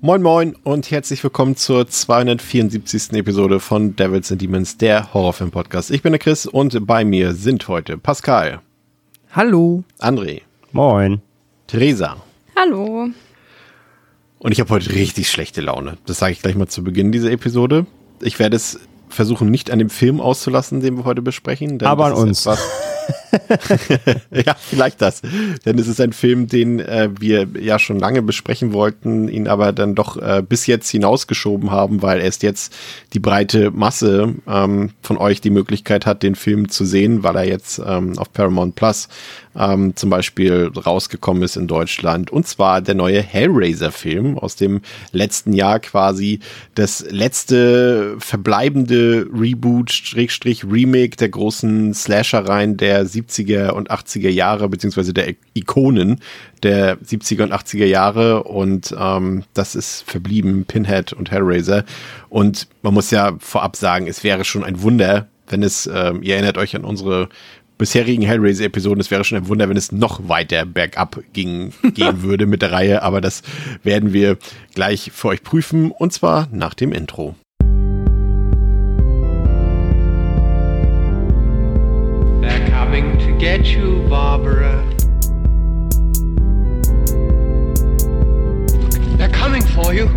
Moin Moin und herzlich willkommen zur 274. Episode von Devils and Demons, der Horrorfilm-Podcast. Ich bin der Chris und bei mir sind heute Pascal. Hallo. André. Moin. Theresa. Hallo. Und ich habe heute richtig schlechte Laune. Das sage ich gleich mal zu Beginn dieser Episode. Ich werde es versuchen, nicht an dem Film auszulassen, den wir heute besprechen. Aber an uns. ja, vielleicht das. Denn es ist ein Film, den äh, wir ja schon lange besprechen wollten, ihn aber dann doch äh, bis jetzt hinausgeschoben haben, weil erst jetzt die breite Masse ähm, von euch die Möglichkeit hat, den Film zu sehen, weil er jetzt ähm, auf Paramount Plus ähm, zum Beispiel rausgekommen ist in Deutschland. Und zwar der neue Hellraiser-Film aus dem letzten Jahr quasi das letzte verbleibende Reboot, Schrägstrich Remake der großen Slasher-Reihen der 70er und 80er Jahre, beziehungsweise der Ikonen der 70er und 80er Jahre. Und ähm, das ist verblieben Pinhead und Hellraiser. Und man muss ja vorab sagen, es wäre schon ein Wunder, wenn es, ähm, ihr erinnert euch an unsere bisherigen Hellraiser-Episoden. Es wäre schon ein Wunder, wenn es noch weiter bergab ging, gehen würde mit der Reihe. Aber das werden wir gleich für euch prüfen. Und zwar nach dem Intro. They're coming to get you, Barbara. They're coming for you.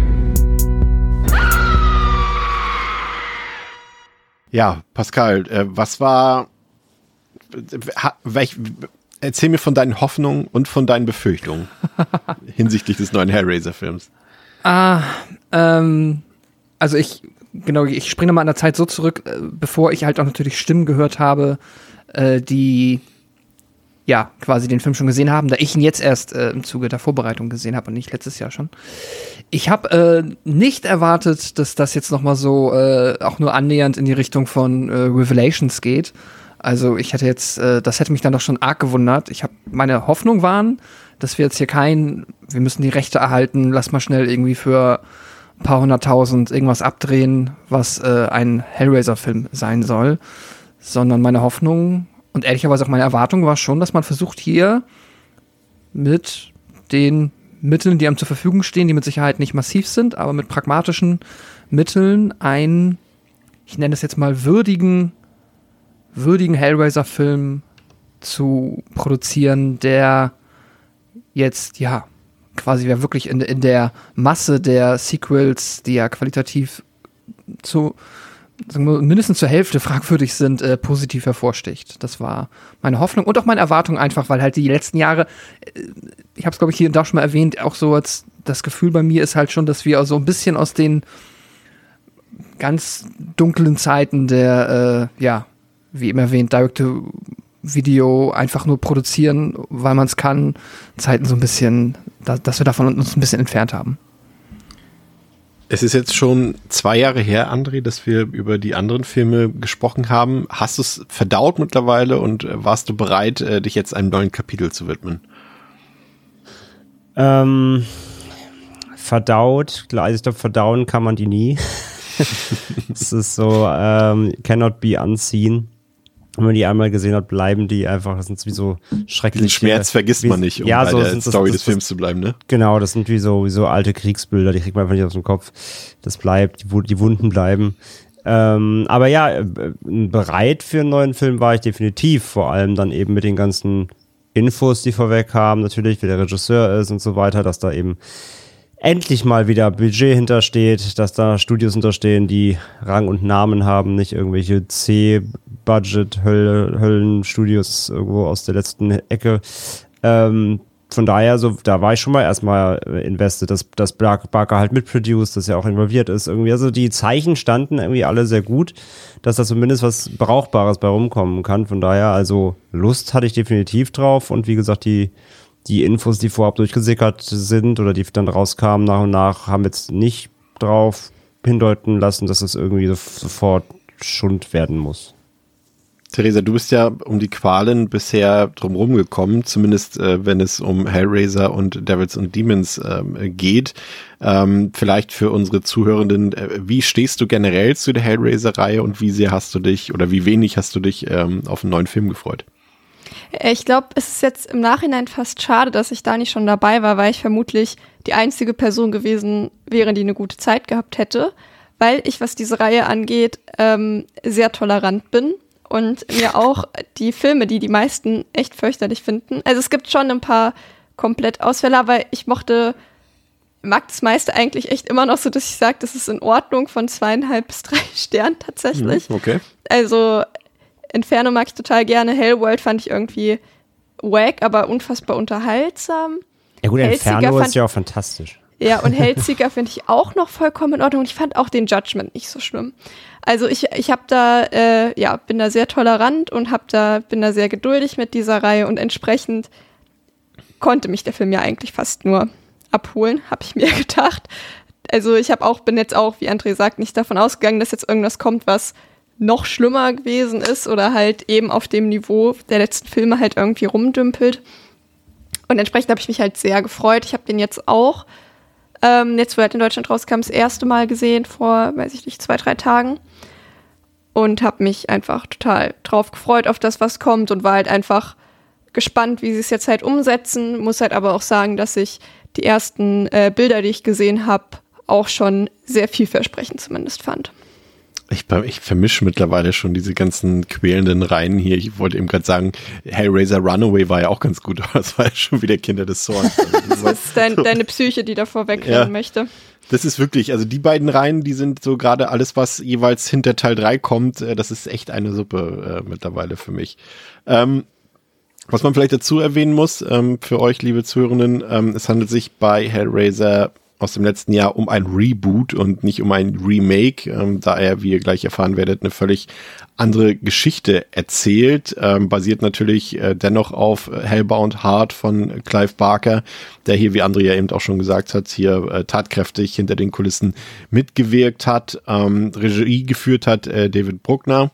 Ja, Pascal, äh, was war erzähl mir von deinen Hoffnungen und von deinen Befürchtungen hinsichtlich des neuen Hellraiser-Films. Ah, ähm, also ich, genau, ich springe mal an der Zeit so zurück, äh, bevor ich halt auch natürlich Stimmen gehört habe, äh, die ja quasi den Film schon gesehen haben, da ich ihn jetzt erst äh, im Zuge der Vorbereitung gesehen habe und nicht letztes Jahr schon. Ich habe äh, nicht erwartet, dass das jetzt noch mal so äh, auch nur annähernd in die Richtung von äh, Revelations geht. Also ich hätte jetzt, äh, das hätte mich dann doch schon arg gewundert. Ich habe meine Hoffnung waren, dass wir jetzt hier kein, wir müssen die Rechte erhalten, lass mal schnell irgendwie für ein paar hunderttausend irgendwas abdrehen, was äh, ein Hellraiser-Film sein soll, sondern meine Hoffnung und ehrlicherweise auch meine Erwartung war schon, dass man versucht hier mit den Mitteln, die einem zur Verfügung stehen, die mit Sicherheit nicht massiv sind, aber mit pragmatischen Mitteln einen, ich nenne es jetzt mal würdigen würdigen Hellraiser-Film zu produzieren, der jetzt, ja, quasi ja wirklich in, in der Masse der Sequels, die ja qualitativ zu mindestens zur Hälfte fragwürdig sind, äh, positiv hervorsticht. Das war meine Hoffnung und auch meine Erwartung einfach, weil halt die letzten Jahre, äh, ich habe es glaube ich hier und da schon mal erwähnt, auch so als das Gefühl bei mir ist halt schon, dass wir so ein bisschen aus den ganz dunklen Zeiten der, äh, ja, wie eben erwähnt, Direct-to-Video einfach nur produzieren, weil man es kann, Zeiten so ein bisschen, da, dass wir davon uns ein bisschen entfernt haben. Es ist jetzt schon zwei Jahre her, André, dass wir über die anderen Filme gesprochen haben. Hast du es verdaut mittlerweile und äh, warst du bereit, äh, dich jetzt einem neuen Kapitel zu widmen? Ähm, verdaut, klar, also ich glaube, verdauen kann man die nie. es ist so, ähm, cannot be unseen wenn man die einmal gesehen hat, bleiben die einfach, das sind wie so schreckliche. Den Schmerz vergisst wie, man nicht, um ja, so bei der Story das, des Films zu bleiben, ne? Genau, das sind wie so, wie so alte Kriegsbilder, die kriegt man einfach nicht aus dem Kopf. Das bleibt, die, die Wunden bleiben. Ähm, aber ja, äh, bereit für einen neuen Film war ich definitiv, vor allem dann eben mit den ganzen Infos, die vorweg haben, natürlich, wie der Regisseur ist und so weiter, dass da eben endlich mal wieder Budget hintersteht, dass da Studios hinterstehen, die Rang und Namen haben, nicht irgendwelche C-Budget-Höllenstudios irgendwo aus der letzten Ecke. Ähm, von daher, so, da war ich schon mal erstmal invested, dass, dass Barker halt mitproduced, dass er auch involviert ist. Irgendwie, also die Zeichen standen irgendwie alle sehr gut, dass da zumindest was Brauchbares bei rumkommen kann. Von daher, also Lust hatte ich definitiv drauf und wie gesagt, die, die Infos, die vorab durchgesickert sind oder die dann rauskamen nach und nach, haben jetzt nicht drauf hindeuten lassen, dass es irgendwie sofort Schund werden muss. Theresa, du bist ja um die Qualen bisher drumherum gekommen, zumindest äh, wenn es um Hellraiser und Devils und Demons ähm, geht. Ähm, vielleicht für unsere Zuhörenden, äh, wie stehst du generell zu der Hellraiser-Reihe und wie sehr hast du dich oder wie wenig hast du dich ähm, auf einen neuen Film gefreut? Äh, ich glaube, es ist jetzt im Nachhinein fast schade, dass ich da nicht schon dabei war, weil ich vermutlich die einzige Person gewesen wäre, die eine gute Zeit gehabt hätte, weil ich, was diese Reihe angeht, ähm, sehr tolerant bin und mir auch die Filme, die die meisten echt fürchterlich finden. Also es gibt schon ein paar Komplettausfälle, aber ich mochte, mag das meiste eigentlich echt immer noch so, dass ich sage, das ist in Ordnung von zweieinhalb bis drei Sternen tatsächlich. Mhm, okay. Also Inferno mag ich total gerne. Hellworld fand ich irgendwie wack, aber unfassbar unterhaltsam. Ja gut, Inferno ist ja auch fantastisch. Ja, und Hellseeker finde ich auch noch vollkommen in Ordnung. Und ich fand auch den Judgment nicht so schlimm. Also ich, ich habe da, äh, ja, bin da sehr tolerant und hab da, bin da sehr geduldig mit dieser Reihe und entsprechend konnte mich der Film ja eigentlich fast nur abholen, habe ich mir gedacht. Also ich habe auch, bin jetzt auch, wie André sagt, nicht davon ausgegangen, dass jetzt irgendwas kommt, was noch schlimmer gewesen ist oder halt eben auf dem Niveau der letzten Filme halt irgendwie rumdümpelt. Und entsprechend habe ich mich halt sehr gefreut. Ich habe den jetzt auch, ähm, jetzt wo er halt in Deutschland rauskam, das erste Mal gesehen, vor, weiß ich nicht, zwei, drei Tagen. Und habe mich einfach total drauf gefreut auf das, was kommt und war halt einfach gespannt, wie sie es jetzt halt umsetzen. Muss halt aber auch sagen, dass ich die ersten äh, Bilder, die ich gesehen habe, auch schon sehr vielversprechend zumindest fand. Ich, ich vermische mittlerweile schon diese ganzen quälenden Reihen hier. Ich wollte eben gerade sagen, Hellraiser Runaway war ja auch ganz gut, aber das war ja schon wieder Kinder des Zorns. Also das Das ist dein, deine Psyche, die davor wegrennen Ja. möchte. Das ist wirklich, also die beiden Reihen, die sind so gerade alles, was jeweils hinter Teil 3 kommt, äh, das ist echt eine Suppe äh, mittlerweile für mich. Ähm, was man vielleicht dazu erwähnen muss, ähm, für euch, liebe Zuhörenden, ähm, es handelt sich bei Hellraiser aus dem letzten Jahr um ein Reboot und nicht um ein Remake, ähm, da er, wie ihr gleich erfahren werdet, eine völlig andere Geschichte erzählt, ähm, basiert natürlich äh, dennoch auf Hellbound Heart von Clive Barker, der hier, wie Andrea eben auch schon gesagt hat, hier äh, tatkräftig hinter den Kulissen mitgewirkt hat, ähm, Regie geführt hat äh, David Bruckner.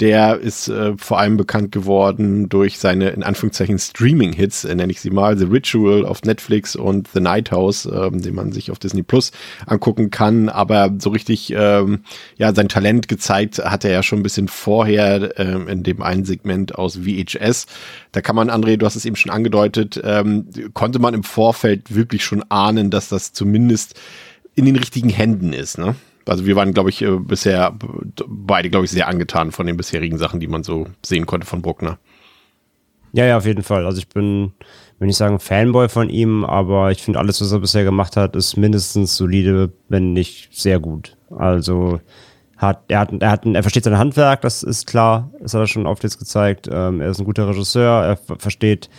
Der ist äh, vor allem bekannt geworden durch seine, in Anführungszeichen, Streaming-Hits, äh, nenne ich sie mal, The Ritual auf Netflix und The Night House, ähm, den man sich auf Disney Plus angucken kann. Aber so richtig, ähm, ja, sein Talent gezeigt hat er ja schon ein bisschen vorher ähm, in dem einen Segment aus VHS. Da kann man, André, du hast es eben schon angedeutet, ähm, konnte man im Vorfeld wirklich schon ahnen, dass das zumindest in den richtigen Händen ist, ne? Also wir waren, glaube ich, äh, bisher beide, glaube ich, sehr angetan von den bisherigen Sachen, die man so sehen konnte von Bruckner. Ja, ja, auf jeden Fall. Also ich bin, will nicht sagen Fanboy von ihm, aber ich finde alles, was er bisher gemacht hat, ist mindestens solide, wenn nicht sehr gut. Also hat, er hat, er hat, er versteht sein Handwerk, das ist klar, das hat er schon oft jetzt gezeigt. Ähm, er ist ein guter Regisseur, er ver- versteht,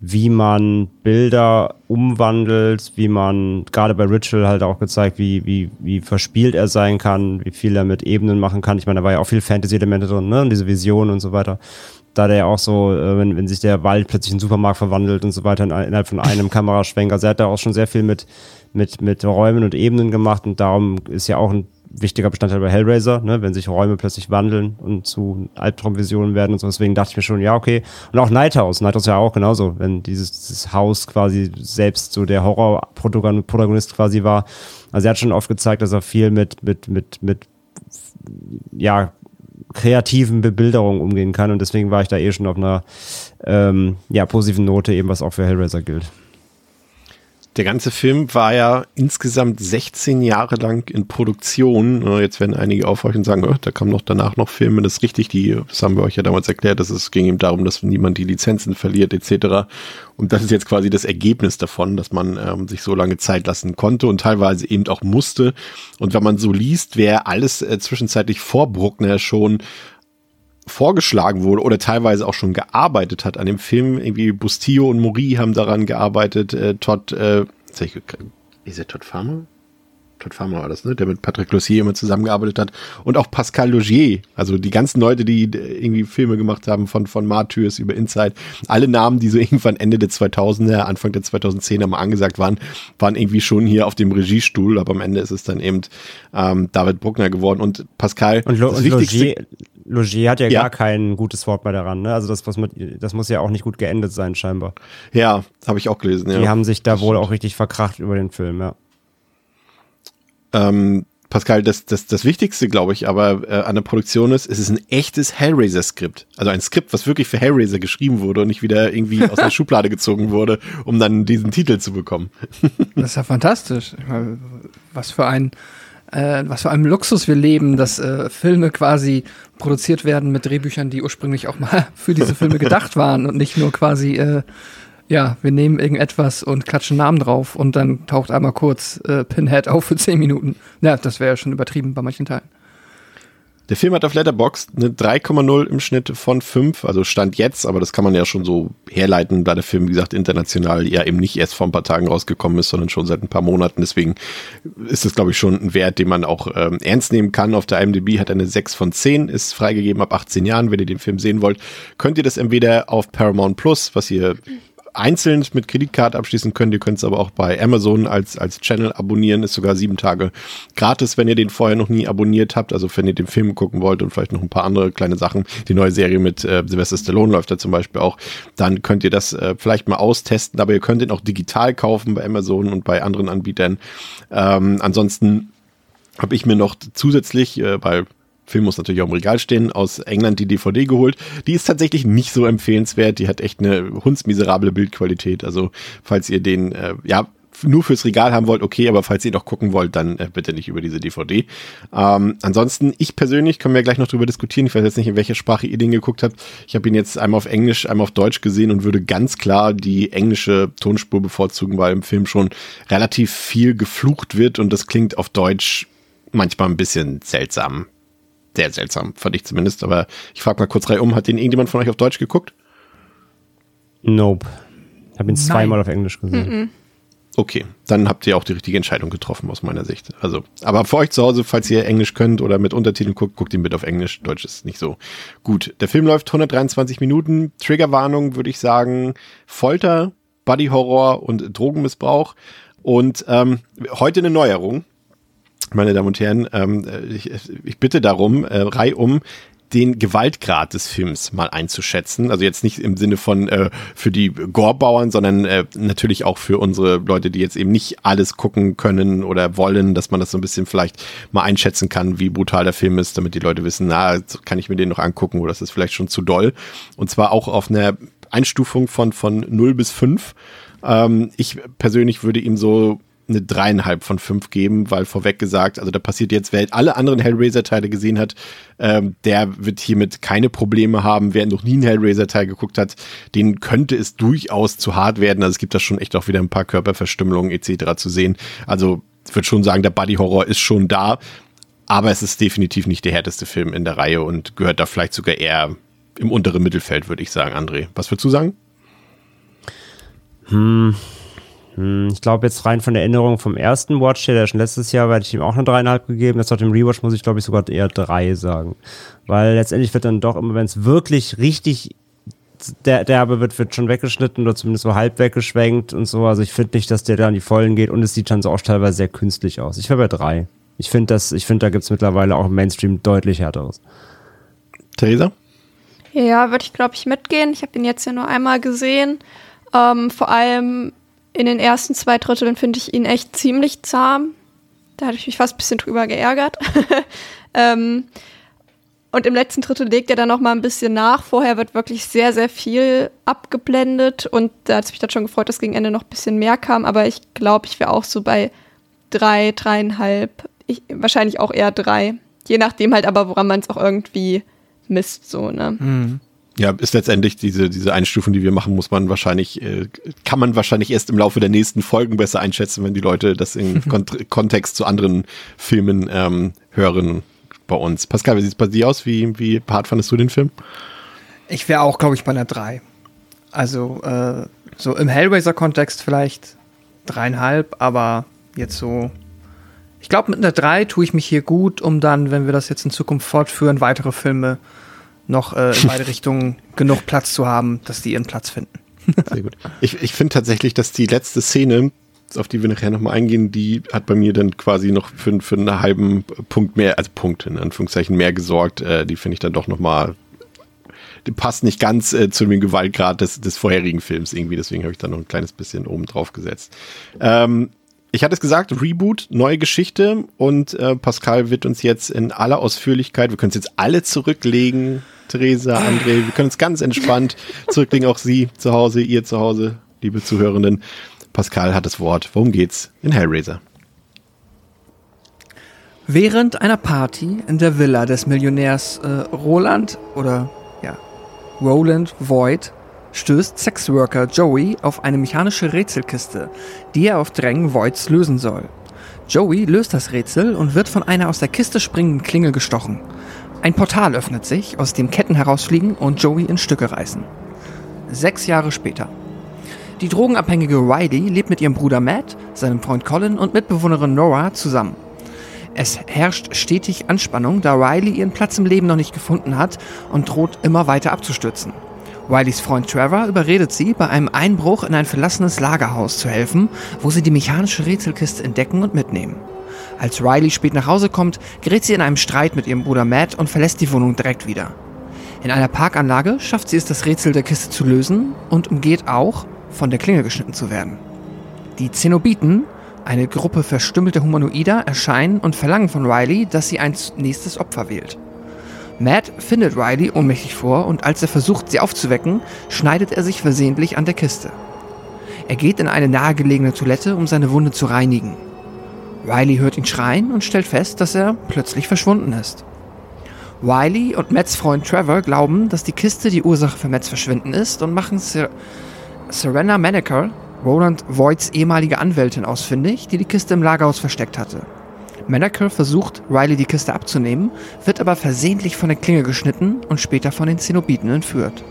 wie man Bilder umwandelt, wie man gerade bei Ritual halt auch gezeigt, wie, wie, wie verspielt er sein kann, wie viel er mit Ebenen machen kann. Ich meine, da war ja auch viel Fantasy-Elemente drin, ne? Und diese Vision und so weiter. Da der ja auch so, äh, wenn, wenn sich der Wald plötzlich in einen Supermarkt verwandelt und so weiter in, innerhalb von einem Kameraschwenk. Also er hat da auch schon sehr viel mit, mit, mit Räumen und Ebenen gemacht und darum ist ja auch ein wichtiger Bestandteil bei Hellraiser, ne, wenn sich Räume plötzlich wandeln und zu Albtraumvisionen werden und so. Deswegen dachte ich mir schon, ja, okay. Und auch Nighthouse. Nighthouse ja auch genauso, wenn dieses, Haus quasi selbst so der Horror-Protagonist quasi war. Also er hat schon oft gezeigt, dass er viel mit, mit, mit, mit, ja, kreativen Bebilderungen umgehen kann und deswegen war ich da eh schon auf einer ähm, ja, positiven Note, eben was auch für Hellraiser gilt. Der ganze Film war ja insgesamt 16 Jahre lang in Produktion. Jetzt werden einige aufhorchen und sagen, oh, da kamen noch danach noch Filme. Das ist richtig, die, das haben wir euch ja damals erklärt, dass es ging ihm darum, dass niemand die Lizenzen verliert etc. Und das ist jetzt quasi das Ergebnis davon, dass man ähm, sich so lange Zeit lassen konnte und teilweise eben auch musste. Und wenn man so liest, wer alles äh, zwischenzeitlich vor Bruckner schon vorgeschlagen wurde oder teilweise auch schon gearbeitet hat an dem Film. Irgendwie Bustillo und Mori haben daran gearbeitet. Äh, Todd, äh, ist er Todd Farmer? Todd Farmer war das, ne? Der mit Patrick Lussier immer zusammengearbeitet hat. Und auch Pascal Logier. Also die ganzen Leute, die irgendwie Filme gemacht haben von, von Martyrs über Inside. Alle Namen, die so irgendwann Ende der 2000er, Anfang der 2010er mal angesagt waren, waren irgendwie schon hier auf dem Regiestuhl. Aber am Ende ist es dann eben ähm, David Bruckner geworden. Und Pascal, Und, Lo das und Logier, Logier hat ja, Ja. gar kein gutes Wort mehr daran. Ne? Also das, was mit, das muss ja auch nicht gut geendet sein, scheinbar. ja, habe ich auch gelesen. Ja. Die haben sich da wohl auch richtig verkracht über den Film, ja. Ähm, Pascal, das, das, das Wichtigste, glaube ich, aber äh, an der Produktion ist, es ist ein echtes Hellraiser-Skript. Also ein Skript, was wirklich für Hellraiser geschrieben wurde und nicht wieder irgendwie aus der Schublade gezogen wurde, um dann diesen Titel zu bekommen. Das ist ja fantastisch. Meine, was für ein äh, was für einem Luxus wir leben, dass äh, Filme quasi produziert werden mit Drehbüchern, die ursprünglich auch mal für diese Filme gedacht waren und nicht nur quasi, äh, ja, wir nehmen irgendetwas und klatschen Namen drauf und dann taucht einmal kurz äh, Pinhead auf für zehn Minuten. Ja, das wäre ja schon übertrieben bei manchen Teilen. Der Film hat auf Letterboxd eine 3,0 im Schnitt von 5, also Stand jetzt, aber das kann man ja schon so herleiten, da der Film, wie gesagt, international ja eben nicht erst vor ein paar Tagen rausgekommen ist, sondern schon seit ein paar Monaten. Deswegen ist das, glaube ich, schon ein Wert, den man auch ähm, ernst nehmen kann. Auf der IMDb hat eine 6 von 10, ist freigegeben ab 18 Jahren. Wenn ihr den Film sehen wollt, könnt ihr das entweder auf Paramount Plus, was ihr einzeln mit Kreditkarte abschließen könnt. Ihr könnt es aber auch bei Amazon als, als Channel abonnieren. Ist sogar sieben Tage gratis, wenn ihr den vorher noch nie abonniert habt. Also wenn ihr den Film gucken wollt und vielleicht noch ein paar andere kleine Sachen. Die neue Serie mit äh, Sylvester Stallone läuft da zum Beispiel auch. Dann könnt ihr das äh, vielleicht mal austesten. Aber ihr könnt ihn auch digital kaufen bei Amazon und bei anderen Anbietern. Ähm, ansonsten habe ich mir noch zusätzlich, äh, weil Film muss natürlich auch im Regal stehen, aus England die DVD geholt. Die ist tatsächlich nicht so empfehlenswert. Die hat echt eine hundsmiserable Bildqualität. Also falls ihr den, äh, ja, nur fürs Regal haben wollt, okay, aber falls ihr doch gucken wollt, dann äh, bitte nicht über diese DVD. Ähm, ansonsten, ich persönlich, können wir gleich noch drüber diskutieren. Ich weiß jetzt nicht, in welcher Sprache ihr den geguckt habt. Ich habe ihn jetzt einmal auf Englisch, einmal auf Deutsch gesehen und würde ganz klar die englische Tonspur bevorzugen, weil im Film schon relativ viel geflucht wird und das klingt auf Deutsch manchmal ein bisschen seltsam. Sehr seltsam, fand ich zumindest. Aber ich frage mal kurz reihum, hat den irgendjemand von euch auf Deutsch geguckt? Nope. Ich habe ihn Nein. zweimal auf Englisch gesehen. Okay, dann habt ihr auch die richtige Entscheidung getroffen aus meiner Sicht. Also, aber für euch zu Hause, falls ihr Englisch könnt oder mit Untertiteln guckt, guckt ihn bitte auf Englisch. Deutsch ist nicht so gut. Der Film läuft 123 Minuten. Triggerwarnung würde ich sagen, Folter, Body Horror und Drogenmissbrauch. Und ähm, heute eine Neuerung, meine Damen und Herren. Ähm, ich, ich bitte darum, äh, reihum den Gewaltgrad des Films mal einzuschätzen. Also jetzt nicht im Sinne von äh, für die Gorbauern, sondern äh, natürlich auch für unsere Leute, die jetzt eben nicht alles gucken können oder wollen, dass man das so ein bisschen vielleicht mal einschätzen kann, wie brutal der Film ist, damit die Leute wissen, na, kann ich mir den noch angucken oder das ist vielleicht schon zu doll. Und zwar auch auf einer Einstufung von, von 0 bis 5. Ähm, ich persönlich würde ihm so eine dreieinhalb von fünf geben, weil vorweg gesagt, also da passiert jetzt, wer alle anderen Hellraiser-Teile gesehen hat, ähm, der wird hiermit keine Probleme haben. Wer noch nie einen Hellraiser-Teil geguckt hat, den könnte es durchaus zu hart werden. Also es gibt da schon echt auch wieder ein paar Körperverstümmelungen etc. zu sehen. Also ich würde schon sagen, der Body-Horror ist schon da, aber es ist definitiv nicht der härteste Film in der Reihe und gehört da vielleicht sogar eher im unteren Mittelfeld, würde ich sagen, André. Was würdest du sagen? Hm, Ich glaube jetzt rein von der Erinnerung vom ersten Watch, der schon letztes Jahr, hätte ich ihm auch eine dreieinhalb gegeben. Jetzt nach dem Rewatch muss ich glaube ich sogar eher drei sagen. Weil letztendlich wird dann doch immer, wenn es wirklich richtig der derbe wird, wird schon weggeschnitten oder zumindest so halb weggeschwenkt und so. Also ich finde nicht, dass der da an die Vollen geht und es sieht dann so auch teilweise sehr künstlich aus. Ich wäre bei drei. Ich finde das, ich finde, da gibt es mittlerweile auch im Mainstream deutlich härteres. Theresa? Ja, würde ich, glaube ich, mitgehen. Ich habe ihn jetzt ja nur einmal gesehen. Ähm, vor allem in den ersten zwei Dritteln finde ich ihn echt ziemlich zahm. Da hatte ich mich fast ein bisschen drüber geärgert. ähm, und im letzten Drittel legt er dann noch mal ein bisschen nach. Vorher wird wirklich sehr, sehr viel abgeblendet. Und da hat es mich dann schon gefreut, dass gegen Ende noch ein bisschen mehr kam. Aber ich glaube, ich wäre auch so bei drei, dreieinhalb. Ich, wahrscheinlich auch eher drei. Je nachdem halt aber, woran man es auch irgendwie misst, so, ne? Mhm. Ja, ist letztendlich diese, diese Einstufung, die wir machen, muss man wahrscheinlich, äh, kann man wahrscheinlich erst im Laufe der nächsten Folgen besser einschätzen, wenn die Leute das in Kont Kontext zu anderen Filmen ähm, hören bei uns. Pascal, wie sieht es bei dir aus? Wie, wie hart fandest du den Film? Ich wäre auch, glaube ich, bei einer 3. Also, äh, so im Hellraiser-Kontext vielleicht dreieinhalb, aber jetzt so. Ich glaube, mit einer 3 tue ich mich hier gut, um dann, wenn wir das jetzt in Zukunft fortführen, weitere Filme noch äh, in beide Richtungen genug Platz zu haben, dass die ihren Platz finden. Sehr gut. Ich, ich finde tatsächlich, dass die letzte Szene, auf die wir nachher nochmal eingehen, die hat bei mir dann quasi noch für, für einen halben Punkt mehr, also Punkt in Anführungszeichen mehr gesorgt. Äh, die finde ich dann doch nochmal, die passt nicht ganz äh, zu dem Gewaltgrad des, des vorherigen Films irgendwie, deswegen habe ich da noch ein kleines bisschen oben drauf gesetzt. Ähm, ich hatte es gesagt, Reboot, neue Geschichte und äh, Pascal wird uns jetzt in aller Ausführlichkeit, wir können es jetzt alle zurücklegen, Theresa, André, wir können uns ganz entspannt zurücklegen, auch Sie zu Hause, ihr zu Hause, liebe Zuhörenden. Pascal hat das Wort. Worum geht's in Hellraiser? Während einer Party in der Villa des Millionärs äh, Roland oder ja, Roland Voigt stößt Sexworker Joey auf eine mechanische Rätselkiste, die er auf Drängen Voids lösen soll. Joey löst das Rätsel und wird von einer aus der Kiste springenden Klingel gestochen. Ein Portal öffnet sich, aus dem Ketten herausfliegen und Joey in Stücke reißen. Sechs Jahre später. Die drogenabhängige Riley lebt mit ihrem Bruder Matt, seinem Freund Colin und Mitbewohnerin Nora zusammen. Es herrscht stetig Anspannung, da Riley ihren Platz im Leben noch nicht gefunden hat und droht immer weiter abzustürzen. Rileys Freund Trevor überredet sie, bei einem Einbruch in ein verlassenes Lagerhaus zu helfen, wo sie die mechanische Rätselkiste entdecken und mitnehmen. Als Riley spät nach Hause kommt, gerät sie in einem Streit mit ihrem Bruder Matt und verlässt die Wohnung direkt wieder. In einer Parkanlage schafft sie es, das Rätsel der Kiste zu lösen und umgeht auch, von der Klinge geschnitten zu werden. Die Zenobiten, eine Gruppe verstümmelter Humanoider, erscheinen und verlangen von Riley, dass sie ein nächstes Opfer wählt. Matt findet Riley ohnmächtig vor und als er versucht, sie aufzuwecken, schneidet er sich versehentlich an der Kiste. Er geht in eine nahegelegene Toilette, um seine Wunde zu reinigen. Riley hört ihn schreien und stellt fest, dass er plötzlich verschwunden ist. Riley und Matts Freund Trevor glauben, dass die Kiste die Ursache für Matts Verschwinden ist und machen Ser Serena Maneker, Roland Voights ehemalige Anwältin, ausfindig, die die Kiste im Lagerhaus versteckt hatte. Maneker versucht, Riley die Kiste abzunehmen, wird aber versehentlich von der Klinge geschnitten und später von den Zenobiten entführt.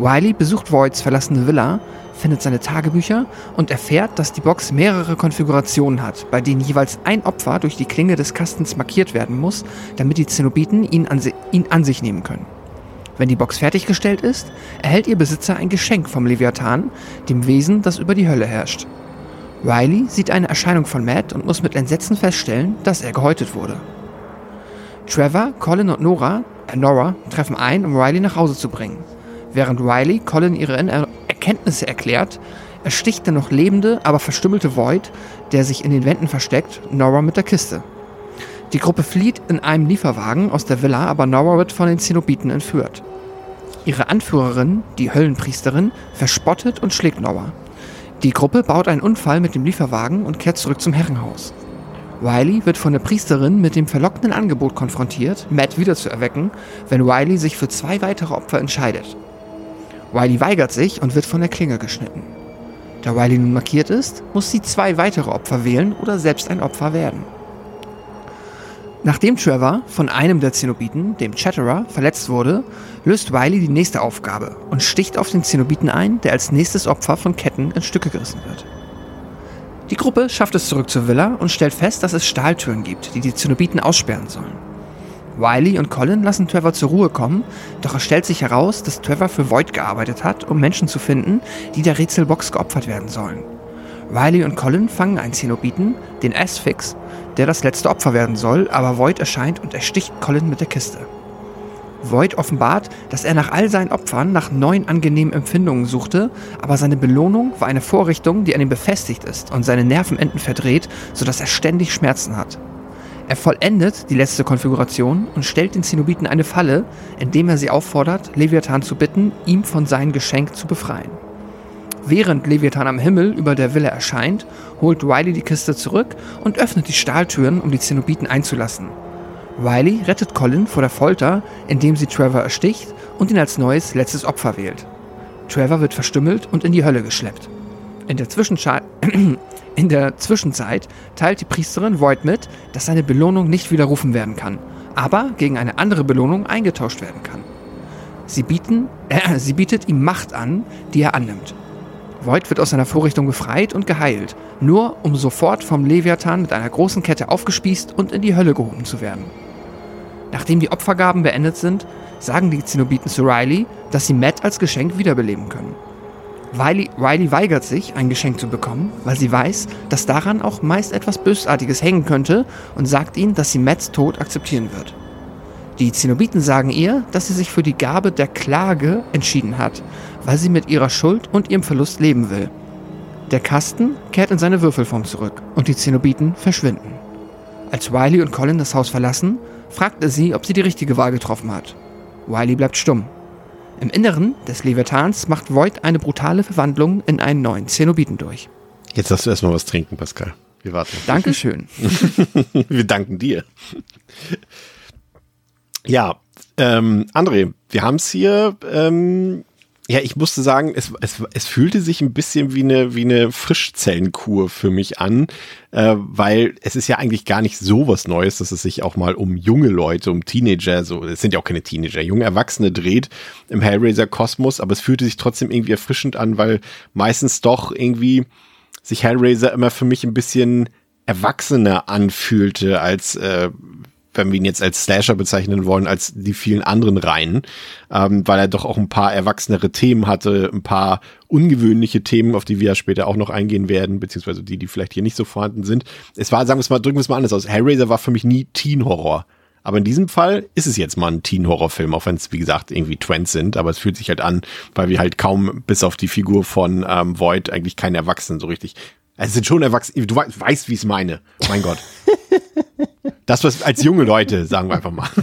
Riley besucht Voights verlassene Villa, findet seine Tagebücher und erfährt, dass die Box mehrere Konfigurationen hat, bei denen jeweils ein Opfer durch die Klinge des Kastens markiert werden muss, damit die Zenobiten ihn an, ihn an sich nehmen können. Wenn die Box fertiggestellt ist, erhält ihr Besitzer ein Geschenk vom Leviathan, dem Wesen, das über die Hölle herrscht. Riley sieht eine Erscheinung von Matt und muss mit Entsetzen feststellen, dass er gehäutet wurde. Trevor, Colin und Nora, äh Nora treffen ein, um Riley nach Hause zu bringen. Während Riley Colin ihre er Erkenntnisse erklärt, ersticht der noch lebende, aber verstümmelte Void, der sich in den Wänden versteckt, Nora mit der Kiste. Die Gruppe flieht in einem Lieferwagen aus der Villa, aber Nora wird von den Zenobiten entführt. Ihre Anführerin, die Höllenpriesterin, verspottet und schlägt Nora. Die Gruppe baut einen Unfall mit dem Lieferwagen und kehrt zurück zum Herrenhaus. Riley wird von der Priesterin mit dem verlockenden Angebot konfrontiert, Matt wiederzuerwecken, wenn Riley sich für zwei weitere Opfer entscheidet. Riley weigert sich und wird von der Klinge geschnitten. Da Riley nun markiert ist, muss sie zwei weitere Opfer wählen oder selbst ein Opfer werden. Nachdem Trevor von einem der Zenobiten, dem Chatterer, verletzt wurde, löst Riley die nächste Aufgabe und sticht auf den Zenobiten ein, der als nächstes Opfer von Ketten in Stücke gerissen wird. Die Gruppe schafft es zurück zur Villa und stellt fest, dass es Stahltüren gibt, die die Zenobiten aussperren sollen. Riley und Colin lassen Trevor zur Ruhe kommen, doch es stellt sich heraus, dass Trevor für Void gearbeitet hat, um Menschen zu finden, die der Rätselbox geopfert werden sollen. Riley und Colin fangen einen Zenobiten, den Asphyx, der das letzte Opfer werden soll, aber Void erscheint und ersticht Colin mit der Kiste. Void offenbart, dass er nach all seinen Opfern nach neuen angenehmen Empfindungen suchte, aber seine Belohnung war eine Vorrichtung, die an ihm befestigt ist und seine Nervenenden verdreht, sodass er ständig Schmerzen hat. Er vollendet die letzte Konfiguration und stellt den Zenobiten eine Falle, indem er sie auffordert, Leviathan zu bitten, ihm von seinem Geschenk zu befreien. Während Leviathan am Himmel über der Villa erscheint, holt Riley die Kiste zurück und öffnet die Stahltüren, um die Zenobiten einzulassen. Riley rettet Colin vor der Folter, indem sie Trevor ersticht und ihn als neues letztes Opfer wählt. Trevor wird verstümmelt und in die Hölle geschleppt. In der, in der Zwischenzeit teilt die Priesterin Void mit, dass seine Belohnung nicht widerrufen werden kann, aber gegen eine andere Belohnung eingetauscht werden kann. Sie, bieten, äh, sie bietet ihm Macht an, die er annimmt. Void wird aus seiner Vorrichtung befreit und geheilt, nur um sofort vom Leviathan mit einer großen Kette aufgespießt und in die Hölle gehoben zu werden. Nachdem die Opfergaben beendet sind, sagen die Zenobiten zu Riley, dass sie Matt als Geschenk wiederbeleben können. Riley, Riley weigert sich, ein Geschenk zu bekommen, weil sie weiß, dass daran auch meist etwas Bösartiges hängen könnte und sagt ihnen, dass sie Matts Tod akzeptieren wird. Die Zenobiten sagen ihr, dass sie sich für die Gabe der Klage entschieden hat, weil sie mit ihrer Schuld und ihrem Verlust leben will. Der Kasten kehrt in seine Würfelform zurück und die Zenobiten verschwinden. Als Riley und Colin das Haus verlassen, fragt er sie, ob sie die richtige Wahl getroffen hat. Riley bleibt stumm. Im Inneren des Leviathans macht Void eine brutale Verwandlung in einen neuen Zenobiten durch. Jetzt darfst du erstmal was trinken, Pascal. Wir warten. Dankeschön. wir danken dir. Ja, ähm, André, wir haben es hier ähm, ja, ich musste sagen, es, es, es fühlte sich ein bisschen wie eine, wie eine Frischzellenkur für mich an, äh, weil es ist ja eigentlich gar nicht so was Neues, dass es sich auch mal um junge Leute, um Teenager, so, es sind ja auch keine Teenager, junge Erwachsene dreht im Hellraiser-Kosmos, aber es fühlte sich trotzdem irgendwie erfrischend an, weil meistens doch irgendwie sich Hellraiser immer für mich ein bisschen erwachsener anfühlte als äh, wenn wir ihn jetzt als Slasher bezeichnen wollen, als die vielen anderen Reihen, ähm, weil er doch auch ein paar erwachsenere Themen hatte, ein paar ungewöhnliche Themen, auf die wir ja später auch noch eingehen werden, beziehungsweise die, die vielleicht hier nicht so vorhanden sind. Es war, sagen wir es mal, drücken wir es mal anders aus. Hellraiser war für mich nie Teen-Horror. Aber in diesem Fall ist es jetzt mal ein Teen-Horror-Film, auch wenn es, wie gesagt, irgendwie Trends sind. Aber es fühlt sich halt an, weil wir halt kaum bis auf die Figur von ähm, Void eigentlich keine Erwachsenen so richtig. Es sind schon Erwachsene. Du weißt, wie ich es meine. Mein Gott. Das, was als junge Leute, sagen wir einfach mal.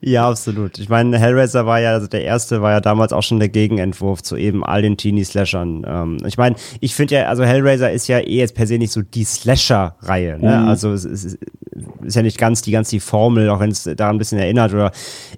Ja, absolut. Ich meine, Hellraiser war ja, also der erste war ja damals auch schon der Gegenentwurf zu eben all den Teenie-Slashern. Ähm, ich meine, ich finde ja, also Hellraiser ist ja eh jetzt per se nicht so die Slasher-Reihe. Ne? Mhm. Also es ist, ist, ja nicht ganz die ganz die Formel, auch wenn es daran ein bisschen erinnert oder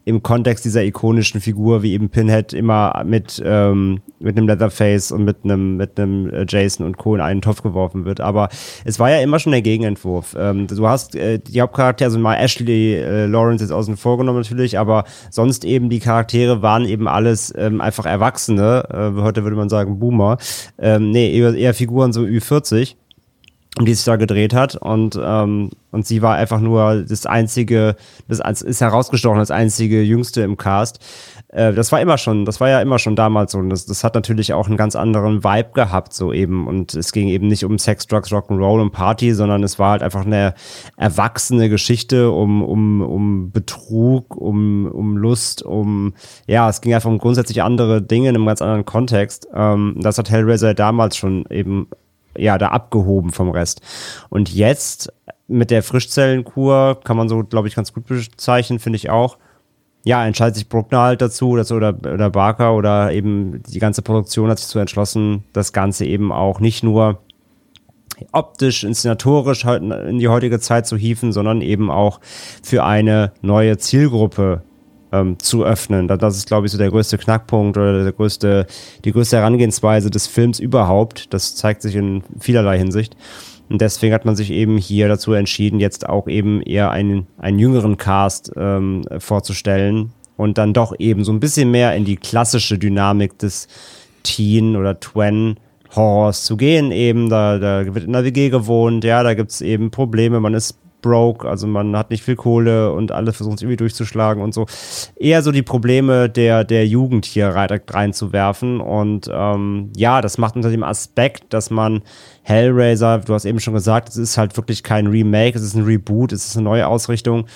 im Kontext dieser ikonischen Figur wie eben Pinhead immer mit, ähm, mit einem Leatherface und mit einem, mit einem äh, Jason und Co. in einen Topf geworfen wird. Aber es war ja immer schon der Gegenentwurf. Ähm, du hast äh, die Hauptcharaktere, also mal Ashley äh, Lawrence jetzt außen vor genommen natürlich, aber sonst eben die Charaktere waren eben alles ähm, einfach Erwachsene. Äh, heute würde man sagen Boomer. Ähm, nee, eher, eher Figuren so Ü40 um die sich da gedreht hat und ähm, und sie war einfach nur das einzige, das ist herausgestochen das einzige Jüngste im Cast. Äh, das war immer schon, das war ja immer schon damals so und das, das hat natürlich auch einen ganz anderen Vibe gehabt so eben und es ging eben nicht um Sex, Drugs, Rock'n'Roll und Party, sondern es war halt einfach eine erwachsene Geschichte um um um Betrug, um um Lust, um ja, es ging einfach um grundsätzlich andere Dinge in einem ganz anderen Kontext. Ähm, das hat Hellraiser damals schon eben ja, da abgehoben vom Rest. Und jetzt mit der Frischzellenkur kann man so, glaube ich, ganz gut bezeichnen, finde ich auch. Ja, entscheidet sich Bruckner halt dazu oder, oder, oder Barker oder eben die ganze Produktion hat sich so entschlossen, das Ganze eben auch nicht nur optisch, inszenatorisch halt in die heutige Zeit zu hieven, sondern eben auch für eine neue Zielgruppe ähm, zu öffnen. Das ist, glaube ich, so der größte Knackpunkt oder der größte, die größte Herangehensweise des Films überhaupt. Das zeigt sich in vielerlei Hinsicht. Und deswegen hat man sich eben hier dazu entschieden, jetzt auch eben eher einen, einen jüngeren Cast ähm, vorzustellen und dann doch eben so ein bisschen mehr in die klassische Dynamik des Teen oder Twen Horrors zu gehen. Eben, da, da wird in der WG gewohnt, ja, da gibt's eben Probleme, man ist broke, also man hat nicht viel Kohle und alle versuchen es irgendwie durchzuschlagen und so. Eher so die Probleme der, der Jugend hier reinzuwerfen. Und ähm, ja, das macht unter dem Aspekt, dass man Hellraiser, du hast eben schon gesagt, es ist halt wirklich kein Remake, es ist ein Reboot, es ist eine neue Ausrichtung.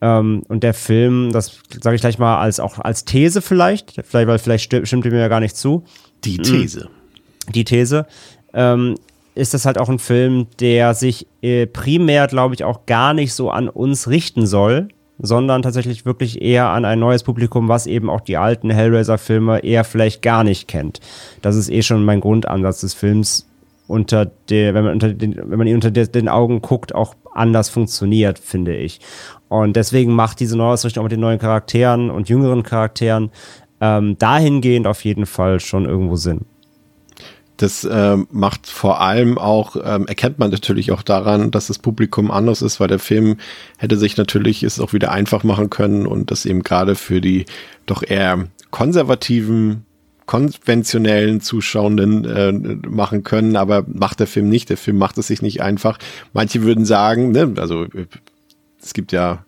Ähm, und der Film, das sage ich gleich mal als auch als These vielleicht, vielleicht weil vielleicht stimmt, stimmt mir ja gar nicht zu. Die These. Die These. Ähm, ist das halt auch ein Film, der sich äh, primär, glaube ich, auch gar nicht so an uns richten soll, sondern tatsächlich wirklich eher an ein neues Publikum, was eben auch die alten Hellraiser-Filme eher vielleicht gar nicht kennt. Das ist eh schon mein Grundansatz des Films, unter der, wenn man unter den, wenn man ihn unter den Augen guckt, auch anders funktioniert, finde ich. Und deswegen macht diese Neuausrichtung mit den neuen Charakteren und jüngeren Charakteren ähm, dahingehend auf jeden Fall schon irgendwo Sinn. Das äh, macht vor allem auch, ähm, erkennt man natürlich auch daran, dass das Publikum anders ist, weil der Film hätte sich natürlich es auch wieder einfach machen können und das eben gerade für die doch eher konservativen konventionellen Zuschauenden äh, machen können, aber macht der Film nicht. Der Film macht es sich nicht einfach. Manche würden sagen, ne, also es gibt ja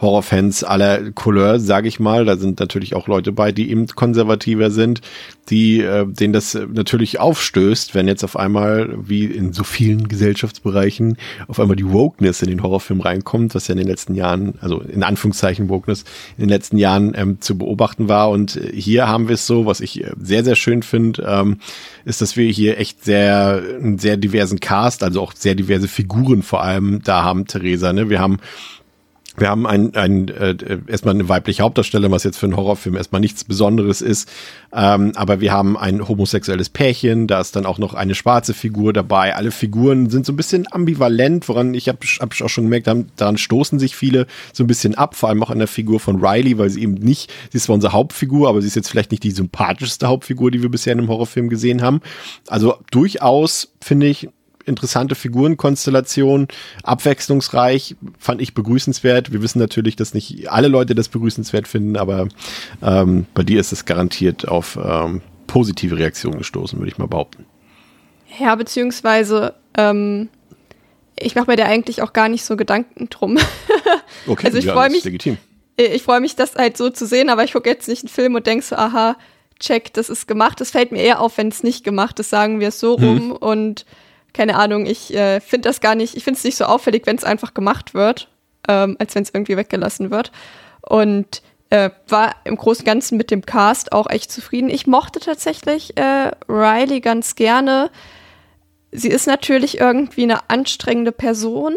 Horrorfans aller Couleur, sage ich mal. Da sind natürlich auch Leute bei, die eben konservativer sind, die äh, denen das natürlich aufstößt, wenn jetzt auf einmal, wie in so vielen Gesellschaftsbereichen, auf einmal die Wokeness in den Horrorfilm reinkommt, was ja in den letzten Jahren, also in Anführungszeichen Wokeness, in den letzten Jahren ähm, zu beobachten war. Und hier haben wir es so, was ich sehr, sehr schön finde, ähm, ist, dass wir hier echt sehr, einen sehr diversen Cast, also auch sehr diverse Figuren vor allem da haben, Theresa. Ne? Wir haben wir haben ein, ein äh, erstmal eine weibliche Hauptdarstellerin, was jetzt für einen Horrorfilm erstmal nichts Besonderes ist. Ähm, aber wir haben ein homosexuelles Pärchen, da ist dann auch noch eine schwarze Figur dabei. Alle Figuren sind so ein bisschen ambivalent, woran ich habe hab auch schon gemerkt, haben, daran stoßen sich viele so ein bisschen ab, vor allem auch an der Figur von Riley, weil sie eben nicht, sie ist zwar unsere Hauptfigur, aber sie ist jetzt vielleicht nicht die sympathischste Hauptfigur, die wir bisher in einem Horrorfilm gesehen haben. Also durchaus finde ich interessante Figurenkonstellation, abwechslungsreich, fand ich begrüßenswert. Wir wissen natürlich, dass nicht alle Leute das begrüßenswert finden, aber ähm, bei dir ist es garantiert auf ähm, positive Reaktionen gestoßen, würde ich mal behaupten. Ja, beziehungsweise ähm, ich mache mir da eigentlich auch gar nicht so Gedanken drum. okay, also ich ja, freue mich, legitim. ich freue mich, das halt so zu sehen, aber ich gucke jetzt nicht einen Film und denke so, aha, check, das ist gemacht. Das fällt mir eher auf, wenn es nicht gemacht ist, sagen wir es so rum. Hm. Und keine Ahnung, ich äh, finde das gar nicht, ich finde es nicht so auffällig, wenn es einfach gemacht wird, ähm, als wenn es irgendwie weggelassen wird. Und äh, war im Großen und Ganzen mit dem Cast auch echt zufrieden. Ich mochte tatsächlich äh, Riley ganz gerne. Sie ist natürlich irgendwie eine anstrengende Person.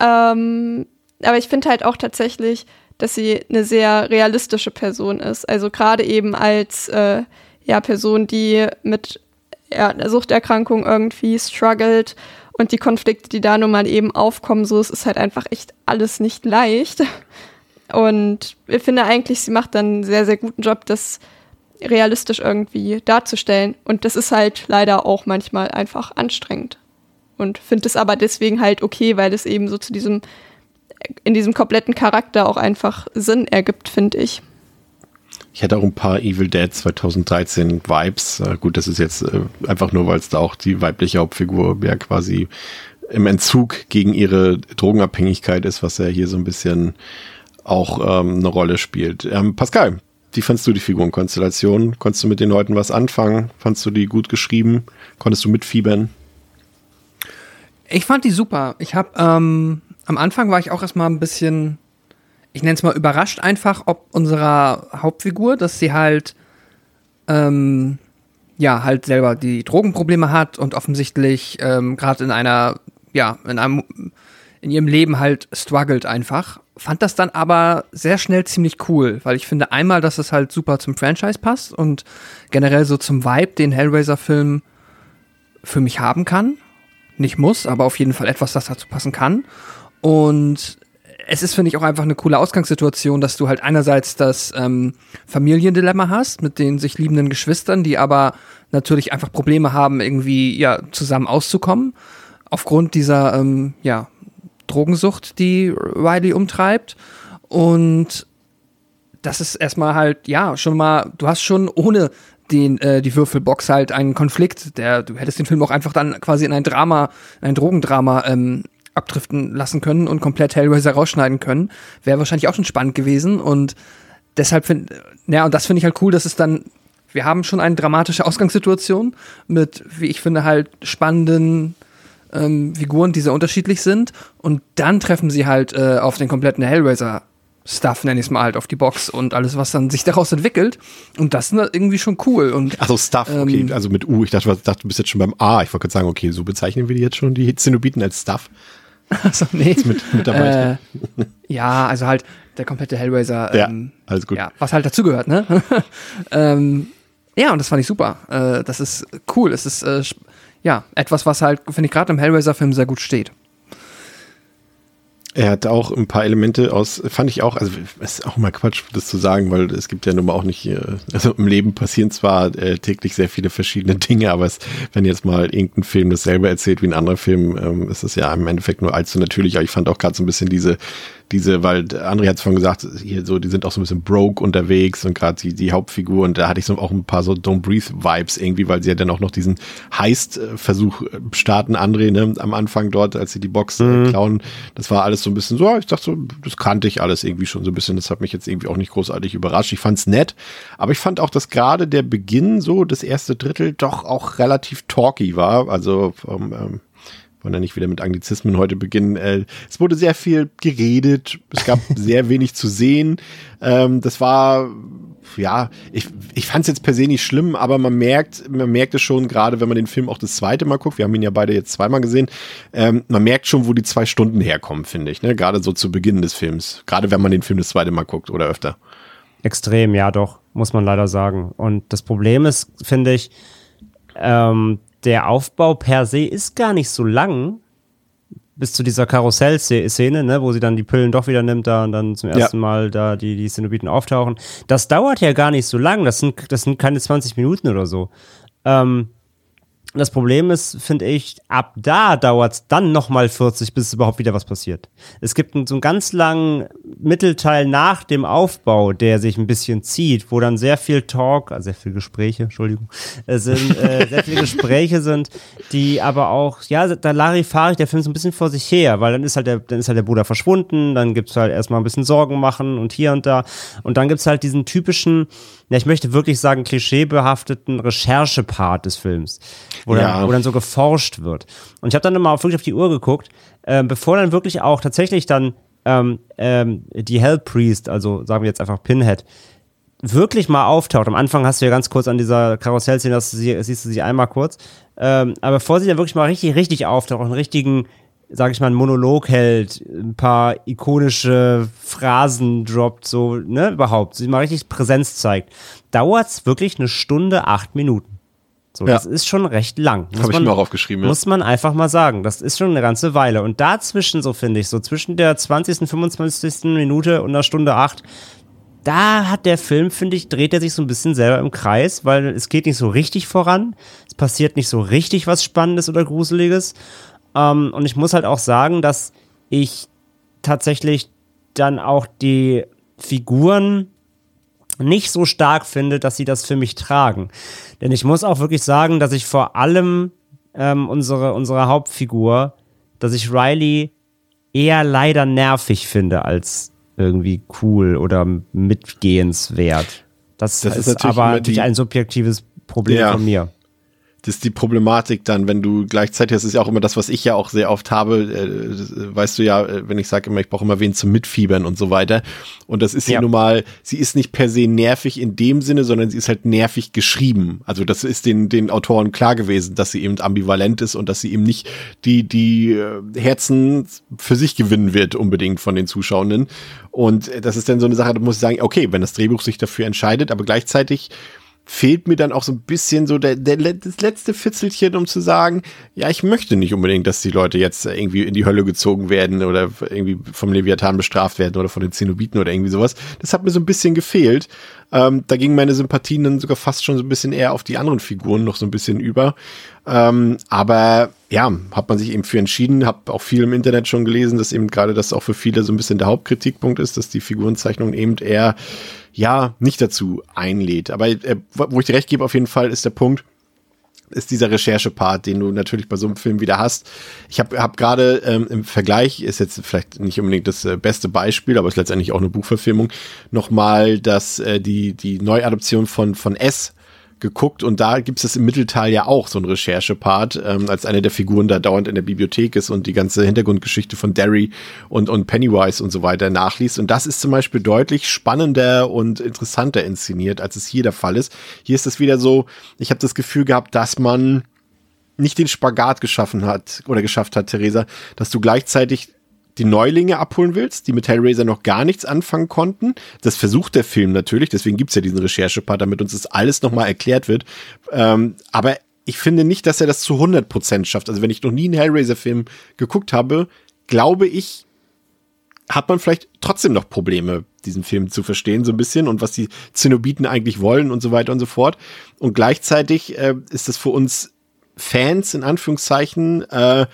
Ähm, aber ich finde halt auch tatsächlich, dass sie eine sehr realistische Person ist. Also gerade eben als äh, ja, Person, die mit Suchterkrankung irgendwie struggelt und die Konflikte, die da nun mal eben aufkommen, so, es ist halt einfach echt alles nicht leicht. Und ich finde eigentlich, sie macht dann einen sehr, sehr guten Job, das realistisch irgendwie darzustellen. Und das ist halt leider auch manchmal einfach anstrengend. Und finde es aber deswegen halt okay, weil es eben so zu diesem, in diesem kompletten Charakter auch einfach Sinn ergibt, finde ich. Ich hätte auch ein paar Evil Dead 2013 Vibes. Äh, gut, das ist jetzt äh, einfach nur, weil es da auch die weibliche Hauptfigur ja quasi im Entzug gegen ihre Drogenabhängigkeit ist, was ja hier so ein bisschen auch ähm, eine Rolle spielt. Ähm, Pascal, wie fandst du die Figurenkonstellation? Konntest du mit den Leuten was anfangen? Fandst du die gut geschrieben? Konntest du mitfiebern? Ich fand die super. Ich habe ähm, am Anfang war ich auch erstmal ein bisschen ich nenne es mal überrascht einfach, ob unserer Hauptfigur, dass sie halt, ähm, ja, halt selber die Drogenprobleme hat und offensichtlich ähm, gerade in einer, ja, in einem, in ihrem Leben halt struggelt einfach. Fand das dann aber sehr schnell ziemlich cool, weil ich finde einmal, dass es halt super zum Franchise passt und generell so zum Vibe, den Hellraiser-Film für mich haben kann. Nicht muss, aber auf jeden Fall etwas, das dazu passen kann. Und es ist, finde ich, auch einfach eine coole Ausgangssituation, dass du halt einerseits das ähm, Familiendilemma hast mit den sich liebenden Geschwistern, die aber natürlich einfach Probleme haben, irgendwie ja zusammen auszukommen. Aufgrund dieser ähm, ja Drogensucht, die Riley umtreibt. Und das ist erstmal halt ja schon mal, du hast schon ohne den, äh, die Würfelbox halt einen Konflikt, der, du hättest den Film auch einfach dann quasi in ein Drama, ein Drogendrama ähm, abdriften lassen können und komplett Hellraiser rausschneiden können. Wäre wahrscheinlich auch schon spannend gewesen und deshalb finde, ja, und das finde ich halt cool, dass es dann, wir haben schon eine dramatische Ausgangssituation mit, wie ich finde, halt spannenden ähm, Figuren, die sehr unterschiedlich sind und dann treffen sie halt äh, auf den kompletten Hellraiser Stuff, nenne ich es mal halt, auf die Box und alles, was dann sich daraus entwickelt. Und das ist irgendwie schon cool. Und, also Stuff, okay, ähm, also mit U. Ich dachte, dachte, du bist jetzt schon beim A. Ich wollte gerade sagen, okay, so bezeichnen wir die jetzt schon, die Zenobiten als Stuff. Also nee. Mit. Äh, ja, also halt der komplette Hellraiser. Ähm, ja, alles gut. Ja, was halt dazugehört, ne? ähm, ja, und das fand ich super. Äh, das ist cool. Es ist äh, ja etwas, was halt, finde ich, gerade im Hellraiser-Film sehr gut steht. Er hat auch ein paar Elemente aus, fand ich auch, also ist auch mal Quatsch, das zu sagen, weil es gibt ja nun mal auch nicht, äh, also im Leben passieren zwar äh, täglich sehr viele verschiedene Dinge, aber es, wenn jetzt mal irgendein Film dasselbe erzählt wie ein anderer Film, ähm, ist es ja im Endeffekt nur allzu natürlich. Aber ich fand auch gerade so ein bisschen diese, diese, weil André hat es vorhin gesagt, hier so, die sind auch so ein bisschen broke unterwegs und gerade die, die Hauptfigur und da hatte ich so auch ein paar so Don't Breathe Vibes irgendwie, weil sie ja dann auch noch diesen Heist-Versuch starten, André, ne, am Anfang dort, als sie die Box äh, Mhm. klauen. Das war alles so ein bisschen so, ich dachte so, das kannte ich alles irgendwie schon so ein bisschen. Das hat mich jetzt irgendwie auch nicht großartig überrascht. Ich fand's nett, aber ich fand auch, dass gerade der Beginn so, das erste Drittel, doch auch relativ talky war. Also, ähm, wollen ja nicht wieder mit Anglizismen heute beginnen. Äh, es wurde sehr viel geredet, es gab sehr wenig zu sehen. Ähm, das war, ja, ich, ich fand es jetzt per se nicht schlimm, aber man merkt, man merkt es schon, gerade wenn man den Film auch das zweite Mal guckt, wir haben ihn ja beide jetzt zweimal gesehen, ähm, man merkt schon, wo die zwei Stunden herkommen, finde ich, ne? Gerade so zu Beginn des Films. Gerade wenn man den Film das zweite Mal guckt oder öfter. Extrem, ja doch, muss man leider sagen. Und das Problem ist, finde ich, ähm, der Aufbau per se ist gar nicht so lang, bis zu dieser Karussell-Szene, ne, wo sie dann die Pillen doch wieder nimmt da und dann zum Ja. ersten Mal da die, die Cenobiten auftauchen. Das dauert ja gar nicht so lang, das sind, das sind keine 20 Minuten oder so. Ähm, das Problem ist, finde ich, ab da dauert es dann nochmal 40, bis überhaupt wieder was passiert. Es gibt einen, so einen ganz langen Mittelteil nach dem Aufbau, der sich ein bisschen zieht, wo dann sehr viel Talk, also sehr viel Gespräche, Entschuldigung, es sind äh, sehr viele Gespräche sind, die aber auch, ja, da Larifari der Film so ein bisschen vor sich her, weil dann ist halt der, dann ist halt der Bruder verschwunden, dann gibt's halt erstmal ein bisschen Sorgen machen und hier und da und dann gibt's halt diesen typischen, ja, ich möchte wirklich sagen, klischeebehafteten Recherchepart des Films, wo, Ja. dann, wo dann so geforscht wird. Und ich habe dann immer auf, wirklich auf die Uhr geguckt, äh, bevor dann wirklich auch tatsächlich dann ähm, ähm, die Hell Priest, also sagen wir jetzt einfach Pinhead, wirklich mal auftaucht. Am Anfang hast du ja ganz kurz an dieser Karussellszene, das sie, siehst du sie einmal kurz. Ähm, aber bevor sie dann wirklich mal richtig, richtig auftaucht, einen richtigen, sag ich mal, einen Monolog hält, ein paar ikonische Phrasen droppt, so, ne, überhaupt, sie mal richtig Präsenz zeigt, dauert's wirklich eine Stunde, acht Minuten. So, Ja. das ist schon recht lang. Habe ich mir auch aufgeschrieben. Ja. muss man einfach mal sagen. Das ist schon eine ganze Weile. Und dazwischen, so finde ich, so zwischen der 20., 25. Minute und der Stunde 8, da hat der Film, finde ich, dreht er sich so ein bisschen selber im Kreis, weil es geht nicht so richtig voran. Es passiert nicht so richtig was Spannendes oder Gruseliges. Ähm, und ich muss halt auch sagen, dass ich tatsächlich dann auch die Figuren nicht so stark finde, dass sie das für mich tragen. Denn ich muss auch wirklich sagen, dass ich vor allem ähm, unsere, unsere Hauptfigur, dass ich Riley eher leider nervig finde als irgendwie cool oder mitgehenswert. Das, Das ist ist, aber natürlich ein subjektives Problem Ja. von mir. Das ist die Problematik dann, wenn du gleichzeitig, das ist ja auch immer das, was ich ja auch sehr oft habe, äh, weißt du ja, äh, wenn ich sage immer, ich brauche immer wen zum Mitfiebern und so weiter. Und das ist Ja. nun mal, sie ist nicht per se nervig in dem Sinne, sondern sie ist halt nervig geschrieben. Also das ist den, den Autoren klar gewesen, dass sie eben ambivalent ist und dass sie eben nicht die, die äh, Herzen für sich gewinnen wird unbedingt von den Zuschauenden. Und äh, das ist dann so eine Sache, da muss ich sagen, okay, wenn das Drehbuch sich dafür entscheidet, aber gleichzeitig fehlt mir dann auch so ein bisschen so der, der, das letzte Fitzelchen, um zu sagen, ja, ich möchte nicht unbedingt, dass die Leute jetzt irgendwie in die Hölle gezogen werden oder irgendwie vom Leviathan bestraft werden oder von den Zenobiten oder irgendwie sowas. Das hat mir so ein bisschen gefehlt. Ähm, da gingen meine Sympathien dann sogar fast schon so ein bisschen eher auf die anderen Figuren noch so ein bisschen über. Ähm, aber ja, hat man sich eben für entschieden, habe auch viel im Internet schon gelesen, dass eben gerade das auch für viele so ein bisschen der Hauptkritikpunkt ist, dass die Figurenzeichnung eben eher ja nicht dazu einlädt. Aber äh, wo ich dir recht gebe, auf jeden Fall ist der Punkt, ist dieser Recherche-Part, den du natürlich bei so einem Film wieder hast. Ich habe hab gerade ähm, im Vergleich, ist jetzt vielleicht nicht unbedingt das äh, beste Beispiel, aber ist letztendlich auch eine Buchverfilmung, nochmal das, äh, die, die Neuadoption von, von S geguckt und da gibt es im Mittelteil ja auch so ein Recherche-Part, ähm, als eine der Figuren da dauernd in der Bibliothek ist und die ganze Hintergrundgeschichte von Derry und, und Pennywise und so weiter nachliest. Und das ist zum Beispiel deutlich spannender und interessanter inszeniert, als es hier der Fall ist. Hier ist es wieder so, ich habe das Gefühl gehabt, dass man nicht den Spagat geschaffen hat oder geschafft hat, Theresa, dass du gleichzeitig die Neulinge abholen willst, die mit Hellraiser noch gar nichts anfangen konnten. Das versucht der Film natürlich, deswegen gibt's ja diesen Recherchepart, damit uns das alles nochmal erklärt wird. Ähm, aber ich finde nicht, dass er das zu 100% schafft. Also wenn ich noch nie einen Hellraiser-Film geguckt habe, glaube ich, hat man vielleicht trotzdem noch Probleme, diesen Film zu verstehen, so ein bisschen und was die Zenobiten eigentlich wollen und so weiter und so fort. Und gleichzeitig äh, ist das für uns Fans in Anführungszeichen äh,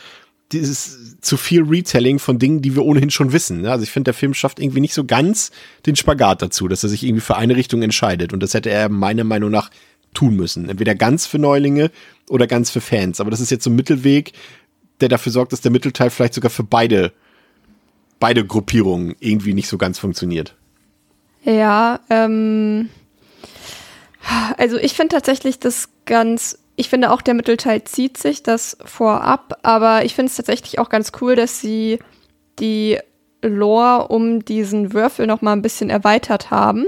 dieses zu viel Retelling von Dingen, die wir ohnehin schon wissen. Ne? Also ich finde, der Film schafft irgendwie nicht so ganz den Spagat dazu, dass er sich irgendwie für eine Richtung entscheidet. Und das hätte er meiner Meinung nach tun müssen. Entweder ganz für Neulinge oder ganz für Fans. Aber das ist jetzt so ein Mittelweg, der dafür sorgt, dass der Mittelteil vielleicht sogar für beide, beide Gruppierungen irgendwie nicht so ganz funktioniert. Ja, ähm, also ich finde tatsächlich das ganz, ich finde auch der Mittelteil zieht sich das vorab, aber ich finde es tatsächlich auch ganz cool, dass sie die Lore um diesen Würfel noch mal ein bisschen erweitert haben.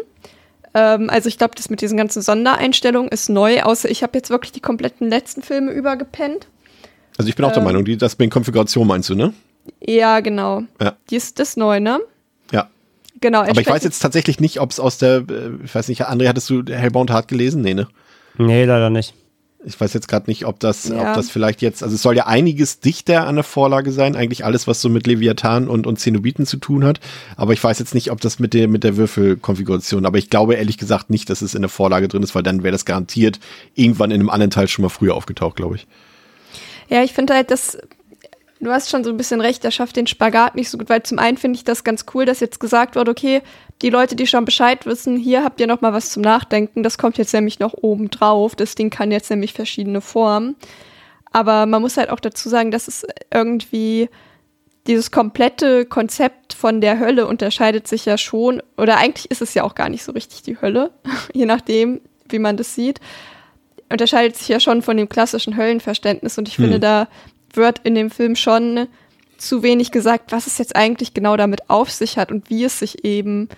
Ähm, also ich glaube, das mit diesen ganzen Sondereinstellungen ist neu, außer ich habe jetzt wirklich die kompletten letzten Filme übergepennt. Also ich bin auch der Ähm. Meinung, die, das mit Konfiguration meinst du, ne? Ja, genau. Ja. Die ist das neu, ne? Ja. Genau. Aber ich weiß jetzt tatsächlich nicht, ob es aus der, äh, ich weiß nicht, André, hattest du Hellbound Hart gelesen? Nee, ne? Nee, leider nicht. Ich weiß jetzt gerade nicht, ob das, Ja. ob das vielleicht jetzt, also es soll ja einiges dichter an der Vorlage sein, eigentlich alles, was so mit Leviathan und, und Zenobiten zu tun hat. Aber ich weiß jetzt nicht, ob das mit der, mit der Würfelkonfiguration, aber ich glaube ehrlich gesagt nicht, dass es in der Vorlage drin ist, weil dann wäre das garantiert irgendwann in einem anderen Teil schon mal früher aufgetaucht, glaube ich. Ja, ich finde halt, dass du hast schon so ein bisschen recht, er schafft den Spagat nicht so gut, weil zum einen finde ich das ganz cool, dass jetzt gesagt wurde, okay, die Leute, die schon Bescheid wissen, hier habt ihr noch mal was zum Nachdenken, das kommt jetzt nämlich noch oben drauf, das Ding kann jetzt nämlich verschiedene Formen. Aber man muss halt auch dazu sagen, dass es irgendwie dieses komplette Konzept von der Hölle unterscheidet sich ja schon, oder eigentlich ist es ja auch gar nicht so richtig die Hölle, je nachdem, wie man das sieht, unterscheidet sich ja schon von dem klassischen Höllenverständnis. Und ich finde, Hm. da wird in dem Film schon zu wenig gesagt, was es jetzt eigentlich genau damit auf sich hat und wie es sich eben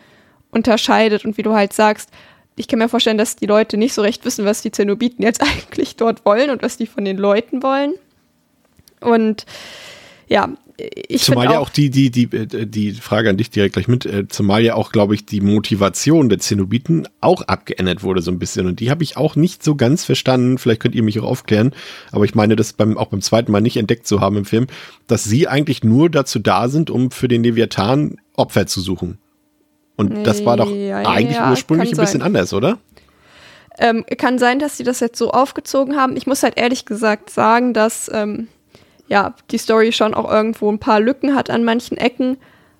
unterscheidet. Und wie du halt sagst, ich kann mir vorstellen, dass die Leute nicht so recht wissen, was die Zenobiten jetzt eigentlich dort wollen und was die von den Leuten wollen. Und ja, ich Zumal ja auch die, die, die, äh, die Frage an dich direkt gleich mit, äh, zumal ja auch, glaube ich, die Motivation der Zenobiten auch abgeändert wurde so ein bisschen. Und die habe ich auch nicht so ganz verstanden. Vielleicht könnt ihr mich auch aufklären. Aber ich meine, das beim, auch beim zweiten Mal nicht entdeckt zu haben im Film, dass sie eigentlich nur dazu da sind, um für den Leviathan Opfer zu suchen. Und das war doch Ja, eigentlich ja, ursprünglich ein bisschen sein. anders, oder? Ähm, kann sein, dass sie das jetzt so aufgezogen haben. Ich muss halt ehrlich gesagt sagen, dass ähm, ja, die Story schon auch irgendwo ein paar Lücken hat an manchen Ecken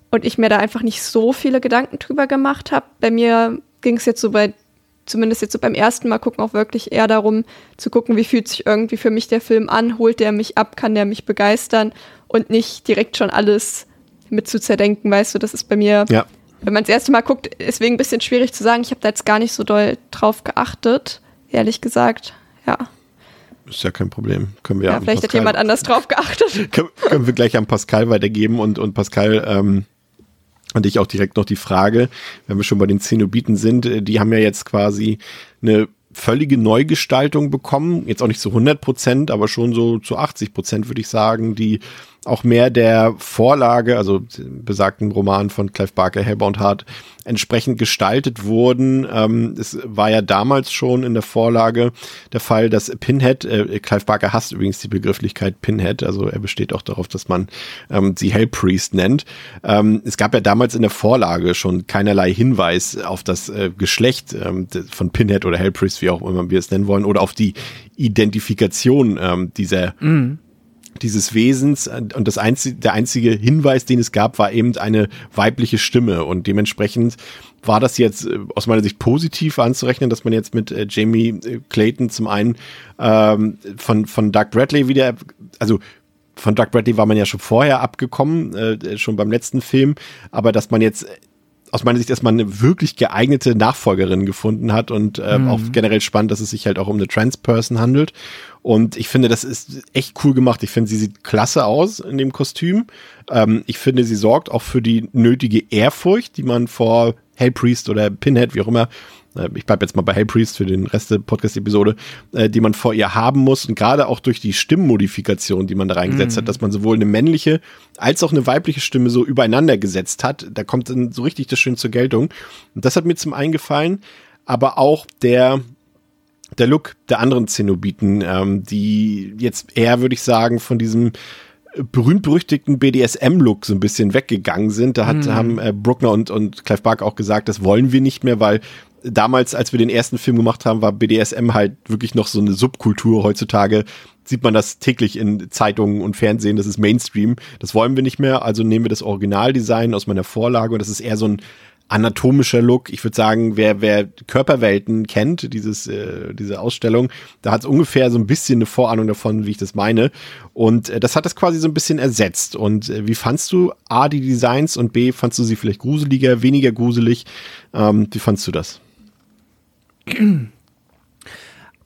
und ich mir da einfach nicht so viele Gedanken drüber gemacht habe. Bei mir ging es jetzt so bei, zumindest jetzt so beim ersten Mal gucken, auch wirklich eher darum zu gucken, wie fühlt sich irgendwie für mich der Film an, holt der mich ab, kann der mich begeistern und nicht direkt schon alles mit zu zerdenken, weißt du, das ist bei mir Ja. wenn man das erste Mal guckt, deswegen ein bisschen schwierig zu sagen. Ich habe da jetzt gar nicht so doll drauf geachtet, ehrlich gesagt. Ja, Ist ja kein Problem. Können wir ja, an vielleicht hat Pascal- jemand anders drauf geachtet. können, können wir gleich an Pascal weitergeben und, und Pascal, ähm, und ich auch direkt noch die Frage, wenn wir schon bei den Zenobiten sind, äh, die haben ja jetzt quasi eine völlige Neugestaltung bekommen, jetzt auch nicht zu 100 Prozent, aber schon so zu 80 Prozent würde ich sagen, die auch mehr der Vorlage, also besagten Roman von Clive Barker, Hellbound Heart, entsprechend gestaltet wurden. Ähm, es war ja damals schon in der Vorlage der Fall, dass Pinhead, äh, Clive Barker hasst übrigens die Begrifflichkeit Pinhead, also er besteht auch darauf, dass man ähm, sie Hellpriest nennt. Ähm, es gab ja damals in der Vorlage schon keinerlei Hinweis auf das äh, Geschlecht ähm, von Pinhead oder Hellpriest, wie auch immer wir es nennen wollen, oder auf die Identifikation ähm, dieser dieses Wesens und das einzige, der einzige Hinweis, den es gab, war eben eine weibliche Stimme. Und dementsprechend war das jetzt äh, aus meiner Sicht positiv anzurechnen, dass man jetzt mit äh, Jamie äh, Clayton zum einen ähm, von von Doug Bradley wieder, also von Doug Bradley war man ja schon vorher abgekommen, äh, schon beim letzten Film, aber dass man jetzt äh, aus meiner Sicht erstmal eine wirklich geeignete Nachfolgerin gefunden hat und ähm, auch generell spannend, dass es sich halt auch um eine Trans-Person handelt. Und ich finde, das ist echt cool gemacht. Ich finde, sie sieht klasse aus in dem Kostüm. Ähm, ich finde, sie sorgt auch für die nötige Ehrfurcht, die man vor Hellpriest oder Pinhead, wie auch immer, äh, ich bleibe jetzt mal bei Hellpriest für den Rest der Podcast-Episode, äh, die man vor ihr haben muss. Und gerade auch durch die Stimmmodifikation, die man da reingesetzt hat, dass man sowohl eine männliche als auch eine weibliche Stimme so übereinander gesetzt hat, da kommt dann so richtig das schön zur Geltung. Und das hat mir zum einen gefallen, aber auch der, der Look der anderen Zenobiten, ähm, die jetzt eher, würde ich sagen, von diesem berühmt-berüchtigten BDSM-Look so ein bisschen weggegangen sind. Da hat, Mhm. haben äh, Bruckner und, und Clive Barker auch gesagt, das wollen wir nicht mehr, weil damals, als wir den ersten Film gemacht haben, war BDSM halt wirklich noch so eine Subkultur. Heutzutage sieht man das täglich in Zeitungen und Fernsehen, das ist Mainstream. Das wollen wir nicht mehr, also nehmen wir das Originaldesign aus meiner Vorlage und das ist eher so ein anatomischer Look. Ich würde sagen, wer, wer Körperwelten kennt, dieses, äh, diese Ausstellung, da hat es ungefähr so ein bisschen eine Vorahnung davon, wie ich das meine. Und äh, das hat das quasi so ein bisschen ersetzt. Und äh, wie fandst du A, die Designs und B, fandst du sie vielleicht gruseliger, weniger gruselig? Ähm, wie fandst du das?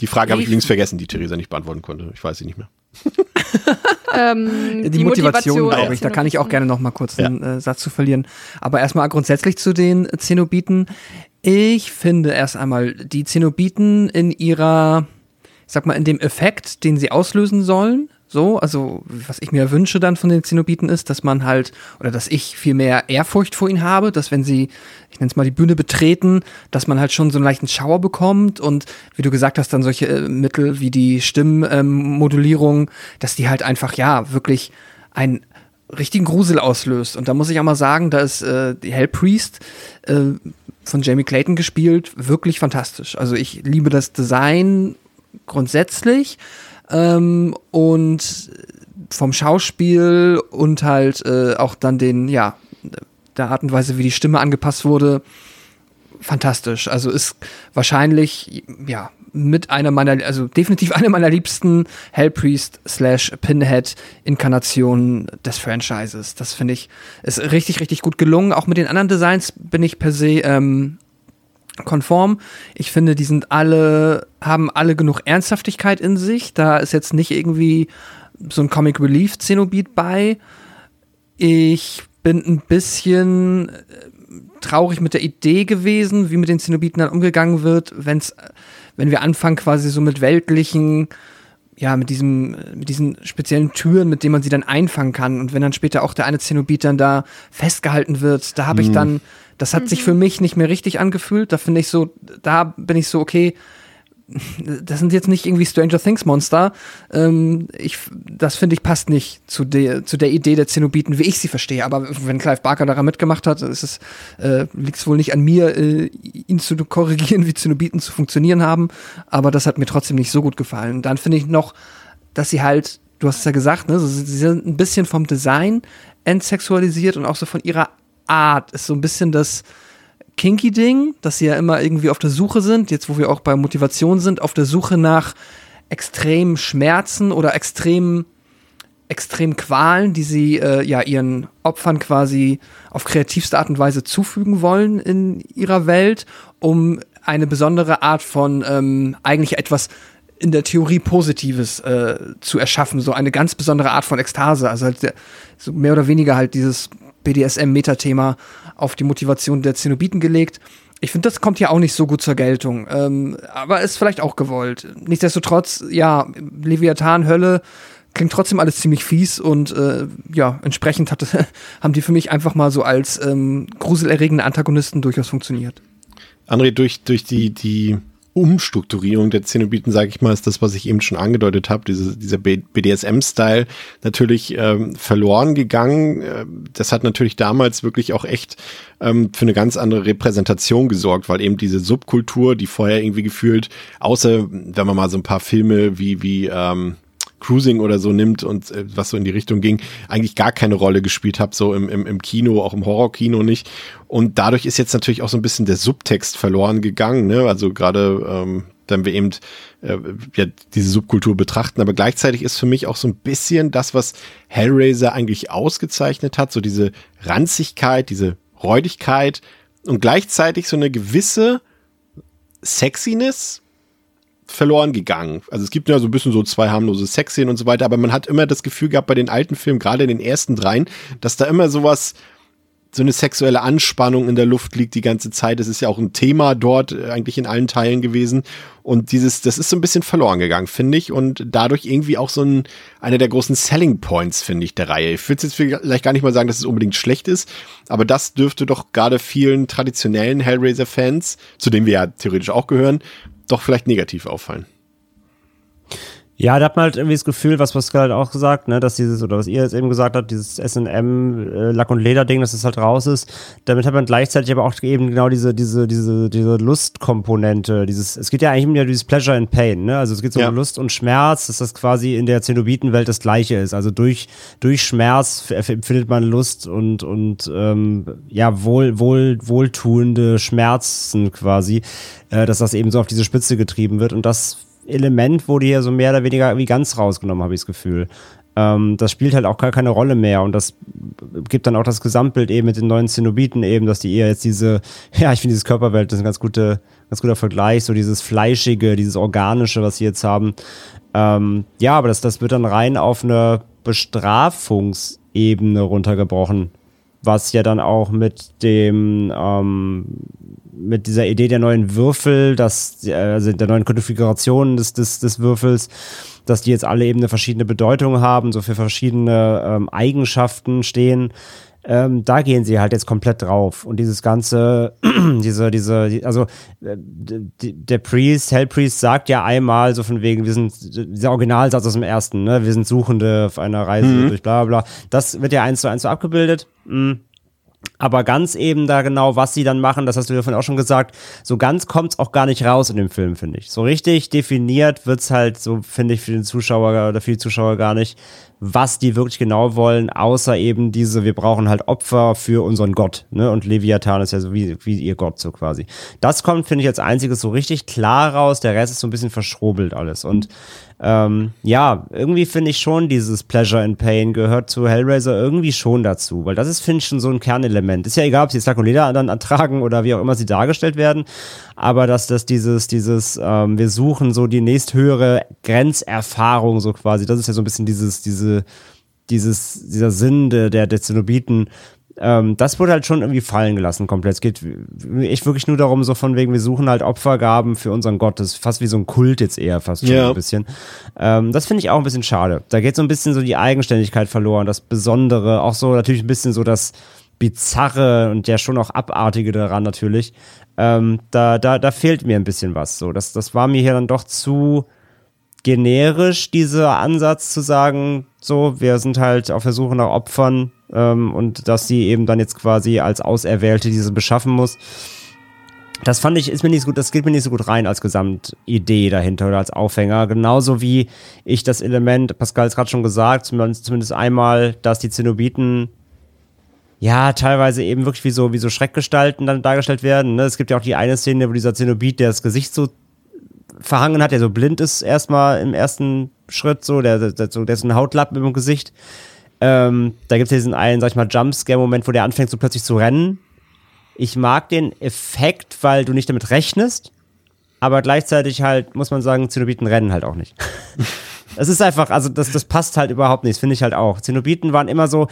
Die Frage habe ich Ich- links vergessen, die Theresa nicht beantworten konnte. Ich weiß sie nicht mehr. Ähm, Die, Motivation, glaube der ich. Da kann ich auch gerne noch mal kurz einen äh, Satz zu verlieren. Aber erstmal grundsätzlich zu den Zenobiten. Ich finde erst einmal die Zenobiten in ihrer, ich sag mal, in dem Effekt, den sie auslösen sollen. So, also was ich mir wünsche dann von den Zenobiten ist, dass man halt, oder dass ich viel mehr Ehrfurcht vor ihnen habe, dass wenn sie, ich nenne es mal, die Bühne betreten, dass man halt schon so einen leichten Schauer bekommt und wie du gesagt hast, dann solche äh, Mittel wie die Stimmmodulierung, dass die halt einfach, ja, wirklich einen richtigen Grusel auslöst. Und da muss ich auch mal sagen, da ist äh, die Hell Priest äh, von Jamie Clayton gespielt, wirklich fantastisch. Also ich liebe das Design grundsätzlich ähm, und vom Schauspiel und halt äh, auch dann den, ja, der Art und Weise, wie die Stimme angepasst wurde, fantastisch. Also ist wahrscheinlich, ja, mit einer meiner, also definitiv eine meiner liebsten Hellpriest slash Pinhead Inkarnationen des Franchises. Das finde ich, ist richtig, richtig gut gelungen. Auch mit den anderen Designs bin ich per se, ähm, konform. Ich finde, die sind alle, haben alle genug Ernsthaftigkeit in sich. Da ist jetzt nicht irgendwie so ein Comic Relief Zenobit bei. Ich bin ein bisschen äh, traurig mit der Idee gewesen, wie mit den Zenobiten dann umgegangen wird, wenn's, wenn wir anfangen quasi so mit weltlichen, ja, mit diesem, mit diesen speziellen Türen, mit denen man sie dann einfangen kann. Und wenn dann später auch der eine Zenobit dann da festgehalten wird, da habe ich dann, das hat sich für mich nicht mehr richtig angefühlt. Da finde ich so, da bin ich so, okay, das sind jetzt nicht irgendwie Stranger Things Monster. Ähm, ich, das finde ich passt nicht zu der, zu der Idee der Zenobiten, wie ich sie verstehe. Aber wenn Clive Barker daran mitgemacht hat, ist es, äh, liegt es wohl nicht an mir, äh, ihn zu korrigieren, wie Zenobiten zu funktionieren haben. Aber das hat mir trotzdem nicht so gut gefallen. Dann finde ich noch, dass sie halt, du hast es ja gesagt, ne, so, sie sind ein bisschen vom Design entsexualisiert und auch so von ihrer Art ist so ein bisschen das, Kinky-Ding, dass sie ja immer irgendwie auf der Suche sind, jetzt wo wir auch bei Motivation sind, auf der Suche nach extremen Schmerzen oder extremen, extremen Qualen, die sie äh, ja ihren Opfern quasi auf kreativste Art und Weise zufügen wollen in ihrer Welt, um eine besondere Art von ähm, eigentlich etwas in der Theorie Positives äh, zu erschaffen, so eine ganz besondere Art von Ekstase, also halt der, so mehr oder weniger halt dieses BDSM-Metathema auf die Motivation der Zenobiten gelegt. Ich finde, das kommt ja auch nicht so gut zur Geltung, ähm, aber ist vielleicht auch gewollt. Nichtsdestotrotz, ja, Leviathan, Hölle, klingt trotzdem alles ziemlich fies und äh, ja, entsprechend hat, haben die für mich einfach mal so als ähm, gruselerregende Antagonisten durchaus funktioniert. André, durch, durch die, die Umstrukturierung der Zenobiten, sage ich mal, ist das, was ich eben schon angedeutet habe, diese, dieser BDSM-Style natürlich ähm, verloren gegangen. Ähm, Das hat natürlich damals wirklich auch echt ähm, für eine ganz andere Repräsentation gesorgt, weil eben diese Subkultur, die vorher irgendwie gefühlt, außer wenn man mal so ein paar Filme wie, wie ähm, Cruising oder so nimmt und äh, was so in die Richtung ging, eigentlich gar keine Rolle gespielt habe, so im, im, im Kino, auch im Horrorkino nicht. Und dadurch ist jetzt natürlich auch so ein bisschen der Subtext verloren gegangen, ne? Also gerade ähm, wenn wir eben äh, ja, diese Subkultur betrachten, aber gleichzeitig ist für mich auch so ein bisschen das, was Hellraiser eigentlich ausgezeichnet hat, so diese Ranzigkeit, diese Räudigkeit und gleichzeitig so eine gewisse Sexiness, verloren gegangen. Also es gibt ja so ein bisschen so zwei harmlose Sexszenen und so weiter, aber man hat immer das Gefühl gehabt bei den alten Filmen, gerade in den ersten dreien, dass da immer sowas, so eine sexuelle Anspannung in der Luft liegt die ganze Zeit. Das ist ja auch ein Thema dort äh, eigentlich in allen Teilen gewesen. Und dieses, das ist so ein bisschen verloren gegangen, finde ich. Und dadurch irgendwie auch so ein, einer der großen Selling Points, finde ich, der Reihe. Ich würde jetzt vielleicht gar nicht mal sagen, dass es unbedingt schlecht ist, aber das dürfte doch gerade vielen traditionellen Hellraiser-Fans, zu denen wir ja theoretisch auch gehören, doch vielleicht negativ auffallen. Ja, da hat man halt irgendwie das Gefühl, was Pascal halt auch gesagt, ne, dass dieses, oder was ihr jetzt eben gesagt habt, dieses SM äh, Lack- und Leder-Ding, dass es halt raus ist. Damit hat man gleichzeitig aber auch eben genau diese, diese, diese, diese Lustkomponente, dieses, es geht ja eigentlich um ja dieses Pleasure and Pain, ne? Also es geht so Ja. um Lust und Schmerz, dass das quasi in der Zenobitenwelt das Gleiche ist. Also durch, durch Schmerz empfindet man Lust und, und ähm, ja, wohl, wohl, wohltuende Schmerzen quasi, äh, dass das eben so auf diese Spitze getrieben wird. Und das Element wurde hier so mehr oder weniger irgendwie ganz rausgenommen, habe ich das Gefühl. Ähm, das spielt halt auch gar keine Rolle mehr und das gibt dann auch das Gesamtbild eben mit den neuen Zenobiten eben, dass die eher jetzt diese, ja, ich finde dieses Körperwelt, das ist ein ganz, gute, ganz guter Vergleich, so dieses Fleischige, dieses Organische, was sie jetzt haben. Ähm, ja, aber das, das wird dann rein auf eine Bestrafungsebene runtergebrochen, was ja dann auch mit dem, ähm, mit dieser Idee der neuen Würfel, dass, äh, also der neuen Konfiguration des, des, des Würfels, dass die jetzt alle eben eine verschiedene Bedeutung haben, so für verschiedene ähm, Eigenschaften stehen. Ähm, da gehen sie halt jetzt komplett drauf. Und dieses ganze, diese, diese, die- also äh, der Priest, Hellpriest sagt ja einmal so von wegen, wir sind, dieser Originalsatz aus dem ersten, ne, wir sind Suchende auf einer Reise durch bla bla bla. Das wird ja eins zu eins so abgebildet. Mm. Aber ganz eben da genau, was sie dann machen, das hast du ja vorhin auch schon gesagt, so ganz kommt's auch gar nicht raus in dem Film, finde ich. So richtig definiert wird's halt so, finde ich, für den Zuschauer oder für die Zuschauer gar nicht, was die wirklich genau wollen, außer eben diese, wir brauchen halt Opfer für unseren Gott, ne? Und Leviathan ist ja so wie, wie ihr Gott so quasi. Das kommt, finde ich, als einziges so richtig klar raus, der Rest ist so ein bisschen verschrobelt alles. Und ähm, ja, irgendwie finde ich schon, dieses Pleasure and Pain gehört zu Hellraiser irgendwie schon dazu, weil das ist, finde ich, schon so ein Kernelement. Ist ja egal, ob sie jetzt Lack und Leder dann ertragen oder wie auch immer sie dargestellt werden, aber dass das dieses, dieses, ähm, wir suchen so die nächsthöhere Grenzerfahrung so quasi, das ist ja so ein bisschen dieses, diese, dieses, dieser Sinn der, der, der Zenobiten, ähm, das wurde halt schon irgendwie fallen gelassen komplett. Es geht echt wirklich nur darum, so von wegen, wir suchen halt Opfergaben für unseren Gott. Das ist fast wie so ein Kult jetzt eher fast schon Ja. ein bisschen. Ähm, das finde ich auch ein bisschen schade. Da geht so ein bisschen so die Eigenständigkeit verloren, das Besondere, auch so natürlich ein bisschen so das Bizarre und ja schon auch Abartige daran natürlich. Ähm, da, da, da fehlt mir ein bisschen was. So, das, das war mir hier dann doch zu generisch, dieser Ansatz zu sagen, so, wir sind halt auf der Suche nach Opfern ähm, und dass sie eben dann jetzt quasi als Auserwählte diese beschaffen muss. Das fand ich, ist mir nicht so gut, das geht mir nicht so gut rein als Gesamtidee dahinter oder als Aufhänger. Genauso wie ich das Element, Pascal hat gerade schon gesagt, zumindest, einmal, dass die Zenobiten ja, teilweise eben wirklich wie so, wie so Schreckgestalten dann dargestellt werden. Ne? Es gibt ja auch die eine Szene, wo dieser Zenobit, der das Gesicht so verhangen hat, der so blind ist erstmal im ersten Schritt, so, der, der, der, so, der ist ein Hautlappen im Gesicht. Ähm, da gibt es diesen einen, sag ich mal, Jumpscare-Moment, wo der anfängt so plötzlich zu rennen. Ich mag den Effekt, weil du nicht damit rechnest, aber gleichzeitig halt, muss man sagen, Zenobiten rennen halt auch nicht. Es ist einfach, also das, das passt halt überhaupt nicht, finde ich halt auch. Zenobiten waren immer so,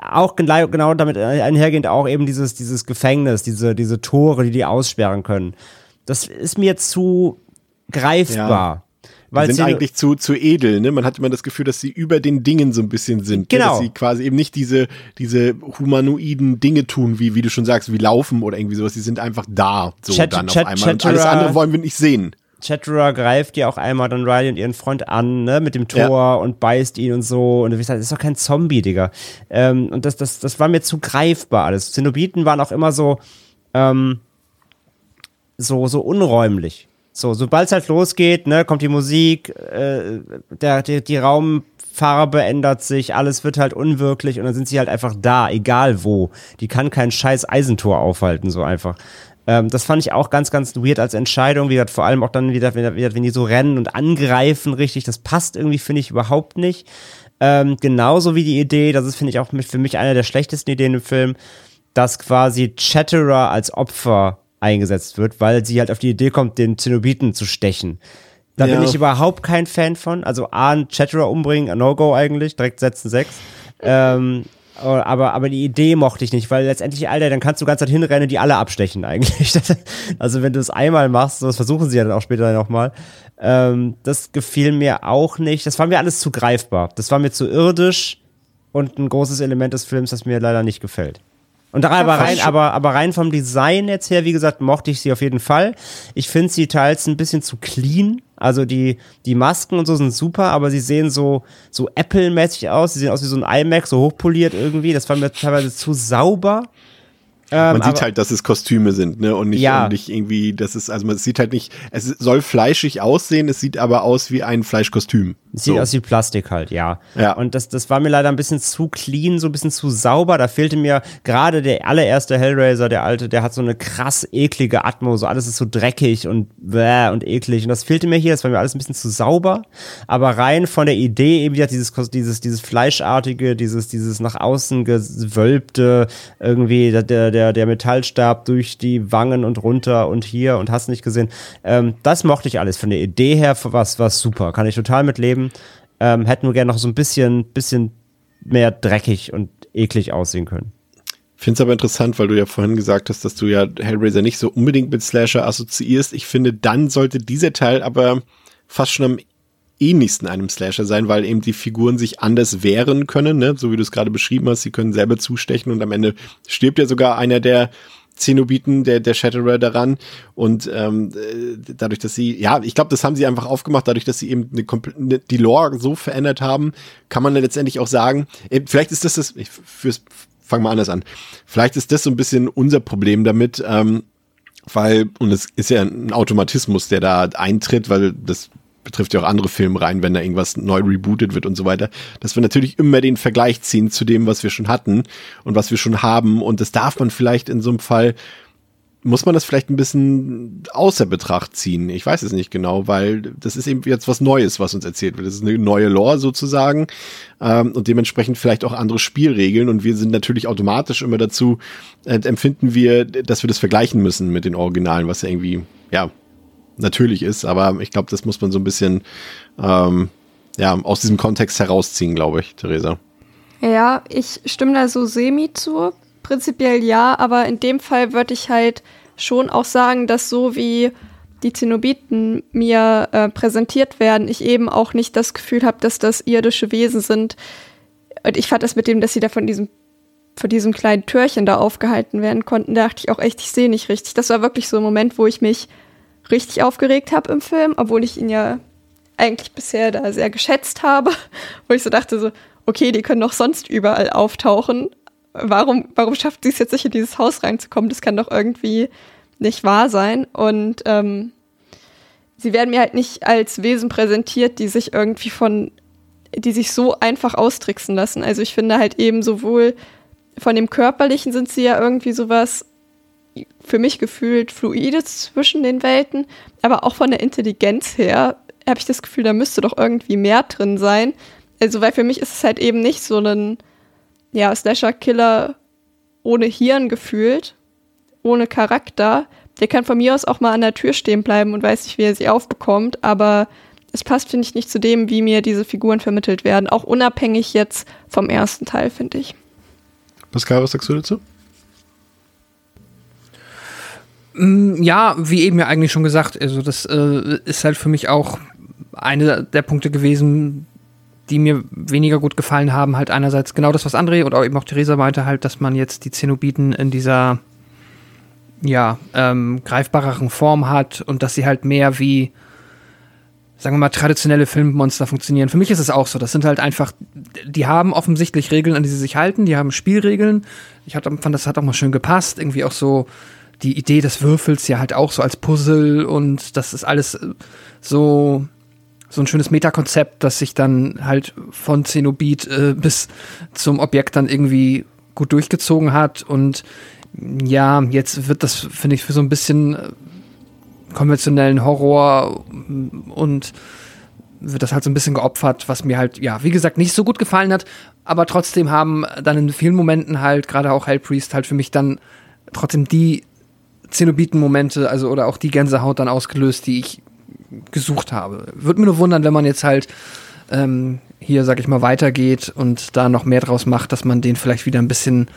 auch genau, damit einhergehend auch eben dieses, dieses Gefängnis, diese, diese Tore, die die aussperren können. Das ist mir zu greifbar. Die sind sie- eigentlich zu, zu edel, ne? Man hat immer das Gefühl, dass sie über den Dingen so ein bisschen sind. Ne? Genau. Dass sie quasi eben nicht diese, diese humanoiden Dinge tun, wie, wie du schon sagst, wie laufen oder irgendwie sowas. Die sind einfach da, so Chat- dann Chat- auf einmal. Und alles Chatterer- andere wollen wir nicht sehen. Chatterer greift ja auch einmal dann Riley und ihren Freund an, ne, mit dem Tor Ja. und beißt ihn und so. Und du gesagt, das ist doch kein Zombie, Digga. Ähm, und das, das, das war mir zu greifbar alles. Zenobiten waren auch immer so, ähm, so, so unräumlich. So, sobald es halt losgeht, ne, kommt die Musik, äh, der, die, die Raumfarbe ändert sich, alles wird halt unwirklich und dann sind sie halt einfach da, egal wo. Die kann kein scheiß Eisentor aufhalten, so einfach. Ähm, das fand ich auch ganz, ganz weird als Entscheidung, wie gesagt, vor allem auch dann wieder, wieder, wieder, wenn die so rennen und angreifen, richtig, das passt irgendwie, finde ich, überhaupt nicht. Ähm, genauso wie die Idee, das ist, finde ich, auch für mich eine der schlechtesten Ideen im Film, dass quasi Chatterer als Opfer eingesetzt wird, weil sie halt auf die Idee kommt, den Zenobiten zu stechen. Da Ja. bin ich überhaupt kein Fan von. Also A, einen Chatterer umbringen, No-Go eigentlich, direkt setzen sechs. ähm, aber, aber die Idee mochte ich nicht, weil letztendlich, Alter, dann kannst du ganz Zeit hinrennen, die alle abstechen eigentlich. also wenn du es einmal machst, das versuchen sie ja dann auch später nochmal, ähm, das gefiel mir auch nicht. Das war mir alles zu greifbar. Das war mir zu irdisch und ein großes Element des Films, das mir leider nicht gefällt. Und da aber rein, aber, aber rein vom Design jetzt her, wie gesagt, mochte ich sie auf jeden Fall. Ich finde sie teils ein bisschen zu clean. Also die, die Masken und so sind super, aber sie sehen so, so Apple-mäßig aus. Sie sehen aus wie so ein iMac, so hochpoliert irgendwie. Das war mir teilweise zu sauber. Ähm, Man sieht aber- halt, dass es Kostüme sind, ne? Und nicht, Ja. und nicht irgendwie, das ist, also man sieht halt nicht, es soll fleischig aussehen, es sieht aber aus wie ein Fleischkostüm. Sieht So. aus wie Plastik halt, ja. Ja. Und das, das war mir leider ein bisschen zu clean, so ein bisschen zu sauber. Da fehlte mir gerade der allererste Hellraiser, der alte, der hat so eine krass eklige Atmo, so alles ist so dreckig und bäh und eklig. Und das fehlte mir hier, das war mir alles ein bisschen zu sauber. Aber rein von der Idee eben, ja, dieses, dieses, dieses Fleischartige, dieses, dieses nach außen gewölbte, irgendwie der, der, der, der Metallstab durch die Wangen und runter und hier und hast nicht gesehen. Ähm, das mochte ich alles. Von der Idee her was, was super. Kann ich total mitleben. Ähm, hätte nur gerne noch so ein bisschen, bisschen mehr dreckig und eklig aussehen können. Finde es aber interessant, weil du ja vorhin gesagt hast, dass du ja Hellraiser nicht so unbedingt mit Slasher assoziierst. Ich finde, dann sollte dieser Teil aber fast schon am ähnlichsten einem Slasher sein, weil eben die Figuren sich anders wehren können, ne? so wie du es gerade beschrieben hast. Sie können selber zustechen und am Ende stirbt ja sogar einer der Zenobiten, der, der Shatterer daran. Und ähm, äh, dadurch, dass sie, ja, ich glaube, das haben sie einfach aufgemacht, dadurch, dass sie eben eine, eine, die Lore so verändert haben, kann man letztendlich auch sagen, äh, vielleicht ist das das, ich fürs, fang mal anders an. Vielleicht ist das so ein bisschen unser Problem damit, ähm, weil, und es ist ja ein Automatismus, der da eintritt, weil das betrifft ja auch andere Filme rein, wenn da irgendwas neu rebootet wird und so weiter, dass wir natürlich immer den Vergleich ziehen zu dem, was wir schon hatten und was wir schon haben. Und das darf man vielleicht in so einem Fall, muss man das vielleicht ein bisschen außer Betracht ziehen. Ich weiß es nicht genau, weil das ist eben jetzt was Neues, was uns erzählt wird. Das ist eine neue Lore sozusagen ähm, und dementsprechend vielleicht auch andere Spielregeln. Und wir sind natürlich automatisch immer dazu, äh, empfinden wir, dass wir das vergleichen müssen mit den Originalen, was ja irgendwie, ja, natürlich ist. Aber ich glaube, das muss man so ein bisschen ähm, ja, aus diesem Kontext herausziehen, glaube ich, Theresa. Ja, ich stimme da so semi zu. Prinzipiell ja, aber in dem Fall würde ich halt schon auch sagen, dass so wie die Zenobiten mir äh, präsentiert werden, ich eben auch nicht das Gefühl habe, dass das irdische Wesen sind. Und ich fand das mit dem, dass sie da von diesem von diesem kleinen Türchen da aufgehalten werden konnten, da dachte ich auch echt, ich sehe nicht richtig. Das war wirklich so ein Moment, wo ich mich richtig aufgeregt habe im Film, obwohl ich ihn ja eigentlich bisher da sehr geschätzt habe, wo ich so dachte so, okay, die können doch sonst überall auftauchen. Warum, warum schafft sie es jetzt nicht in dieses Haus reinzukommen? Das kann doch irgendwie nicht wahr sein. Und ähm, sie werden mir halt nicht als Wesen präsentiert, die sich irgendwie von, die sich so einfach austricksen lassen. Also ich finde halt eben sowohl von dem Körperlichen sind sie ja irgendwie sowas für mich gefühlt Fluides zwischen den Welten, aber auch von der Intelligenz her habe ich das Gefühl, da müsste doch irgendwie mehr drin sein. Also, weil für mich ist es halt eben nicht so ein, ja, Slasher-Killer ohne Hirn gefühlt, ohne Charakter. Der kann von mir aus auch mal an der Tür stehen bleiben und weiß nicht, wie er sie aufbekommt, aber es passt, finde ich, nicht zu dem, wie mir diese Figuren vermittelt werden. Auch unabhängig jetzt vom ersten Teil, finde ich. Pascal, was sagst du dazu? Mm, Ja, wie eben ja eigentlich schon gesagt, also das äh, ist halt für mich auch einer der Punkte gewesen, die mir weniger gut gefallen haben. Halt einerseits genau das, was André und auch eben auch Theresa meinte, halt, dass man jetzt die Zenobiten in dieser ja, ähm, greifbareren Form hat und dass sie halt mehr wie, sagen wir mal, traditionelle Filmmonster funktionieren. Für mich ist es auch so. Das sind halt einfach, die haben offensichtlich Regeln, an die sie sich halten, die haben Spielregeln. Ich hab, fand, das hat auch mal schön gepasst. Irgendwie auch so die Idee des Würfels ja halt auch so als Puzzle und das ist alles äh, so so ein schönes Metakonzept, das sich dann halt von Zenobit äh, bis zum Objekt dann irgendwie gut durchgezogen hat und ja, jetzt wird das, finde ich, für so ein bisschen äh, konventionellen Horror und wird das halt so ein bisschen geopfert, was mir halt, ja, wie gesagt, nicht so gut gefallen hat, aber trotzdem haben dann in vielen Momenten halt, gerade auch Hellpriest, halt für mich dann trotzdem die Zenobiten-Momente, also oder auch die Gänsehaut dann ausgelöst, die ich gesucht habe. Würde mir nur wundern, wenn man jetzt halt ähm, hier, sag ich mal, weitergeht und da noch mehr draus macht, dass man den vielleicht wieder ein bisschen,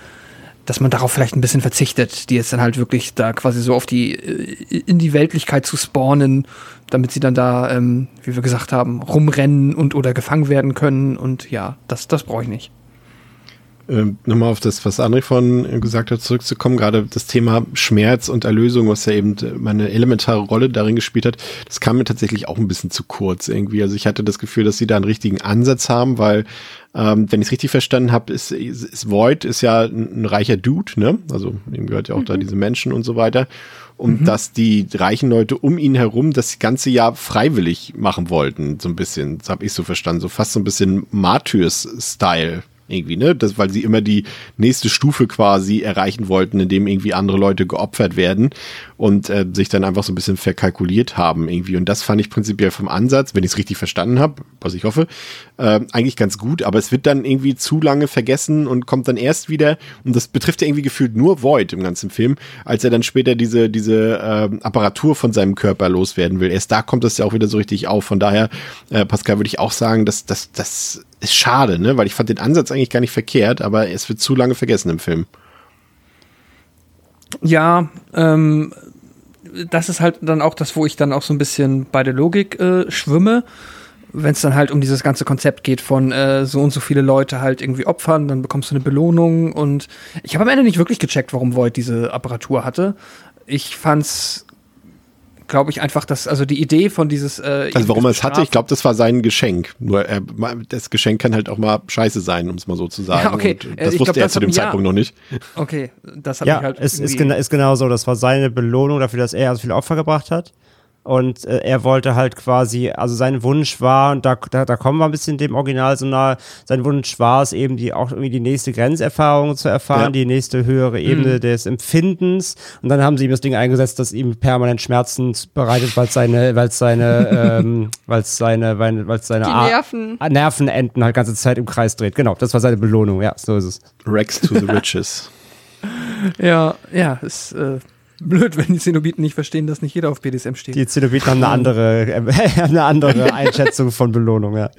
dass man darauf vielleicht ein bisschen verzichtet, die jetzt dann halt wirklich da quasi so auf die, äh, in die Weltlichkeit zu spawnen, damit sie dann da, ähm, wie wir gesagt haben, rumrennen und oder gefangen werden können und ja, das, das brauche ich nicht. Ähm, nochmal auf das, was André von gesagt hat, zurückzukommen, gerade das Thema Schmerz und Erlösung, was ja eben meine elementare Rolle darin gespielt hat, das kam mir tatsächlich auch ein bisschen zu kurz irgendwie. Also ich hatte das Gefühl, dass sie da einen richtigen Ansatz haben, weil ähm, wenn ich es richtig verstanden habe, ist, ist, ist Void ist ja ein, ein reicher Dude, ne? Also ihm gehört ja auch mhm. da diese Menschen und so weiter und mhm. dass die reichen Leute um ihn herum das ganze Jahr freiwillig machen wollten, so ein bisschen. Das habe ich so verstanden, so fast so ein bisschen Martyrs-Style irgendwie, ne? Das, weil sie immer die nächste Stufe quasi erreichen wollten, indem irgendwie andere Leute geopfert werden und äh, sich dann einfach so ein bisschen verkalkuliert haben irgendwie. Und das fand ich prinzipiell vom Ansatz, wenn ich es richtig verstanden habe, was ich hoffe, äh, eigentlich ganz gut. Aber es wird dann irgendwie zu lange vergessen und kommt dann erst wieder. Und das betrifft ja irgendwie gefühlt nur Void im ganzen Film, als er dann später diese diese äh, Apparatur von seinem Körper loswerden will. Erst da kommt das ja auch wieder so richtig auf. Von daher, äh, Pascal, würde ich auch sagen, dass das das ist schade, ne? Weil ich fand den Ansatz eigentlich gar nicht verkehrt, aber es wird zu lange vergessen im Film. Ja, ähm, das ist halt dann auch das, wo ich dann auch so ein bisschen bei der Logik äh, schwimme. Wenn es dann halt um dieses ganze Konzept geht von äh, so und so viele Leute halt irgendwie opfern, dann bekommst du eine Belohnung und ich habe am Ende nicht wirklich gecheckt, warum Void diese Apparatur hatte. Ich fand's glaube ich einfach, dass also die Idee von dieses äh, also warum er es hatte, ich glaube, das war sein Geschenk. Nur er, das Geschenk kann halt auch mal scheiße sein, um es mal so zu sagen. Ja, okay. Und das ich wusste glaub, er zu dem Zeitpunkt noch nicht. Okay, das hat ja, mich halt es ist, gena ist genau so. Das war seine Belohnung dafür, dass er so viele Opfer gebracht hat. Und äh, er wollte halt quasi, also sein Wunsch war, und da, da, da kommen wir ein bisschen dem Original so nahe, sein Wunsch war es eben, die auch irgendwie die nächste Grenzerfahrung zu erfahren, ja. die nächste höhere Ebene mhm. des Empfindens. Und dann haben sie ihm das Ding eingesetzt, das ihm permanent Schmerzen bereitet, weil seine, weil seine, ähm, weil seine, weil seine die Nerven. Nervenenden halt ganze Zeit im Kreis dreht. Genau, das war seine Belohnung, ja, so ist es. Rex to the riches. ja, ja, ist äh blöd, wenn die Zenobiten nicht verstehen, dass nicht jeder auf BDSM steht. Die Zenobiten haben eine andere, äh, eine andere Einschätzung von Belohnung, ja.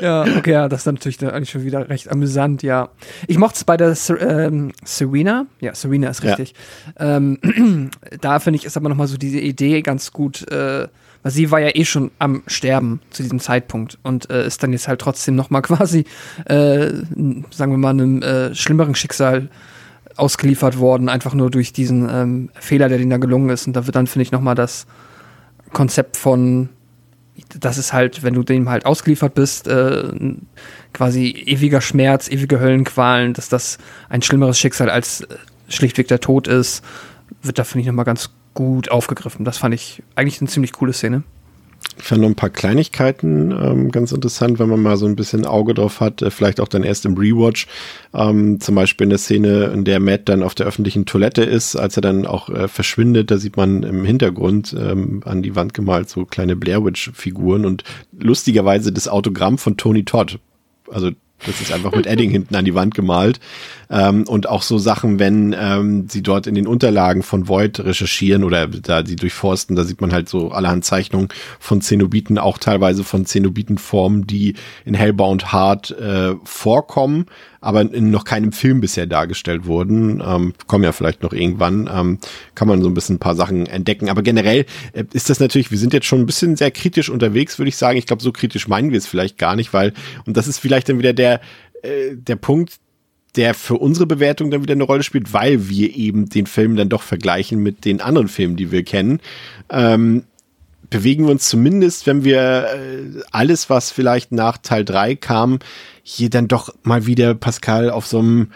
Ja, okay, ja, das ist dann natürlich eigentlich schon wieder recht amüsant, ja. Ich mochte es bei der ähm, Serena, ja, Serena ist richtig. Ja. Ähm, da finde ich, ist aber nochmal so diese Idee ganz gut, äh, weil sie war ja eh schon am Sterben zu diesem Zeitpunkt und äh, ist dann jetzt halt trotzdem nochmal quasi, äh, sagen wir mal, einem äh, schlimmeren Schicksal ausgeliefert worden, einfach nur durch diesen ähm, Fehler, der denen da gelungen ist. Und da wird dann, finde ich, nochmal das Konzept von, das ist halt, wenn du dem halt ausgeliefert bist, äh, quasi ewiger Schmerz, ewige Höllenqualen, dass das ein schlimmeres Schicksal als äh, schlichtweg der Tod ist, wird da, finde ich, nochmal ganz gut aufgegriffen. Das fand ich eigentlich eine ziemlich coole Szene. Ich fand noch ein paar Kleinigkeiten ähm, ganz interessant, wenn man mal so ein bisschen Auge drauf hat, äh, vielleicht auch dann erst im Rewatch. Ähm, zum Beispiel in der Szene, in der Matt dann auf der öffentlichen Toilette ist, als er dann auch äh, verschwindet, da sieht man im Hintergrund ähm, an die Wand gemalt so kleine Blair Witch-Figuren und lustigerweise das Autogramm von Tony Todd. Also das ist einfach mit Edding hinten an die Wand gemalt. Ähm, und auch so Sachen, wenn ähm, sie dort in den Unterlagen von Void recherchieren oder da sie durchforsten, da sieht man halt so allerhand Zeichnungen von Zenobiten, auch teilweise von Zenobitenformen, die in Hellbound Heart äh, vorkommen, aber in noch keinem Film bisher dargestellt wurden. Ähm, kommen ja vielleicht noch irgendwann. Ähm, kann man so ein bisschen ein paar Sachen entdecken. Aber generell äh, ist das natürlich, wir sind jetzt schon ein bisschen sehr kritisch unterwegs, würde ich sagen. Ich glaube, so kritisch meinen wir es vielleicht gar nicht, weil, und das ist vielleicht dann wieder der, äh, der Punkt, der für unsere Bewertung dann wieder eine Rolle spielt, weil wir eben den Film dann doch vergleichen mit den anderen Filmen, die wir kennen. Ähm, bewegen wir uns zumindest, wenn wir äh, alles, was vielleicht nach Teil 3 kam, hier dann doch mal wieder Pascal auf so einem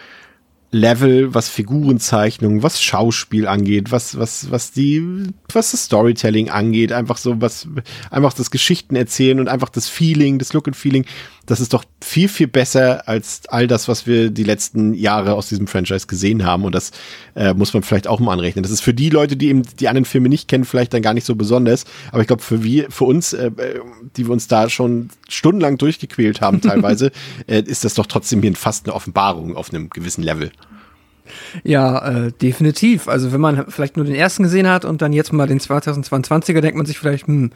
Level, was Figurenzeichnung, was Schauspiel angeht, was, was, was die, was das Storytelling angeht, einfach so, was, einfach das Geschichten erzählen und einfach das Feeling, das Look and Feeling, das ist doch viel, viel besser als all das, was wir die letzten Jahre aus diesem Franchise gesehen haben. Und das äh, muss man vielleicht auch mal anrechnen. Das ist für die Leute, die eben die anderen Filme nicht kennen, vielleicht dann gar nicht so besonders. Aber ich glaube, für wir, für uns, äh, die wir uns da schon stundenlang durchgequält haben, teilweise, äh, ist das doch trotzdem hier fast eine Offenbarung auf einem gewissen Level. Ja, äh, definitiv. Also wenn man vielleicht nur den ersten gesehen hat und dann jetzt mal den 2022er, denkt man sich vielleicht, hm,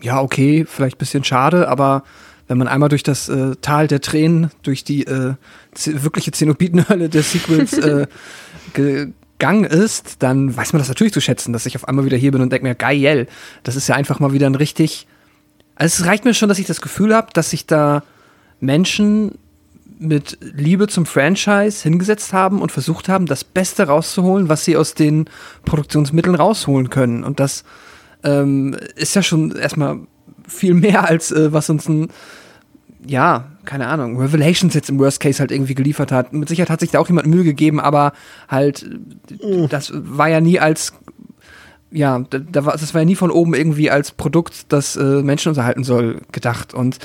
ja, okay, vielleicht bisschen schade, aber wenn man einmal durch das äh, Tal der Tränen, durch die äh, wirkliche Zenobitenhölle der Sequels äh, gegangen ist, dann weiß man das natürlich zu schätzen, dass ich auf einmal wieder hier bin und denke mir, geil, das ist ja einfach mal wieder ein richtig. Also es reicht mir schon, dass ich das Gefühl habe, dass sich da Menschen mit Liebe zum Franchise hingesetzt haben und versucht haben, das Beste rauszuholen, was sie aus den Produktionsmitteln rausholen können. Und das ähm, ist ja schon erstmal viel mehr als äh, was uns ein ja, keine Ahnung, Revelations jetzt im Worst Case halt irgendwie geliefert hat. Mit Sicherheit hat sich da auch jemand Mühe gegeben, aber halt, mhm. das war ja nie als, ja, da, da war, das war ja nie von oben irgendwie als Produkt, das äh, Menschen unterhalten soll, gedacht. Und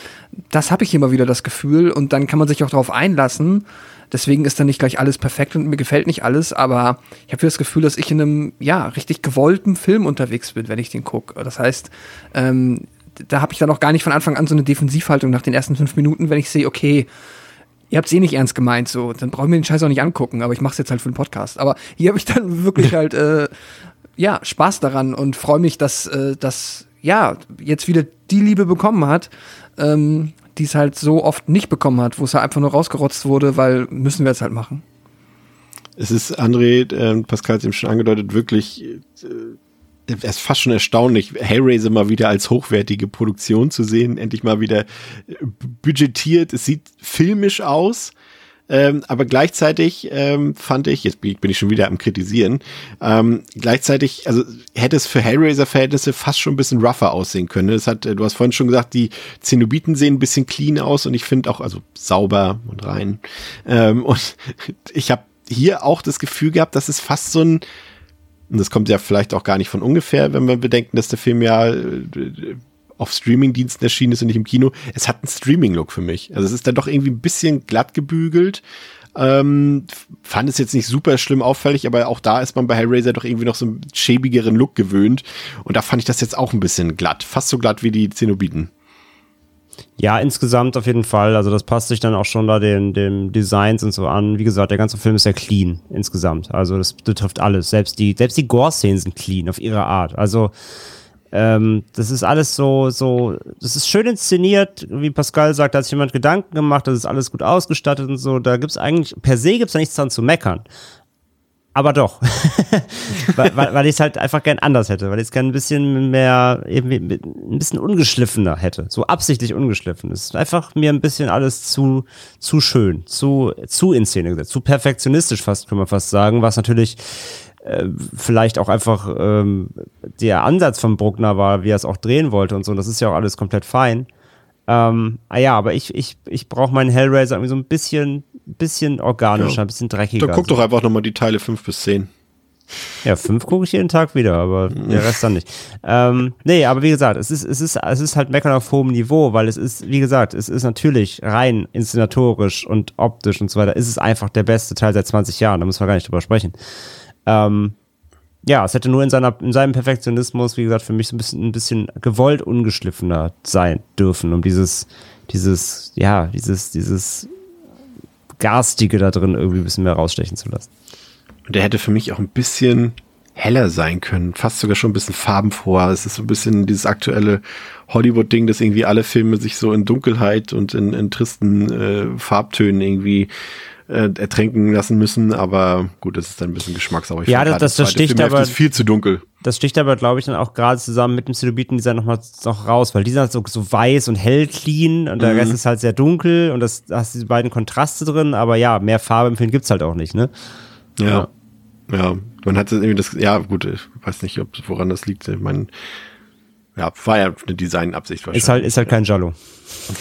das habe ich immer wieder das Gefühl. Und dann kann man sich auch darauf einlassen. Deswegen ist dann nicht gleich alles perfekt und mir gefällt nicht alles, aber ich habe das Gefühl, dass ich in einem, ja, richtig gewollten Film unterwegs bin, wenn ich den gucke. Das heißt, ähm, da habe ich dann auch gar nicht von Anfang an so eine Defensivhaltung nach den ersten fünf Minuten, wenn ich sehe, okay, ihr habt es eh nicht ernst gemeint, so, dann brauchen wir den Scheiß auch nicht angucken, aber ich mache es jetzt halt für den Podcast. Aber hier habe ich dann wirklich halt, äh, ja, Spaß daran und freue mich, dass äh, das, ja, jetzt wieder die Liebe bekommen hat, ähm, die es halt so oft nicht bekommen hat, wo es halt einfach nur rausgerotzt wurde, weil müssen wir jetzt halt machen. Es ist, André, äh, Pascal hat es eben schon angedeutet, wirklich äh, es ist fast schon erstaunlich, Hellraiser mal wieder als hochwertige Produktion zu sehen, endlich mal wieder äh, budgetiert. Es sieht filmisch aus. Ähm, aber gleichzeitig ähm, fand ich, jetzt bin ich schon wieder am Kritisieren, ähm, gleichzeitig, also hätte es für Hellraiser-Verhältnisse fast schon ein bisschen rougher aussehen können. Das hat, du hast vorhin schon gesagt, die Zenobiten sehen ein bisschen clean aus und ich finde auch, also sauber und rein. Ähm, und ich habe hier auch das Gefühl gehabt, dass es fast so ein und das kommt ja vielleicht auch gar nicht von ungefähr, wenn wir bedenken, dass der Film ja äh, auf Streaming-Diensten erschienen ist und nicht im Kino. Es hat einen Streaming-Look für mich. Also es ist dann doch irgendwie ein bisschen glatt gebügelt. Ähm, fand es jetzt nicht super schlimm auffällig, aber auch da ist man bei Hellraiser doch irgendwie noch so einen schäbigeren Look gewöhnt. Und da fand ich das jetzt auch ein bisschen glatt. Fast so glatt wie die Zenobiten. Ja, insgesamt auf jeden Fall. Also das passt sich dann auch schon da den, den Designs und so an. Wie gesagt, der ganze Film ist ja clean insgesamt. Also das betrifft alles. Selbst die, selbst die Gore-Szenen sind clean auf ihre Art. Also ähm, das ist alles so, so, das ist schön inszeniert, wie Pascal sagt, da hat sich jemand Gedanken gemacht, das ist alles gut ausgestattet und so. Da gibt's eigentlich, per se gibt's da nichts dran zu meckern aber doch. weil, weil, ich es halt einfach gern anders hätte, weil ich es gern ein bisschen mehr, eben ein bisschen ungeschliffener hätte. So absichtlich ungeschliffen. Es ist einfach mir ein bisschen alles zu, zu schön, zu, zu in Szene gesetzt, zu perfektionistisch fast, kann man fast sagen, was natürlich äh, vielleicht auch einfach ähm, der Ansatz von Bruckner war, wie er es auch drehen wollte und so. Das ist ja auch alles komplett fein. Ähm, ah ja, aber ich, ich, ich brauche meinen Hellraiser irgendwie so ein bisschen, bisschen organischer, ja. ein bisschen dreckiger. Dann guck doch einfach nochmal die Teile 5 bis 10. Ja, fünf gucke ich jeden Tag wieder, aber der Rest dann nicht. Ähm, nee, aber wie gesagt, es ist, es ist, es ist halt Meckern auf hohem Niveau, weil es ist, wie gesagt, es ist natürlich rein inszenatorisch und optisch und so weiter, ist es einfach der beste Teil seit 20 Jahren, da müssen wir gar nicht drüber sprechen. Ähm, ja, es hätte nur in, seiner, in seinem Perfektionismus, wie gesagt, für mich so ein bisschen, ein bisschen gewollt ungeschliffener sein dürfen, um dieses, dieses, ja, dieses, dieses Garstige da drin irgendwie ein bisschen mehr rausstechen zu lassen. Und der hätte für mich auch ein bisschen heller sein können, fast sogar schon ein bisschen farbenfroher. Es ist so ein bisschen dieses aktuelle Hollywood-Ding, dass irgendwie alle Filme sich so in Dunkelheit und in, in tristen äh, Farbtönen irgendwie äh, ertränken lassen müssen, aber gut, das ist dann ein bisschen Geschmackssache. Ja, das, das, das sticht aber ist viel zu dunkel. Das sticht aber, glaube ich, dann auch gerade zusammen mit dem Cenobiten-Design nochmal noch raus, weil die sind halt so, so weiß und hell clean und der mhm. Rest ist halt sehr dunkel und das da hast diese beiden Kontraste drin, aber ja, mehr Farbe im Film gibt's halt auch nicht, ne? Ja. Ja, man hat irgendwie das, ja, gut, ich weiß nicht, ob, woran das liegt. Ich meine, ja, war ja eine Designabsicht wahrscheinlich. Ist halt, ist halt kein Jallo.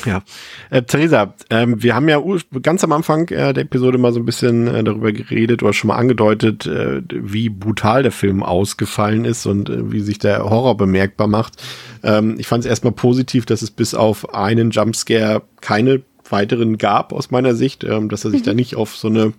Ja. Äh, Theresa, ähm, wir haben ja ganz am Anfang äh, der Episode mal so ein bisschen äh, darüber geredet oder schon mal angedeutet, äh, wie brutal der Film ausgefallen ist und äh, wie sich der Horror bemerkbar macht. Ähm, ich fand es erstmal positiv, dass es bis auf einen Jumpscare keine weiteren gab aus meiner Sicht, ähm, dass er sich mhm. da nicht auf so eine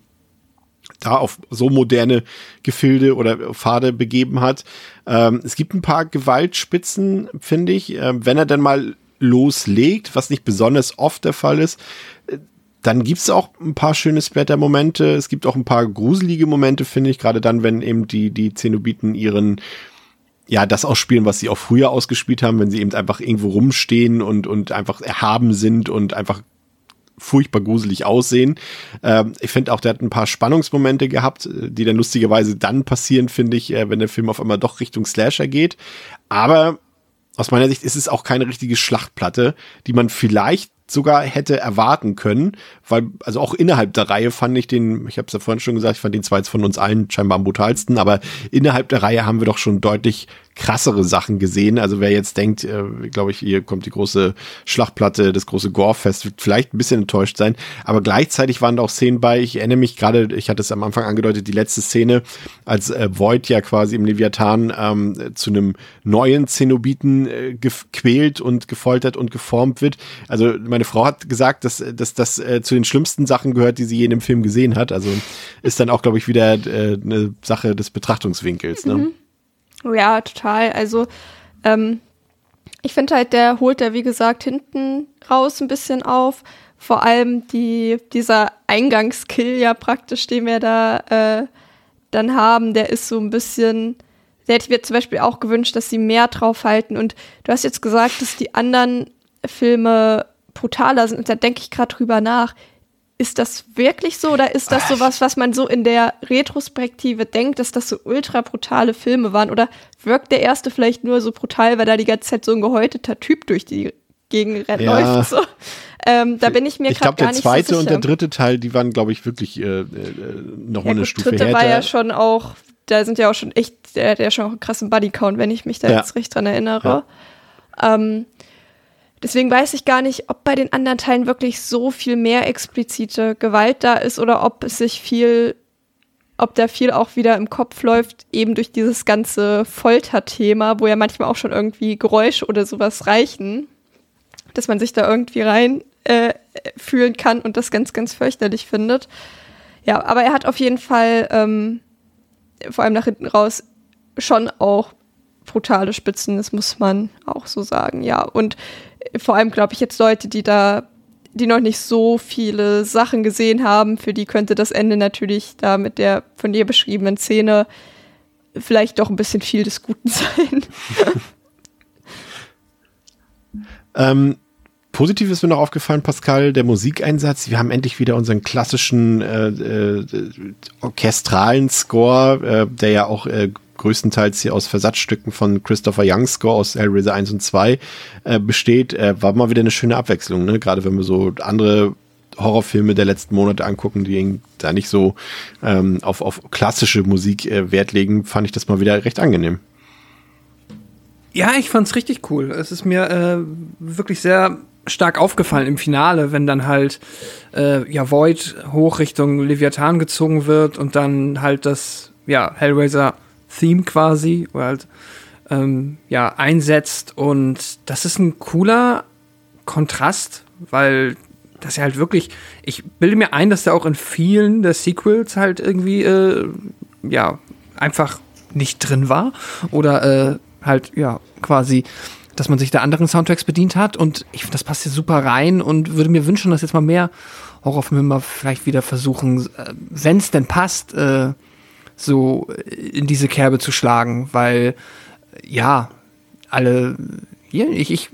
da auf so moderne Gefilde oder Pfade begeben hat. Ähm, es gibt ein paar Gewaltspitzen, finde ich. Ähm, wenn er dann mal loslegt, was nicht besonders oft der Fall ist, äh, dann gibt's auch ein paar schöne Splatter-Momente. Es gibt auch ein paar gruselige Momente, finde ich, gerade dann, wenn eben die, die Zenobiten ihren ja, das ausspielen, was sie auch früher ausgespielt haben, wenn sie eben einfach irgendwo rumstehen und, und einfach erhaben sind und einfach furchtbar gruselig aussehen. Ähm, ich finde auch, der hat ein paar Spannungsmomente gehabt, äh, die dann lustigerweise dann passieren, finde ich, äh, wenn der Film auf einmal doch Richtung Slasher geht. Aber aus meiner Sicht ist es auch keine richtige Schlachtplatte, die man vielleicht sogar hätte erwarten können, weil, also auch innerhalb der Reihe fand ich den, ich habe es ja vorhin schon gesagt, ich fand den zwar jetzt von uns allen scheinbar am brutalsten, aber innerhalb der Reihe haben wir doch schon deutlich krassere Sachen gesehen. Also wer jetzt denkt, äh, glaube ich, hier kommt die große Schlachtplatte, das große Gore-Fest, wird vielleicht ein bisschen enttäuscht sein. Aber gleichzeitig waren da auch Szenen bei, ich erinnere mich gerade, ich hatte es am Anfang angedeutet, die letzte Szene, als äh, Void ja quasi im Leviathan ähm, zu einem neuen Zenobiten äh, gequält und gefoltert und geformt wird. Also meine Frau hat gesagt, dass, dass das äh, zu den schlimmsten Sachen gehört, die sie je in dem Film gesehen hat. Also ist dann auch, glaube ich, wieder äh, eine Sache des Betrachtungswinkels. Ne? Mhm. Ja, total. Also ähm, ich finde halt, der holt da, wie gesagt, hinten raus ein bisschen auf. Vor allem die, dieser Eingangskill ja praktisch, den wir da äh, dann haben, der ist so ein bisschen, der hätte ich mir zum Beispiel auch gewünscht, dass sie mehr draufhalten. Und du hast jetzt gesagt, dass die anderen Filme brutaler sind. Und da denke ich gerade drüber nach ist das wirklich so oder ist das sowas, was man so in der Retrospektive denkt, dass das so ultra brutale Filme waren? Oder wirkt der erste vielleicht nur so brutal, weil da die ganze Zeit so ein gehäuteter Typ durch die Gegend ja. läuft? So. Ähm, da bin ich mir gerade gar nicht so sicher. Ich glaube, der zweite und der dritte Teil, die waren, glaube ich, wirklich äh, äh, noch ja, eine gut, Stufe dritte härter. war ja schon auch, da sind ja auch schon echt, der hat ja schon auch einen krassen Bodycount, wenn ich mich da ja. jetzt recht dran erinnere. Ja. Ähm, Deswegen weiß ich gar nicht, ob bei den anderen Teilen wirklich so viel mehr explizite Gewalt da ist oder ob es sich viel, ob da viel auch wieder im Kopf läuft, eben durch dieses ganze Folterthema, wo ja manchmal auch schon irgendwie Geräusche oder sowas reichen, dass man sich da irgendwie rein äh, fühlen kann und das ganz, ganz fürchterlich findet. Ja, aber er hat auf jeden Fall, ähm, vor allem nach hinten raus, schon auch brutale Spitzen, das muss man auch so sagen, ja. Und vor allem, glaube ich, jetzt Leute, die da, die noch nicht so viele Sachen gesehen haben, für die könnte das Ende natürlich da mit der von dir beschriebenen Szene vielleicht doch ein bisschen viel des Guten sein. ähm, Positiv ist mir noch aufgefallen, Pascal, der Musikeinsatz. Wir haben endlich wieder unseren klassischen äh, äh, orchestralen Score, äh, der ja auch äh, größtenteils hier aus Versatzstücken von Christopher Youngs Score aus Hellraiser 1 und 2 äh, besteht, äh, war mal wieder eine schöne Abwechslung, ne? Gerade wenn wir so andere Horrorfilme der letzten Monate angucken, die da nicht so ähm, auf, auf klassische Musik äh, Wert legen, fand ich das mal wieder recht angenehm. Ja, ich fand's richtig cool. Es ist mir äh, wirklich sehr stark aufgefallen im Finale, wenn dann halt äh, ja Void hoch Richtung Leviathan gezogen wird und dann halt das ja Hellraiser Theme quasi, oder halt, ähm, ja, einsetzt. Und das ist ein cooler Kontrast, weil das ja halt wirklich, ich bilde mir ein, dass der auch in vielen der Sequels halt irgendwie, äh, ja, einfach nicht drin war. Oder äh, halt, ja, quasi, dass man sich da anderen Soundtracks bedient hat. Und ich finde, das passt hier super rein und würde mir wünschen, dass jetzt mal mehr Horrorfilme vielleicht wieder versuchen, äh, wenn es denn passt, äh, so in diese Kerbe zu schlagen, weil ja, alle, ja, ich, ich,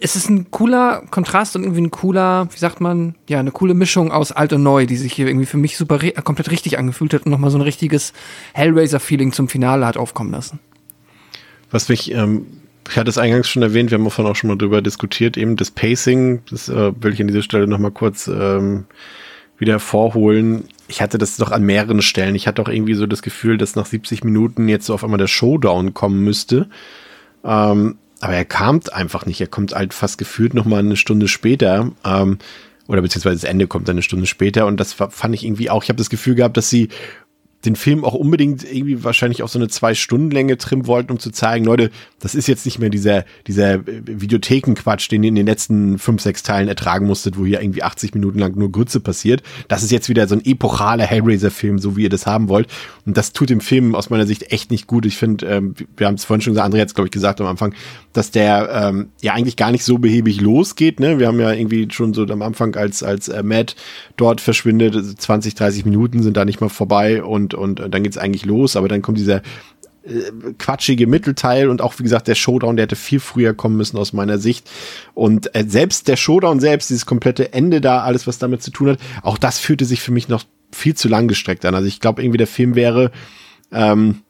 es ist ein cooler Kontrast und irgendwie ein cooler, wie sagt man, ja, eine coole Mischung aus alt und neu, die sich hier irgendwie für mich super komplett richtig angefühlt hat und nochmal so ein richtiges Hellraiser-Feeling zum Finale hat aufkommen lassen. Was mich, ähm, ich hatte es eingangs schon erwähnt, wir haben vorhin auch schon mal drüber diskutiert, eben das Pacing, das äh, will ich an dieser Stelle nochmal kurz ähm, wieder hervorholen ich hatte das doch an mehreren Stellen. Ich hatte auch irgendwie so das Gefühl, dass nach 70 Minuten jetzt so auf einmal der Showdown kommen müsste. Ähm, aber er kam einfach nicht. Er kommt halt fast gefühlt noch mal eine Stunde später. Ähm, oder beziehungsweise das Ende kommt dann eine Stunde später. Und das fand ich irgendwie auch. Ich habe das Gefühl gehabt, dass sie den Film auch unbedingt irgendwie wahrscheinlich auf so eine Zwei-Stunden-Länge trimmen wollten, um zu zeigen, Leute, das ist jetzt nicht mehr dieser, dieser Videothekenquatsch, den ihr in den letzten fünf, sechs Teilen ertragen musstet, wo hier irgendwie 80 Minuten lang nur Grütze passiert. Das ist jetzt wieder so ein epochaler Hellraiser-Film, so wie ihr das haben wollt. Und das tut dem Film aus meiner Sicht echt nicht gut. Ich finde, ähm, wir haben es vorhin schon gesagt, André hat es, glaube ich, gesagt am Anfang, dass der ähm, ja eigentlich gar nicht so behäbig losgeht. Ne? Wir haben ja irgendwie schon so am Anfang, als, als äh, Matt dort verschwindet, 20, 30 Minuten sind da nicht mal vorbei und und, und dann geht's eigentlich los, aber dann kommt dieser äh, quatschige Mittelteil und auch wie gesagt der Showdown, der hätte viel früher kommen müssen aus meiner Sicht und äh, selbst der Showdown selbst, dieses komplette Ende da, alles was damit zu tun hat, auch das fühlte sich für mich noch viel zu lang gestreckt an. Also ich glaube irgendwie der Film wäre ähm,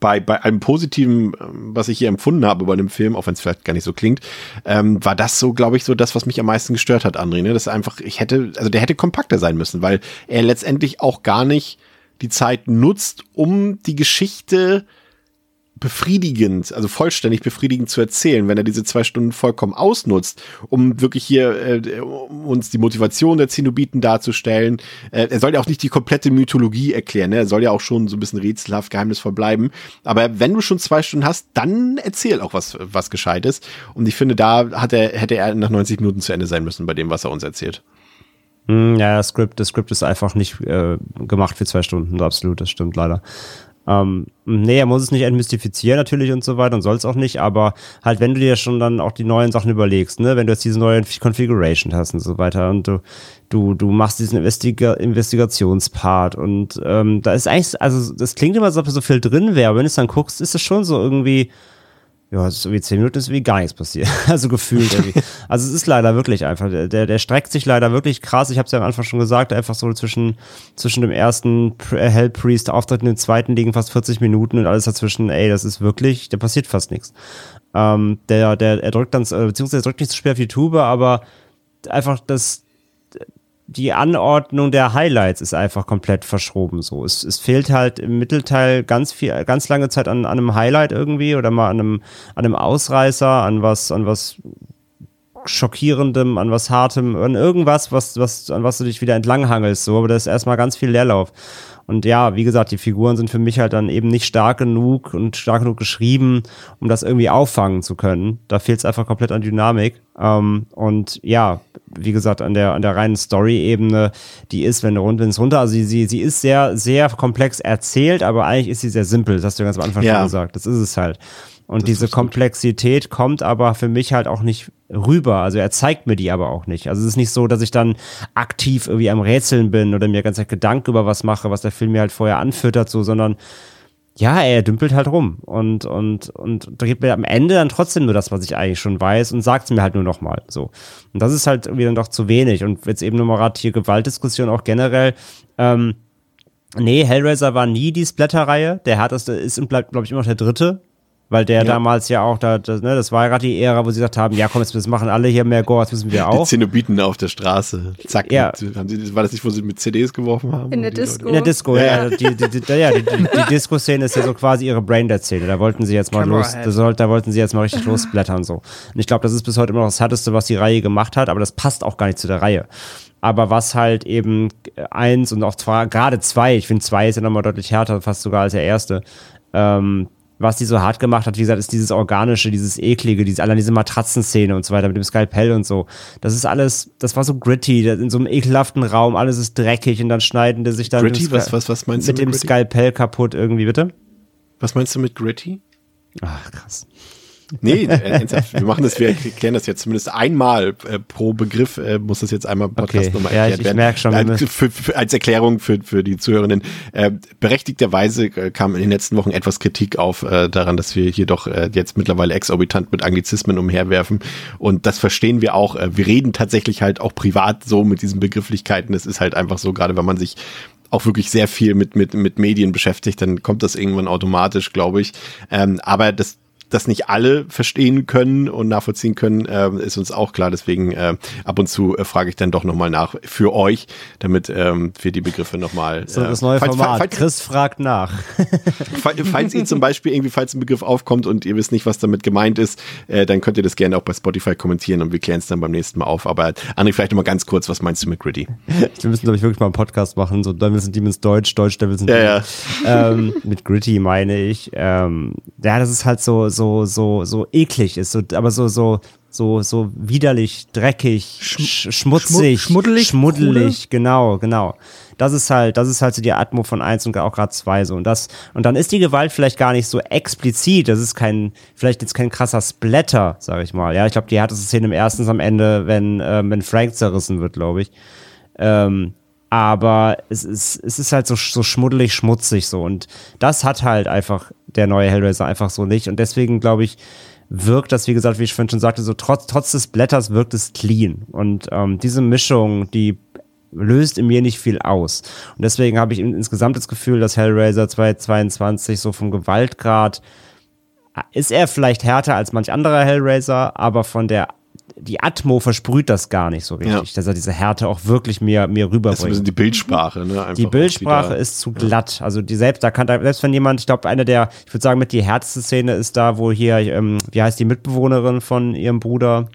bei, bei einem positiven, ähm, was ich hier empfunden habe bei dem Film, auch wenn es vielleicht gar nicht so klingt, ähm, war das so, glaube ich, so das, was mich am meisten gestört hat, André. Ne? Das einfach, ich hätte, also der hätte kompakter sein müssen, weil er letztendlich auch gar nicht die Zeit nutzt, um die Geschichte befriedigend, also vollständig befriedigend zu erzählen, wenn er diese zwei Stunden vollkommen ausnutzt, um wirklich hier äh, uns die Motivation der Zenobiten darzustellen. Äh, er soll ja auch nicht die komplette Mythologie erklären, ne? er soll ja auch schon so ein bisschen rätselhaft, geheimnisvoll bleiben. Aber wenn du schon zwei Stunden hast, dann erzähl auch was, was Gescheites. Und ich finde, da hat er, hätte er nach 90 Minuten zu Ende sein müssen bei dem, was er uns erzählt. Hm, ja, das Skript, das Skript ist einfach nicht äh, gemacht für zwei Stunden, absolut, das stimmt leider. Ähm, nee, er muss es nicht entmystifizieren natürlich und so weiter und soll es auch nicht, aber halt, wenn du dir schon dann auch die neuen Sachen überlegst, ne, wenn du jetzt diese neue Configuration hast und so weiter und du, du, du machst diesen Investiga Investigationspart und ähm, da ist eigentlich, also das klingt immer so, ob so viel drin wäre, aber wenn du es dann guckst, ist es schon so irgendwie, ja, so wie zehn Minuten ist wie gar nichts passiert. Also gefühlt irgendwie. Also es ist leider wirklich einfach, der, der streckt sich leider wirklich krass. Ich habe es ja am Anfang schon gesagt, einfach so zwischen, zwischen dem ersten äh, Hell Priest Auftritt und dem zweiten liegen fast 40 Minuten und alles dazwischen, ey, das ist wirklich, da passiert fast nichts. Ähm, der, der, er drückt dann, äh, beziehungsweise er drückt nicht zu schwer auf die Tube, aber einfach das, die Anordnung der Highlights ist einfach komplett verschoben. So, es, es fehlt halt im Mittelteil ganz viel, ganz lange Zeit an, an einem Highlight irgendwie oder mal an einem, an einem Ausreißer, an was, an was schockierendem, an was hartem, an irgendwas, was, was, an was du dich wieder entlanghangelst. So, aber da ist erstmal ganz viel Leerlauf. Und ja, wie gesagt, die Figuren sind für mich halt dann eben nicht stark genug und stark genug geschrieben, um das irgendwie auffangen zu können. Da fehlt es einfach komplett an Dynamik. Ähm, und ja, wie gesagt, an der, an der reinen Story-Ebene, die ist, wenn du rund, wenn es runter, also sie, sie, sie ist sehr, sehr komplex erzählt, aber eigentlich ist sie sehr simpel. Das hast du ganz am Anfang ja. schon gesagt. Das ist es halt. Und das diese Komplexität kommt aber für mich halt auch nicht rüber. Also er zeigt mir die aber auch nicht. Also es ist nicht so, dass ich dann aktiv irgendwie am Rätseln bin oder mir ganz Gedanken über was mache, was der Film mir halt vorher anfüttert, so, sondern ja, er dümpelt halt rum und, und, und da gibt mir am Ende dann trotzdem nur das, was ich eigentlich schon weiß und sagt es mir halt nur nochmal, so. Und das ist halt irgendwie dann doch zu wenig und jetzt eben nochmal gerade hier Gewaltdiskussion auch generell, ähm, Nee, Hellraiser war nie die Splatter-Reihe. Der härteste ist und bleibt, glaube ich, immer noch der dritte. Weil der ja. damals ja auch, da, das, ne, das war ja gerade die Ära, wo sie gesagt haben, ja komm, jetzt machen alle hier mehr Gore, das müssen wir auch. Die Zenobiten auf der Straße. Zack. Ja. Mit, haben sie, war das nicht, wo sie mit CDs geworfen haben? In der Disco. In der Disco, ja. ja. Die, die, die, ja, die, die, die Disco-Szene ist ja so quasi ihre Braindead-Szene. Da wollten sie jetzt mal los, da, da wollten sie jetzt mal richtig losblättern so. Und ich glaube, das ist bis heute immer noch das Härteste, was die Reihe gemacht hat, aber das passt auch gar nicht zu der Reihe aber was halt eben eins und auch zwar gerade zwei, ich finde zwei ist ja nochmal deutlich härter, fast sogar als der erste, ähm, was die so hart gemacht hat, wie gesagt, ist dieses Organische, dieses Eklige, diese, allein diese Matratzenszene und so weiter mit dem Skalpell und so. Das ist alles, das war so gritty, in so einem ekelhaften Raum, alles ist dreckig und dann schneiden die sich dann gritty, was, was, was meinst mit, du mit dem Skalpell kaputt irgendwie, bitte? Was meinst du mit gritty? Ach, krass. Nee, ernsthaft, wir machen das, wir erklären das jetzt zumindest einmal äh, pro Begriff, äh, muss das jetzt einmal Podcast okay. nochmal erklärt ja, ich, ich werden. Schon, äh, für, für, als Erklärung für, für die Zuhörenden. Äh, berechtigterweise äh, kam in den letzten Wochen etwas Kritik auf äh, daran, dass wir hier doch äh, jetzt mittlerweile exorbitant mit Anglizismen umherwerfen. Und das verstehen wir auch. Äh, wir reden tatsächlich halt auch privat so mit diesen Begrifflichkeiten. Es ist halt einfach so, gerade wenn man sich auch wirklich sehr viel mit, mit, mit Medien beschäftigt, dann kommt das irgendwann automatisch, glaube ich. Ähm, aber das das nicht alle verstehen können und nachvollziehen können, äh, ist uns auch klar. Deswegen äh, ab und zu äh, frage ich dann doch nochmal nach für euch, damit ähm, wir die Begriffe nochmal. So, das neue falls, Format. Falls, Chris fragt nach. falls, falls ihr zum Beispiel irgendwie, falls ein Begriff aufkommt und ihr wisst nicht, was damit gemeint ist, äh, dann könnt ihr das gerne auch bei Spotify kommentieren und wir klären es dann beim nächsten Mal auf. Aber André, vielleicht nochmal ganz kurz, was meinst du mit Gritty? Wir müssen, glaube ich, wirklich mal einen Podcast machen. So Devils and Demons Deutsch, Deutsch Devils and Demons. Ja, ja. Ähm, mit Gritty meine ich. Ähm, ja, das ist halt so, so, so, so eklig ist, so, aber so, so, so, so widerlich, dreckig, sch schmutzig, schmuddelig, schmuddelig, genau, genau. Das ist halt, das ist halt so die Atmo von eins und auch gerade zwei so. Und das, und dann ist die Gewalt vielleicht gar nicht so explizit. Das ist kein, vielleicht jetzt kein krasser Splatter, sag ich mal. Ja, ich glaube, die härteste Szene im ersten ist am Ende, wenn, äh, wenn Frank zerrissen wird, glaube ich. Ähm, aber es ist, es ist halt so, so schmuddelig, schmutzig so. Und das hat halt einfach der neue Hellraiser einfach so nicht. Und deswegen glaube ich, wirkt das, wie gesagt, wie ich vorhin schon sagte, so trotz, trotz des Blätters wirkt es clean. Und ähm, diese Mischung, die löst in mir nicht viel aus. Und deswegen habe ich insgesamt das Gefühl, dass Hellraiser 2022 so vom Gewaltgrad ist er vielleicht härter als manch anderer Hellraiser, aber von der die Atmo versprüht das gar nicht so richtig, ja. dass er diese Härte auch wirklich mir, mir rüberbringt. Das ist ein die Bildsprache, ne? Einfach die Bildsprache ist zu glatt. Also die selbst, da kann selbst wenn jemand, ich glaube, eine der, ich würde sagen, mit die härteste Szene ist da, wo hier, ähm, wie heißt die Mitbewohnerin von ihrem Bruder?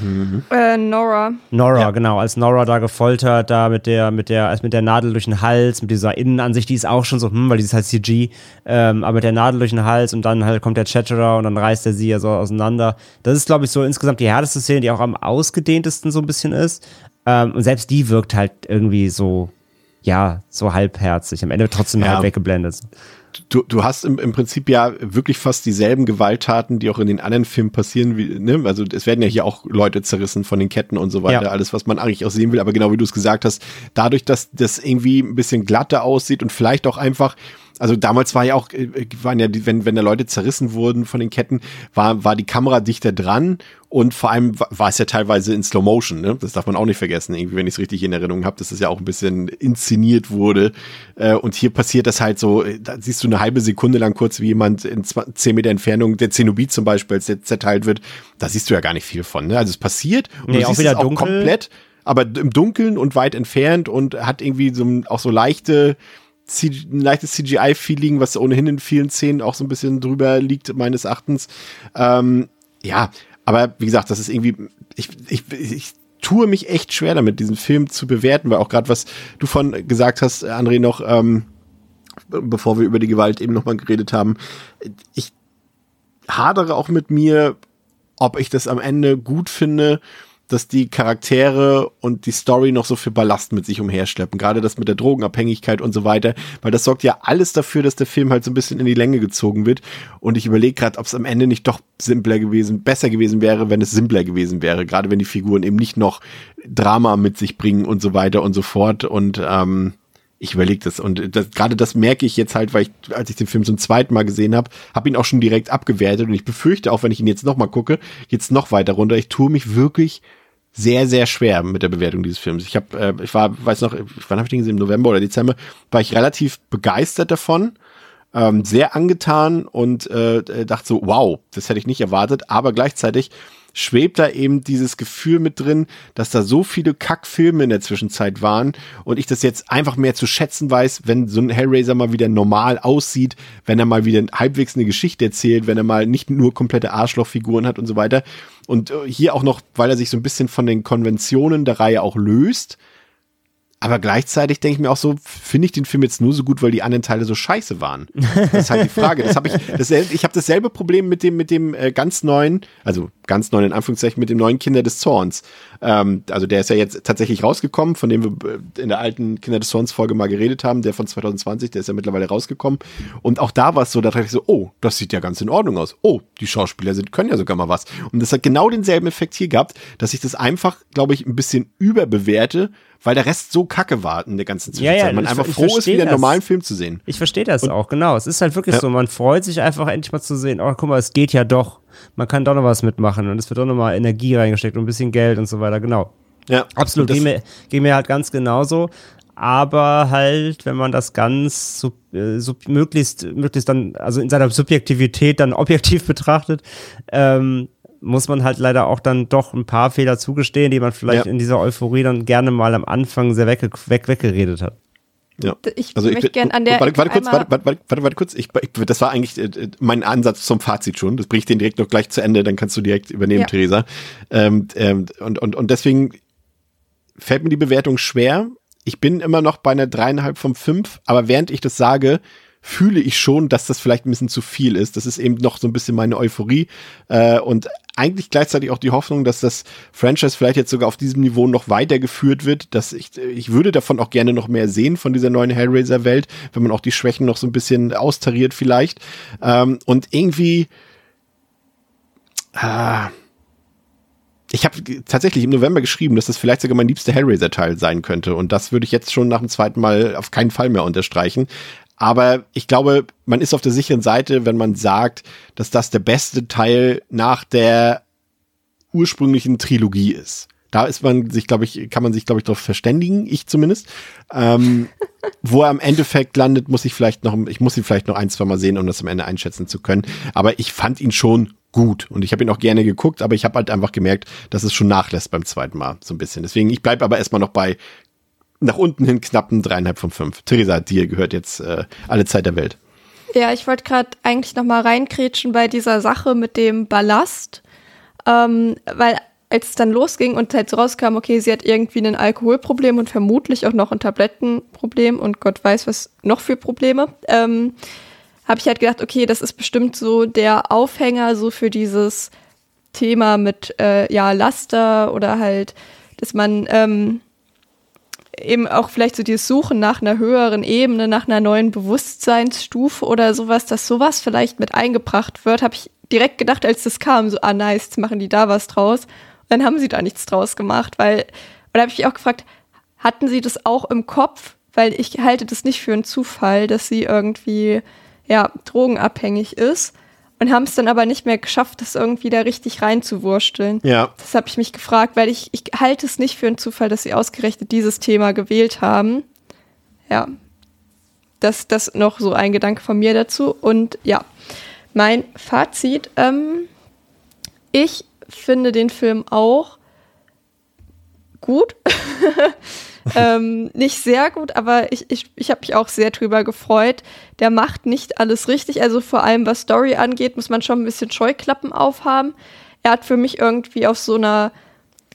Mhm. Äh, Nora. Nora, ja. genau. Als Nora da gefoltert, da mit der, mit der, als mit der Nadel durch den Hals, mit dieser Innenansicht, die ist auch schon so, hm, weil die ist halt CG, ähm, aber mit der Nadel durch den Hals und dann halt kommt der Chatterer und dann reißt er sie ja so auseinander. Das ist, glaube ich, so insgesamt die härteste Szene, die auch am ausgedehntesten so ein bisschen ist. Ähm, und selbst die wirkt halt irgendwie so, ja, so halbherzig. Am Ende trotzdem ja. halt weggeblendet du, du hast im, im Prinzip ja wirklich fast dieselben Gewalttaten, die auch in den anderen Filmen passieren. Wie, ne? Also es werden ja hier auch Leute zerrissen von den Ketten und so weiter, ja. alles, was man eigentlich auch sehen will. Aber genau wie du es gesagt hast, dadurch, dass das irgendwie ein bisschen glatter aussieht und vielleicht auch einfach also damals war ja auch, äh, waren ja die, wenn, wenn da Leute zerrissen wurden von den Ketten, war, war die Kamera dichter dran und vor allem war es ja teilweise in Slow Motion, ne? Das darf man auch nicht vergessen, irgendwie, wenn ich es richtig in Erinnerung habe, dass es ja auch ein bisschen inszeniert wurde. Äh, und hier passiert das halt so, äh, da siehst du eine halbe Sekunde lang kurz, wie jemand in 10 Meter Entfernung, der Zenobit zum Beispiel, zerteilt wird, da sicht du ja gar nicht viel von. Ne? Also es passiert und nee, du siehst es auch dunkel. komplett, aber im Dunkeln und weit entfernt und hat irgendwie so auch so leichte ein leichtes CGI-Feeling, was ohnehin in vielen Szenen auch so ein bisschen drüber liegt, meines Erachtens. Ähm, ja, aber wie gesagt, das ist irgendwie, ich, ich, ich tue mich echt schwer damit, diesen Film zu bewerten, weil auch gerade was du von gesagt hast, André, noch, ähm, bevor wir über die Gewalt eben nochmal geredet haben, ich hadere auch mit mir, ob ich das am Ende gut finde, dass die Charaktere und die Story noch so viel Ballast mit sich umherschleppen. Gerade das mit der Drogenabhängigkeit und so weiter. Weil das sorgt ja alles dafür, dass der Film halt so ein bisschen in die Länge gezogen wird. Und ich überlege gerade, ob es am Ende nicht doch simpler gewesen, besser gewesen wäre, wenn es simpler gewesen wäre. Gerade wenn die Figuren eben nicht noch Drama mit sich bringen und so weiter und so fort. Und ähm, ich überlege das und das, gerade das merke ich jetzt halt, weil ich, als ich den Film zum zweiten Mal gesehen habe, habe ihn auch schon direkt abgewertet und ich befürchte auch, wenn ich ihn jetzt noch mal gucke, jetzt noch weiter runter. Ich tue mich wirklich sehr sehr schwer mit der Bewertung dieses Films. Ich habe, äh, ich war, weiß noch, wann habe ich den gesehen? Im November oder Dezember war ich relativ begeistert davon. Ähm, sehr angetan und äh, dachte so, wow, das hätte ich nicht erwartet, aber gleichzeitig schwebt da eben dieses Gefühl mit drin, dass da so viele Kackfilme in der Zwischenzeit waren und ich das jetzt einfach mehr zu schätzen weiß, wenn so ein Hellraiser mal wieder normal aussieht, wenn er mal wieder halbwegs eine Geschichte erzählt, wenn er mal nicht nur komplette Arschlochfiguren hat und so weiter. Und äh, hier auch noch, weil er sich so ein bisschen von den Konventionen der Reihe auch löst, aber gleichzeitig denke ich mir auch so, finde ich den Film jetzt nur so gut, weil die anderen Teile so scheiße waren. Das ist halt die Frage. Das habe ich, ich habe dasselbe Problem mit dem, mit dem äh, ganz neuen, also ganz neuen in Anführungszeichen, mit dem neuen Kinder des Zorns. Ähm, also der ist ja jetzt tatsächlich rausgekommen, von dem wir äh, in der alten Kinder des Zorns Folge mal geredet haben, der von 2020, der ist ja mittlerweile rausgekommen. Und auch da war es so, da dachte ich so, oh, das sieht ja ganz in Ordnung aus. Oh, die Schauspieler sind, können ja sogar mal was. Und das hat genau denselben Effekt hier gehabt, dass ich das einfach, glaube ich, ein bisschen überbewerte, weil der Rest so kacke war in der ganzen Zwischenzeit. Ja, ja, Man einfach froh ist, wieder einen normalen Film zu sehen. Ich verstehe das und, auch, genau. Es ist halt wirklich ja. so, man freut sich einfach endlich mal zu sehen, oh, guck mal, es geht ja doch. Man kann doch noch was mitmachen und es wird doch noch mal Energie reingesteckt und ein bisschen Geld und so weiter, genau. Ja. Absolut, ging mir, ging mir halt ganz genauso. Aber halt, wenn man das ganz sub, äh, sub, möglichst, möglichst dann, also in seiner Subjektivität dann objektiv betrachtet, ähm, muss man halt leider auch dann doch ein paar Fehler zugestehen, die man vielleicht ja. in dieser Euphorie dann gerne mal am Anfang sehr weg, weg, weggeredet hat. Ja. Ich also möchte gerne an der. Warte, warte kurz, warte, warte, warte, warte kurz. Ich, ich, das war eigentlich äh, mein Ansatz zum Fazit schon. Das bringe ich den direkt noch gleich zu Ende, dann kannst du direkt übernehmen, ja. Theresa. Ähm, ähm, und, und, und deswegen fällt mir die Bewertung schwer. Ich bin immer noch bei einer dreieinhalb von fünf, aber während ich das sage, fühle ich schon, dass das vielleicht ein bisschen zu viel ist. Das ist eben noch so ein bisschen meine Euphorie äh, und eigentlich gleichzeitig auch die Hoffnung, dass das Franchise vielleicht jetzt sogar auf diesem Niveau noch weitergeführt wird. Dass ich, ich würde davon auch gerne noch mehr sehen von dieser neuen Hellraiser-Welt, wenn man auch die Schwächen noch so ein bisschen austariert vielleicht. Ähm, und irgendwie ah, ich habe tatsächlich im November geschrieben, dass das vielleicht sogar mein liebster Hellraiser-Teil sein könnte. Und das würde ich jetzt schon nach dem zweiten Mal auf keinen Fall mehr unterstreichen. Aber ich glaube, man ist auf der sicheren Seite, wenn man sagt, dass das der beste Teil nach der ursprünglichen Trilogie ist. Da ist man sich, glaube ich, kann man sich, glaube ich, darauf verständigen, ich zumindest. Ähm, wo er im Endeffekt landet, muss ich vielleicht noch, ich muss ihn vielleicht noch ein, zwei Mal sehen, um das am Ende einschätzen zu können. Aber ich fand ihn schon gut und ich habe ihn auch gerne geguckt, aber ich habe halt einfach gemerkt, dass es schon nachlässt beim zweiten Mal so ein bisschen. Deswegen, ich bleibe aber erstmal noch bei nach unten hin knappen dreieinhalb von fünf. Theresa, dir gehört jetzt äh, alle Zeit der Welt. Ja, ich wollte gerade eigentlich noch mal reinkrätschen bei dieser Sache mit dem Ballast, ähm, weil als es dann losging und halt so rauskam, okay, sie hat irgendwie ein Alkoholproblem und vermutlich auch noch ein Tablettenproblem und Gott weiß was noch für Probleme, ähm, habe ich halt gedacht, okay, das ist bestimmt so der Aufhänger so für dieses Thema mit äh, ja Laster oder halt, dass man ähm, eben auch vielleicht so dieses Suchen nach einer höheren Ebene, nach einer neuen Bewusstseinsstufe oder sowas, dass sowas vielleicht mit eingebracht wird, habe ich direkt gedacht, als das kam, so, ah nice, jetzt machen die da was draus. Und dann haben sie da nichts draus gemacht, weil, da habe ich mich auch gefragt, hatten sie das auch im Kopf? Weil ich halte das nicht für einen Zufall, dass sie irgendwie, ja, drogenabhängig ist und haben es dann aber nicht mehr geschafft, das irgendwie da richtig reinzuwursteln. Ja. Das habe ich mich gefragt, weil ich, ich halte es nicht für einen Zufall, dass sie ausgerechnet dieses Thema gewählt haben. Ja. Das, das noch so ein Gedanke von mir dazu. Und ja, mein Fazit. Ähm, ich finde den Film auch gut. ähm, nicht sehr gut, aber ich, ich, ich habe mich auch sehr drüber gefreut. Der macht nicht alles richtig. Also vor allem, was Story angeht, muss man schon ein bisschen Scheuklappen aufhaben. Er hat für mich irgendwie auf so einer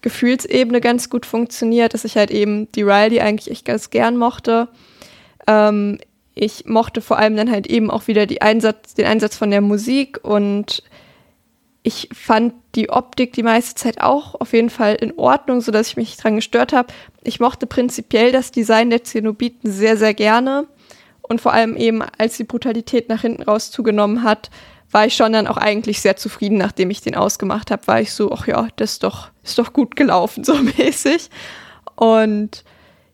Gefühlsebene ganz gut funktioniert, dass ich halt eben die Riley eigentlich echt ganz gern mochte. Ähm, ich mochte vor allem dann halt eben auch wieder Einsatz, den Einsatz von der Musik und ich fand die Optik die meiste Zeit auch auf jeden Fall in Ordnung, sodass ich mich dran gestört habe. Ich mochte prinzipiell das Design der Zenobiten sehr, sehr gerne. Und vor allem eben, als die Brutalität nach hinten raus zugenommen hat, war ich schon dann auch eigentlich sehr zufrieden, nachdem ich den ausgemacht habe, war ich so, ach ja, das ist doch, ist doch gut gelaufen, so mäßig. Und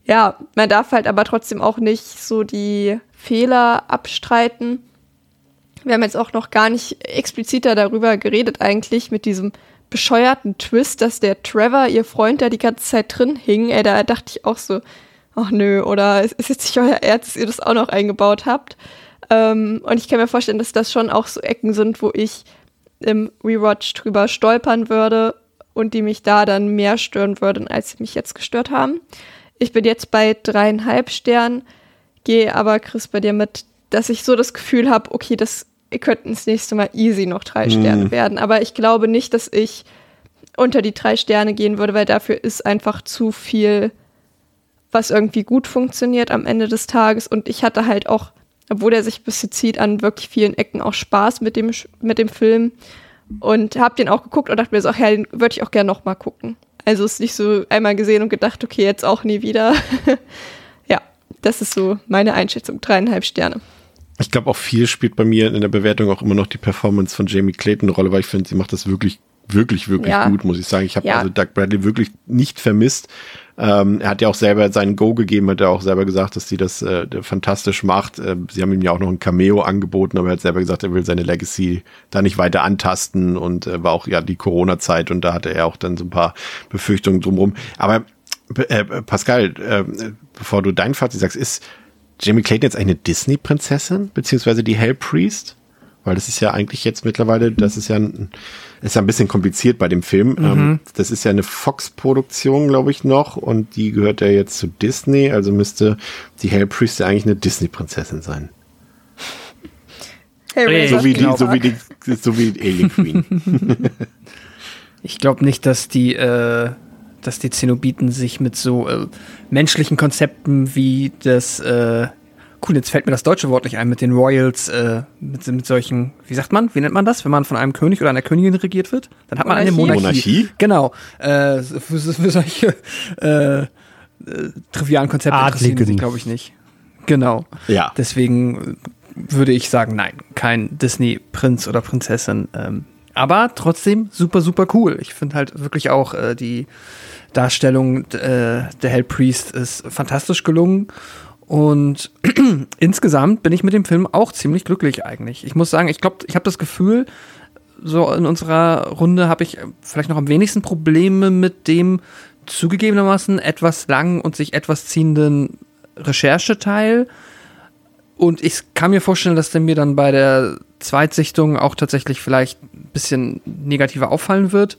ja, man darf halt aber trotzdem auch nicht so die Fehler abstreiten wir haben jetzt auch noch gar nicht expliziter darüber geredet eigentlich mit diesem bescheuerten Twist, dass der Trevor, ihr Freund, da die ganze Zeit drin hing. Ey, da dachte ich auch so, ach nö, oder ist jetzt nicht euer Ernst, dass ihr das auch noch eingebaut habt. Ähm, und ich kann mir vorstellen, dass das schon auch so Ecken sind, wo ich im Rewatch drüber stolpern würde und die mich da dann mehr stören würden, als sie mich jetzt gestört haben. Ich bin jetzt bei dreieinhalb Sternen, gehe aber, Chris, bei dir mit, dass ich so das Gefühl habe, okay, das könnten das nächste Mal easy noch drei Sterne mhm. werden. Aber ich glaube nicht, dass ich unter die drei Sterne gehen würde, weil dafür ist einfach zu viel, was irgendwie gut funktioniert am Ende des Tages. Und ich hatte halt auch, obwohl er sich ein bisschen zieht, an wirklich vielen Ecken auch Spaß mit dem, mit dem Film. Und habe den auch geguckt und dachte mir so, ach ja, den würde ich auch gerne noch mal gucken. Also ist nicht so einmal gesehen und gedacht, okay, jetzt auch nie wieder. ja, das ist so meine Einschätzung. Dreieinhalb Sterne. Ich glaube auch viel spielt bei mir in der Bewertung auch immer noch die Performance von Jamie Clayton eine Rolle, weil ich finde, sie macht das wirklich, wirklich, wirklich ja. gut, muss ich sagen. Ich habe ja. also Doug Bradley wirklich nicht vermisst. Ähm, er hat ja auch selber seinen Go gegeben, hat er auch selber gesagt, dass sie das äh, fantastisch macht. Äh, sie haben ihm ja auch noch ein Cameo angeboten, aber er hat selber gesagt, er will seine Legacy da nicht weiter antasten und äh, war auch ja die Corona-Zeit und da hatte er auch dann so ein paar Befürchtungen drumherum. Aber äh, Pascal, äh, bevor du dein Fazit sagst, ist Jamie Clayton jetzt eine Disney-Prinzessin, beziehungsweise die Hell Priest? Weil das ist ja eigentlich jetzt mittlerweile, das ist ja ein, ist ja ein bisschen kompliziert bei dem Film. Mhm. Ähm, das ist ja eine Fox-Produktion, glaube ich, noch, und die gehört ja jetzt zu Disney, also müsste die Hell Priest ja eigentlich eine Disney-Prinzessin sein. Hey, so, wie die, so wie die, so wie Alien Queen. ich glaube nicht, dass die äh, dass die Zenobiten sich mit so äh, menschlichen Konzepten wie das, äh, cool, jetzt fällt mir das deutsche Wort nicht ein, mit den Royals, äh, mit, mit solchen, wie sagt man, wie nennt man das, wenn man von einem König oder einer Königin regiert wird? Dann hat man eine Monarchie. Monarchie? Genau. Äh, für, für solche äh, äh, trivialen Konzepte Adligen. interessieren sich, glaube ich, nicht. Genau. Ja. Deswegen würde ich sagen, nein, kein Disney-Prinz oder Prinzessin. Ähm, aber trotzdem super, super cool. Ich finde halt wirklich auch äh, die Darstellung äh, der Hell Priest ist fantastisch gelungen. Und insgesamt bin ich mit dem Film auch ziemlich glücklich eigentlich. Ich muss sagen, ich glaube, ich habe das Gefühl, so in unserer Runde habe ich vielleicht noch am wenigsten Probleme mit dem zugegebenermaßen etwas langen und sich etwas ziehenden Rechercheteil. Und ich kann mir vorstellen, dass der mir dann bei der Zweitsichtung auch tatsächlich vielleicht ein bisschen negativer auffallen wird.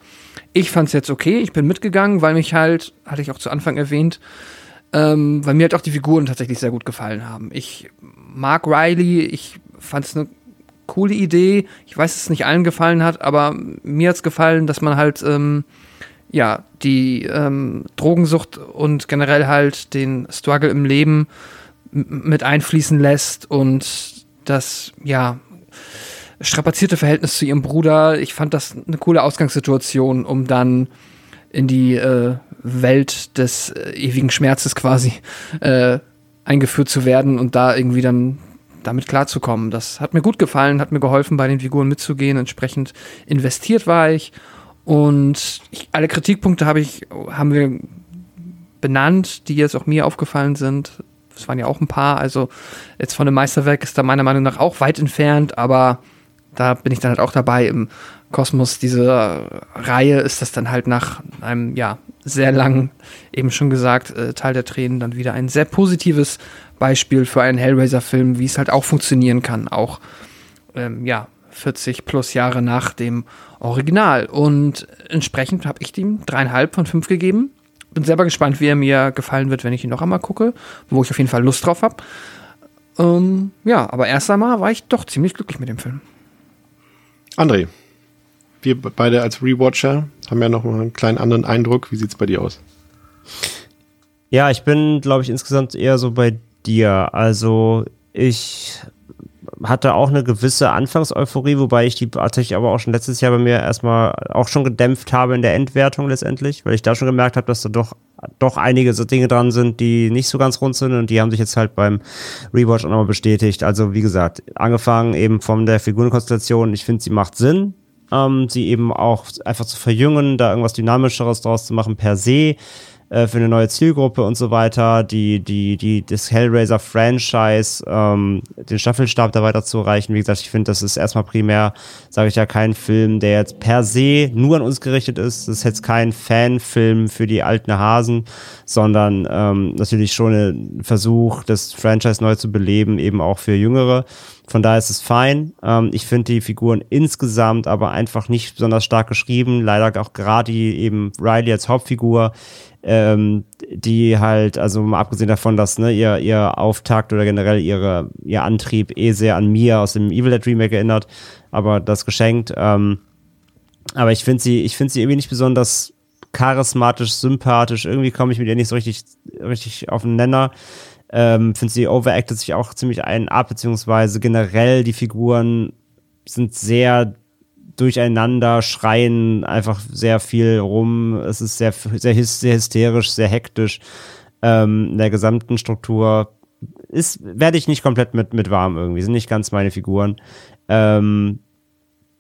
Ich fand es jetzt okay, ich bin mitgegangen, weil mich halt, hatte ich auch zu Anfang erwähnt, ähm, weil mir halt auch die Figuren tatsächlich sehr gut gefallen haben. Ich mag Riley, ich fand es eine coole Idee. Ich weiß, dass es nicht allen gefallen hat, aber mir hat es gefallen, dass man halt ähm, ja die ähm, Drogensucht und generell halt den Struggle im Leben mit einfließen lässt und das ja strapazierte Verhältnis zu ihrem Bruder. Ich fand das eine coole Ausgangssituation, um dann in die äh, Welt des äh, ewigen Schmerzes quasi äh, eingeführt zu werden und da irgendwie dann damit klarzukommen. Das hat mir gut gefallen, hat mir geholfen, bei den Figuren mitzugehen. Entsprechend investiert war ich. Und ich, alle Kritikpunkte habe ich, haben wir benannt, die jetzt auch mir aufgefallen sind. Es waren ja auch ein paar. Also jetzt von dem Meisterwerk ist da meiner Meinung nach auch weit entfernt, aber da bin ich dann halt auch dabei. Im Kosmos dieser Reihe ist das dann halt nach einem, ja, sehr langen, eben schon gesagt, äh, Teil der Tränen dann wieder ein sehr positives Beispiel für einen Hellraiser-Film, wie es halt auch funktionieren kann, auch ähm, ja 40 plus Jahre nach dem Original. Und entsprechend habe ich ihm dreieinhalb von fünf gegeben. Bin selber gespannt, wie er mir gefallen wird, wenn ich ihn noch einmal gucke, wo ich auf jeden Fall Lust drauf habe. Ähm, ja, aber erst einmal war ich doch ziemlich glücklich mit dem Film. André, wir beide als Rewatcher haben ja noch mal einen kleinen anderen Eindruck. Wie sieht es bei dir aus? Ja, ich bin, glaube ich, insgesamt eher so bei dir. Also ich hatte auch eine gewisse Anfangseuphorie, wobei ich die tatsächlich aber auch schon letztes Jahr bei mir erstmal auch schon gedämpft habe in der Endwertung letztendlich, weil ich da schon gemerkt habe, dass da doch, doch einige so Dinge dran sind, die nicht so ganz rund sind und die haben sich jetzt halt beim Rewatch auch nochmal bestätigt. Also wie gesagt, angefangen eben von der Figurenkonstellation, ich finde, sie macht Sinn, ähm, sie eben auch einfach zu verjüngen, da irgendwas Dynamischeres draus zu machen per se äh, für eine neue Zielgruppe und so weiter, die, die, die, das Hellraiser-Franchise, ähm, den Staffelstab da weiter zu erreichen. Wie gesagt, ich finde, das ist erstmal primär, sage ich ja, kein Film, der jetzt per se nur an uns gerichtet ist. Das ist jetzt kein Fanfilm für die alten Hasen, sondern ähm, natürlich schon ein Versuch, das Franchise neu zu beleben, eben auch für Jüngere. Von daher ist es fein. Ähm, ich finde die Figuren insgesamt aber einfach nicht besonders stark geschrieben. Leider auch gerade eben Riley als Hauptfigur ähm, die halt, also mal abgesehen davon, dass ne, ihr, ihr Auftakt oder generell ihre, ihr Antrieb eh sehr an Mia aus dem Evil Dead Remake erinnert, aber das geschenkt. Ähm, aber ich finde sie, ich sie irgendwie nicht besonders charismatisch, sympathisch. Irgendwie komme ich mit ihr nicht so richtig, richtig auf den Nenner. Ähm, finde sie overacted sich auch ziemlich einen ab, beziehungsweise generell die Figuren sind sehr durcheinander, schreien einfach sehr viel rum. Es ist sehr, sehr, sehr hysterisch, sehr hektisch. Ähm, in der gesamten Struktur ist, werde ich nicht komplett mit, mit warm irgendwie. Sind nicht ganz meine Figuren. Ähm,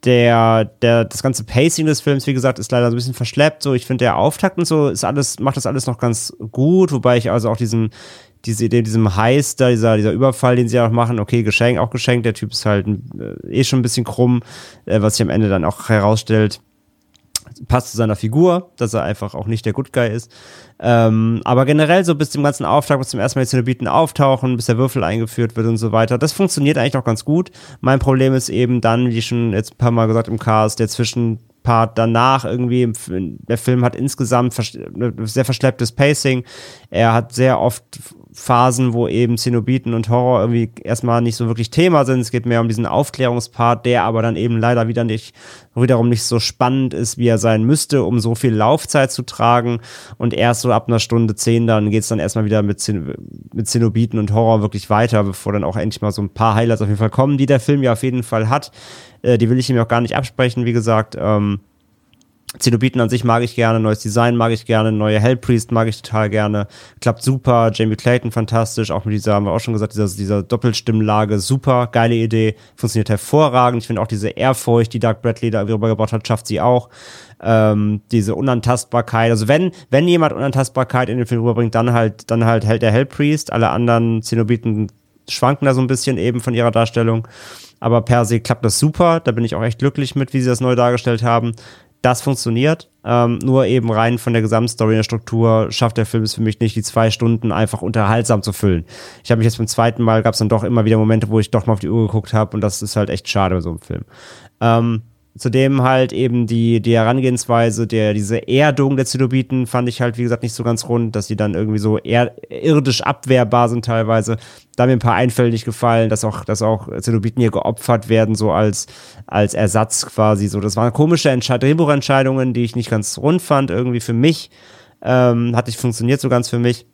der, der, das ganze Pacing des Films, wie gesagt, ist leider so ein bisschen verschleppt. So, ich finde, der Auftakt und so ist alles, macht das alles noch ganz gut, wobei ich also auch diesen, diese Idee, diesem Heist dieser, dieser Überfall, den sie auch machen, okay, geschenkt, auch geschenkt, der Typ ist halt äh, eh schon ein bisschen krumm, äh, was sich am Ende dann auch herausstellt, passt zu seiner Figur, dass er einfach auch nicht der Good Guy ist. Ähm, aber generell so bis zum ganzen Auftrag, bis zum ersten Mal die Zenobiten auftauchen, bis der Würfel eingeführt wird und so weiter, das funktioniert eigentlich noch ganz gut. Mein Problem ist eben dann, wie schon jetzt ein paar Mal gesagt im Cast, der zwischen Part danach irgendwie, der Film hat insgesamt sehr verschlepptes Pacing. Er hat sehr oft Phasen, wo eben Zenobiten und Horror irgendwie erstmal nicht so wirklich Thema sind. Es geht mehr um diesen Aufklärungspart, der aber dann eben leider wieder nicht, wiederum nicht so spannend ist, wie er sein müsste, um so viel Laufzeit zu tragen. Und erst so ab einer Stunde zehn, dann geht's dann erstmal wieder mit, Zen mit Zenobiten und Horror wirklich weiter, bevor dann auch endlich mal so ein paar Highlights auf jeden Fall kommen, die der Film ja auf jeden Fall hat. Äh, die will ich ihm auch gar nicht absprechen, wie gesagt. Ähm, Zenobiten an sich mag ich gerne, neues Design mag ich gerne, neue Hellpriest mag ich total gerne. Klappt super, Jamie Clayton fantastisch, auch mit dieser, haben wir auch schon gesagt, dieser, dieser Doppelstimmlage, super, geile Idee, funktioniert hervorragend. Ich finde auch diese Ehrfurcht, die Doug Bradley da rübergebracht hat, schafft sie auch. Ähm, diese Unantastbarkeit, also wenn, wenn jemand Unantastbarkeit in den Film rüberbringt, dann halt, dann halt hält der Hellpriest, alle anderen Zenobiten schwanken da so ein bisschen eben von ihrer Darstellung. Aber per se klappt das super. Da bin ich auch echt glücklich mit, wie sie das neu dargestellt haben. Das funktioniert. Ähm, nur eben rein von der Gesamtstory und der Struktur schafft der Film es für mich nicht, die zwei Stunden einfach unterhaltsam zu füllen. Ich habe mich jetzt beim zweiten Mal, gab es dann doch immer wieder Momente, wo ich doch mal auf die Uhr geguckt habe und das ist halt echt schade bei so einem Film. Ähm, Zudem halt eben die, die Herangehensweise, der, diese Erdung der Zenobiten fand ich halt, wie gesagt, nicht so ganz rund, dass die dann irgendwie so er, irdisch abwehrbar sind teilweise. Da haben mir ein paar Einfälle nicht gefallen, dass auch, dass auch Zenobiten hier geopfert werden, so als, als Ersatz quasi. So, das waren komische Entscheid Drehbuchentscheidungen, die ich nicht ganz rund fand, irgendwie für mich. Ähm, hat nicht funktioniert so ganz für mich.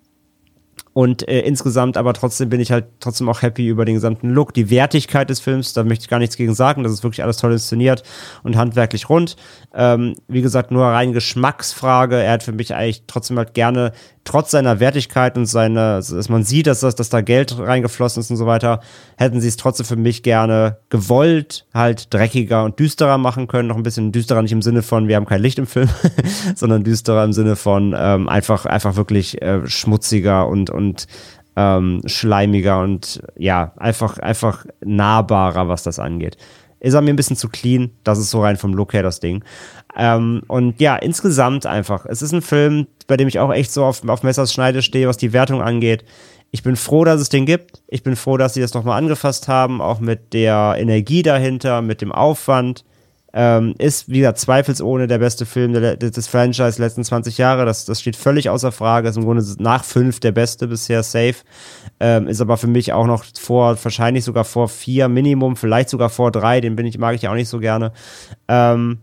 Und äh, insgesamt aber trotzdem bin ich halt trotzdem auch happy über den gesamten Look, die Wertigkeit des Films, da möchte ich gar nichts gegen sagen, das ist wirklich alles toll inszeniert und handwerklich rund. Ähm, wie gesagt, nur rein Geschmacksfrage, er hat für mich eigentlich trotzdem halt gerne trotz seiner Wertigkeit und seiner, dass man sieht, dass, das, dass da Geld reingeflossen ist und so weiter, hätten sie es trotzdem für mich gerne gewollt, halt dreckiger und düsterer machen können. Noch ein bisschen düsterer, nicht im Sinne von, wir haben kein Licht im Film, sondern düsterer im Sinne von ähm, einfach, einfach wirklich äh, schmutziger und, und ähm, schleimiger und ja, einfach, einfach nahbarer, was das angeht ist er mir ein bisschen zu clean. Das ist so rein vom Look her das Ding. Ähm, und ja, insgesamt einfach. Es ist ein Film, bei dem ich auch echt so auf, auf Messers Schneide stehe, was die Wertung angeht. Ich bin froh, dass es den gibt. Ich bin froh, dass sie das nochmal angefasst haben, auch mit der Energie dahinter, mit dem Aufwand. Ähm, ist, wie gesagt, zweifelsohne der beste Film des Franchise letzten 20 Jahre. Das, das steht völlig außer Frage. Ist im Grunde nach fünf der beste bisher safe. Ähm, ist aber für mich auch noch vor, wahrscheinlich sogar vor vier Minimum, vielleicht sogar vor drei. Den bin ich, mag ich ja auch nicht so gerne. Ähm,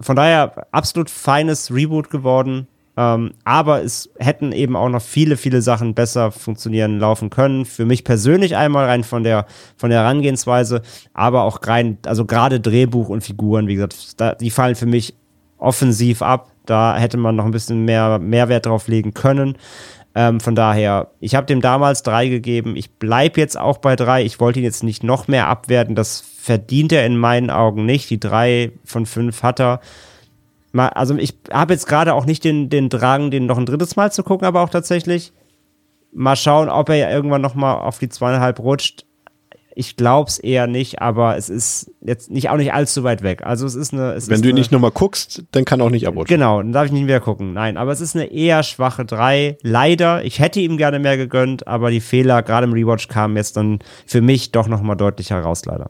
von daher absolut feines Reboot geworden. Ähm, aber es hätten eben auch noch viele, viele Sachen besser funktionieren, laufen können. Für mich persönlich einmal rein von der, von der Herangehensweise, aber auch rein, also gerade Drehbuch und Figuren, wie gesagt, da, die fallen für mich offensiv ab. Da hätte man noch ein bisschen mehr Mehrwert drauf legen können. Ähm, von daher, ich habe dem damals drei gegeben. Ich bleibe jetzt auch bei drei. Ich wollte ihn jetzt nicht noch mehr abwerten. Das verdient er in meinen Augen nicht. Die drei von fünf hat er mal, also ich habe jetzt gerade auch nicht den, den Drang, den noch ein drittes Mal zu gucken, aber auch tatsächlich mal schauen, ob er ja irgendwann noch mal auf die zweieinhalb rutscht. Ich glaube es eher nicht, aber es ist jetzt nicht auch nicht allzu weit weg. Also es ist eine. Es Wenn ist du eine, nicht nochmal guckst, dann kann auch nicht abrutschen. Genau, dann darf ich nicht mehr gucken. Nein, aber es ist eine eher schwache 3. Leider, ich hätte ihm gerne mehr gegönnt, aber die Fehler gerade im Rewatch kamen jetzt dann für mich doch nochmal deutlich heraus, leider.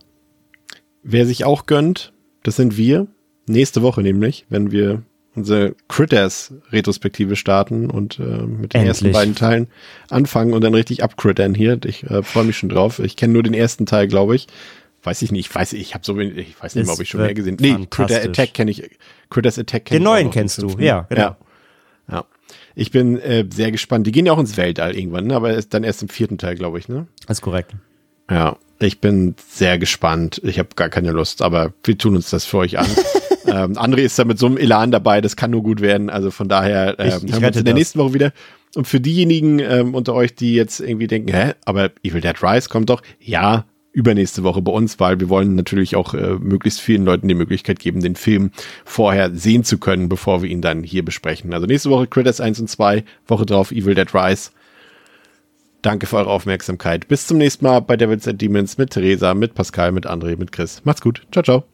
Wer sich auch gönnt, das sind wir. Nächste Woche nämlich, wenn wir unsere Critters-Retrospektive starten und äh, mit den Endlich. ersten beiden Teilen anfangen und dann richtig abcrittern hier. Ich äh, freue mich schon drauf. Ich kenne nur den ersten Teil, glaube ich. Weiß ich nicht. Ich weiß, ich habe so wenig, ich weiß nicht mehr, ob ich schon mehr gesehen. Nee, fantastisch. Critter Attack kenne ich. Critters Attack kenn Den ich auch neuen kennst du, ja, genau. Ja. ja. Ich bin äh, sehr gespannt. Die gehen ja auch ins Weltall irgendwann, ne? aber dann erst im vierten Teil, glaube ich, ne? Das ist korrekt. Ja, ich bin sehr gespannt. Ich habe gar keine Lust, aber wir tun uns das für euch an. ähm, André ist da mit so einem Elan dabei, das kann nur gut werden. Also von daher ähm, Ich- ich hören wir uns in der das. nächsten Woche wieder. Und für diejenigen ähm, unter euch, die jetzt irgendwie denken, hä, aber Evil Dead Rise kommt doch, ja, übernächste Woche bei uns, weil wir wollen natürlich auch äh, möglichst vielen Leuten die Möglichkeit geben, den Film vorher sehen zu können, bevor wir ihn dann hier besprechen. Also nächste Woche Critters 1 und 2, Woche drauf Evil Dead Rise. Danke für eure Aufmerksamkeit. Bis zum nächsten Mal bei Devils and Demons mit Theresa, mit Pascal, mit André, mit Chris. Macht's gut. Ciao, ciao.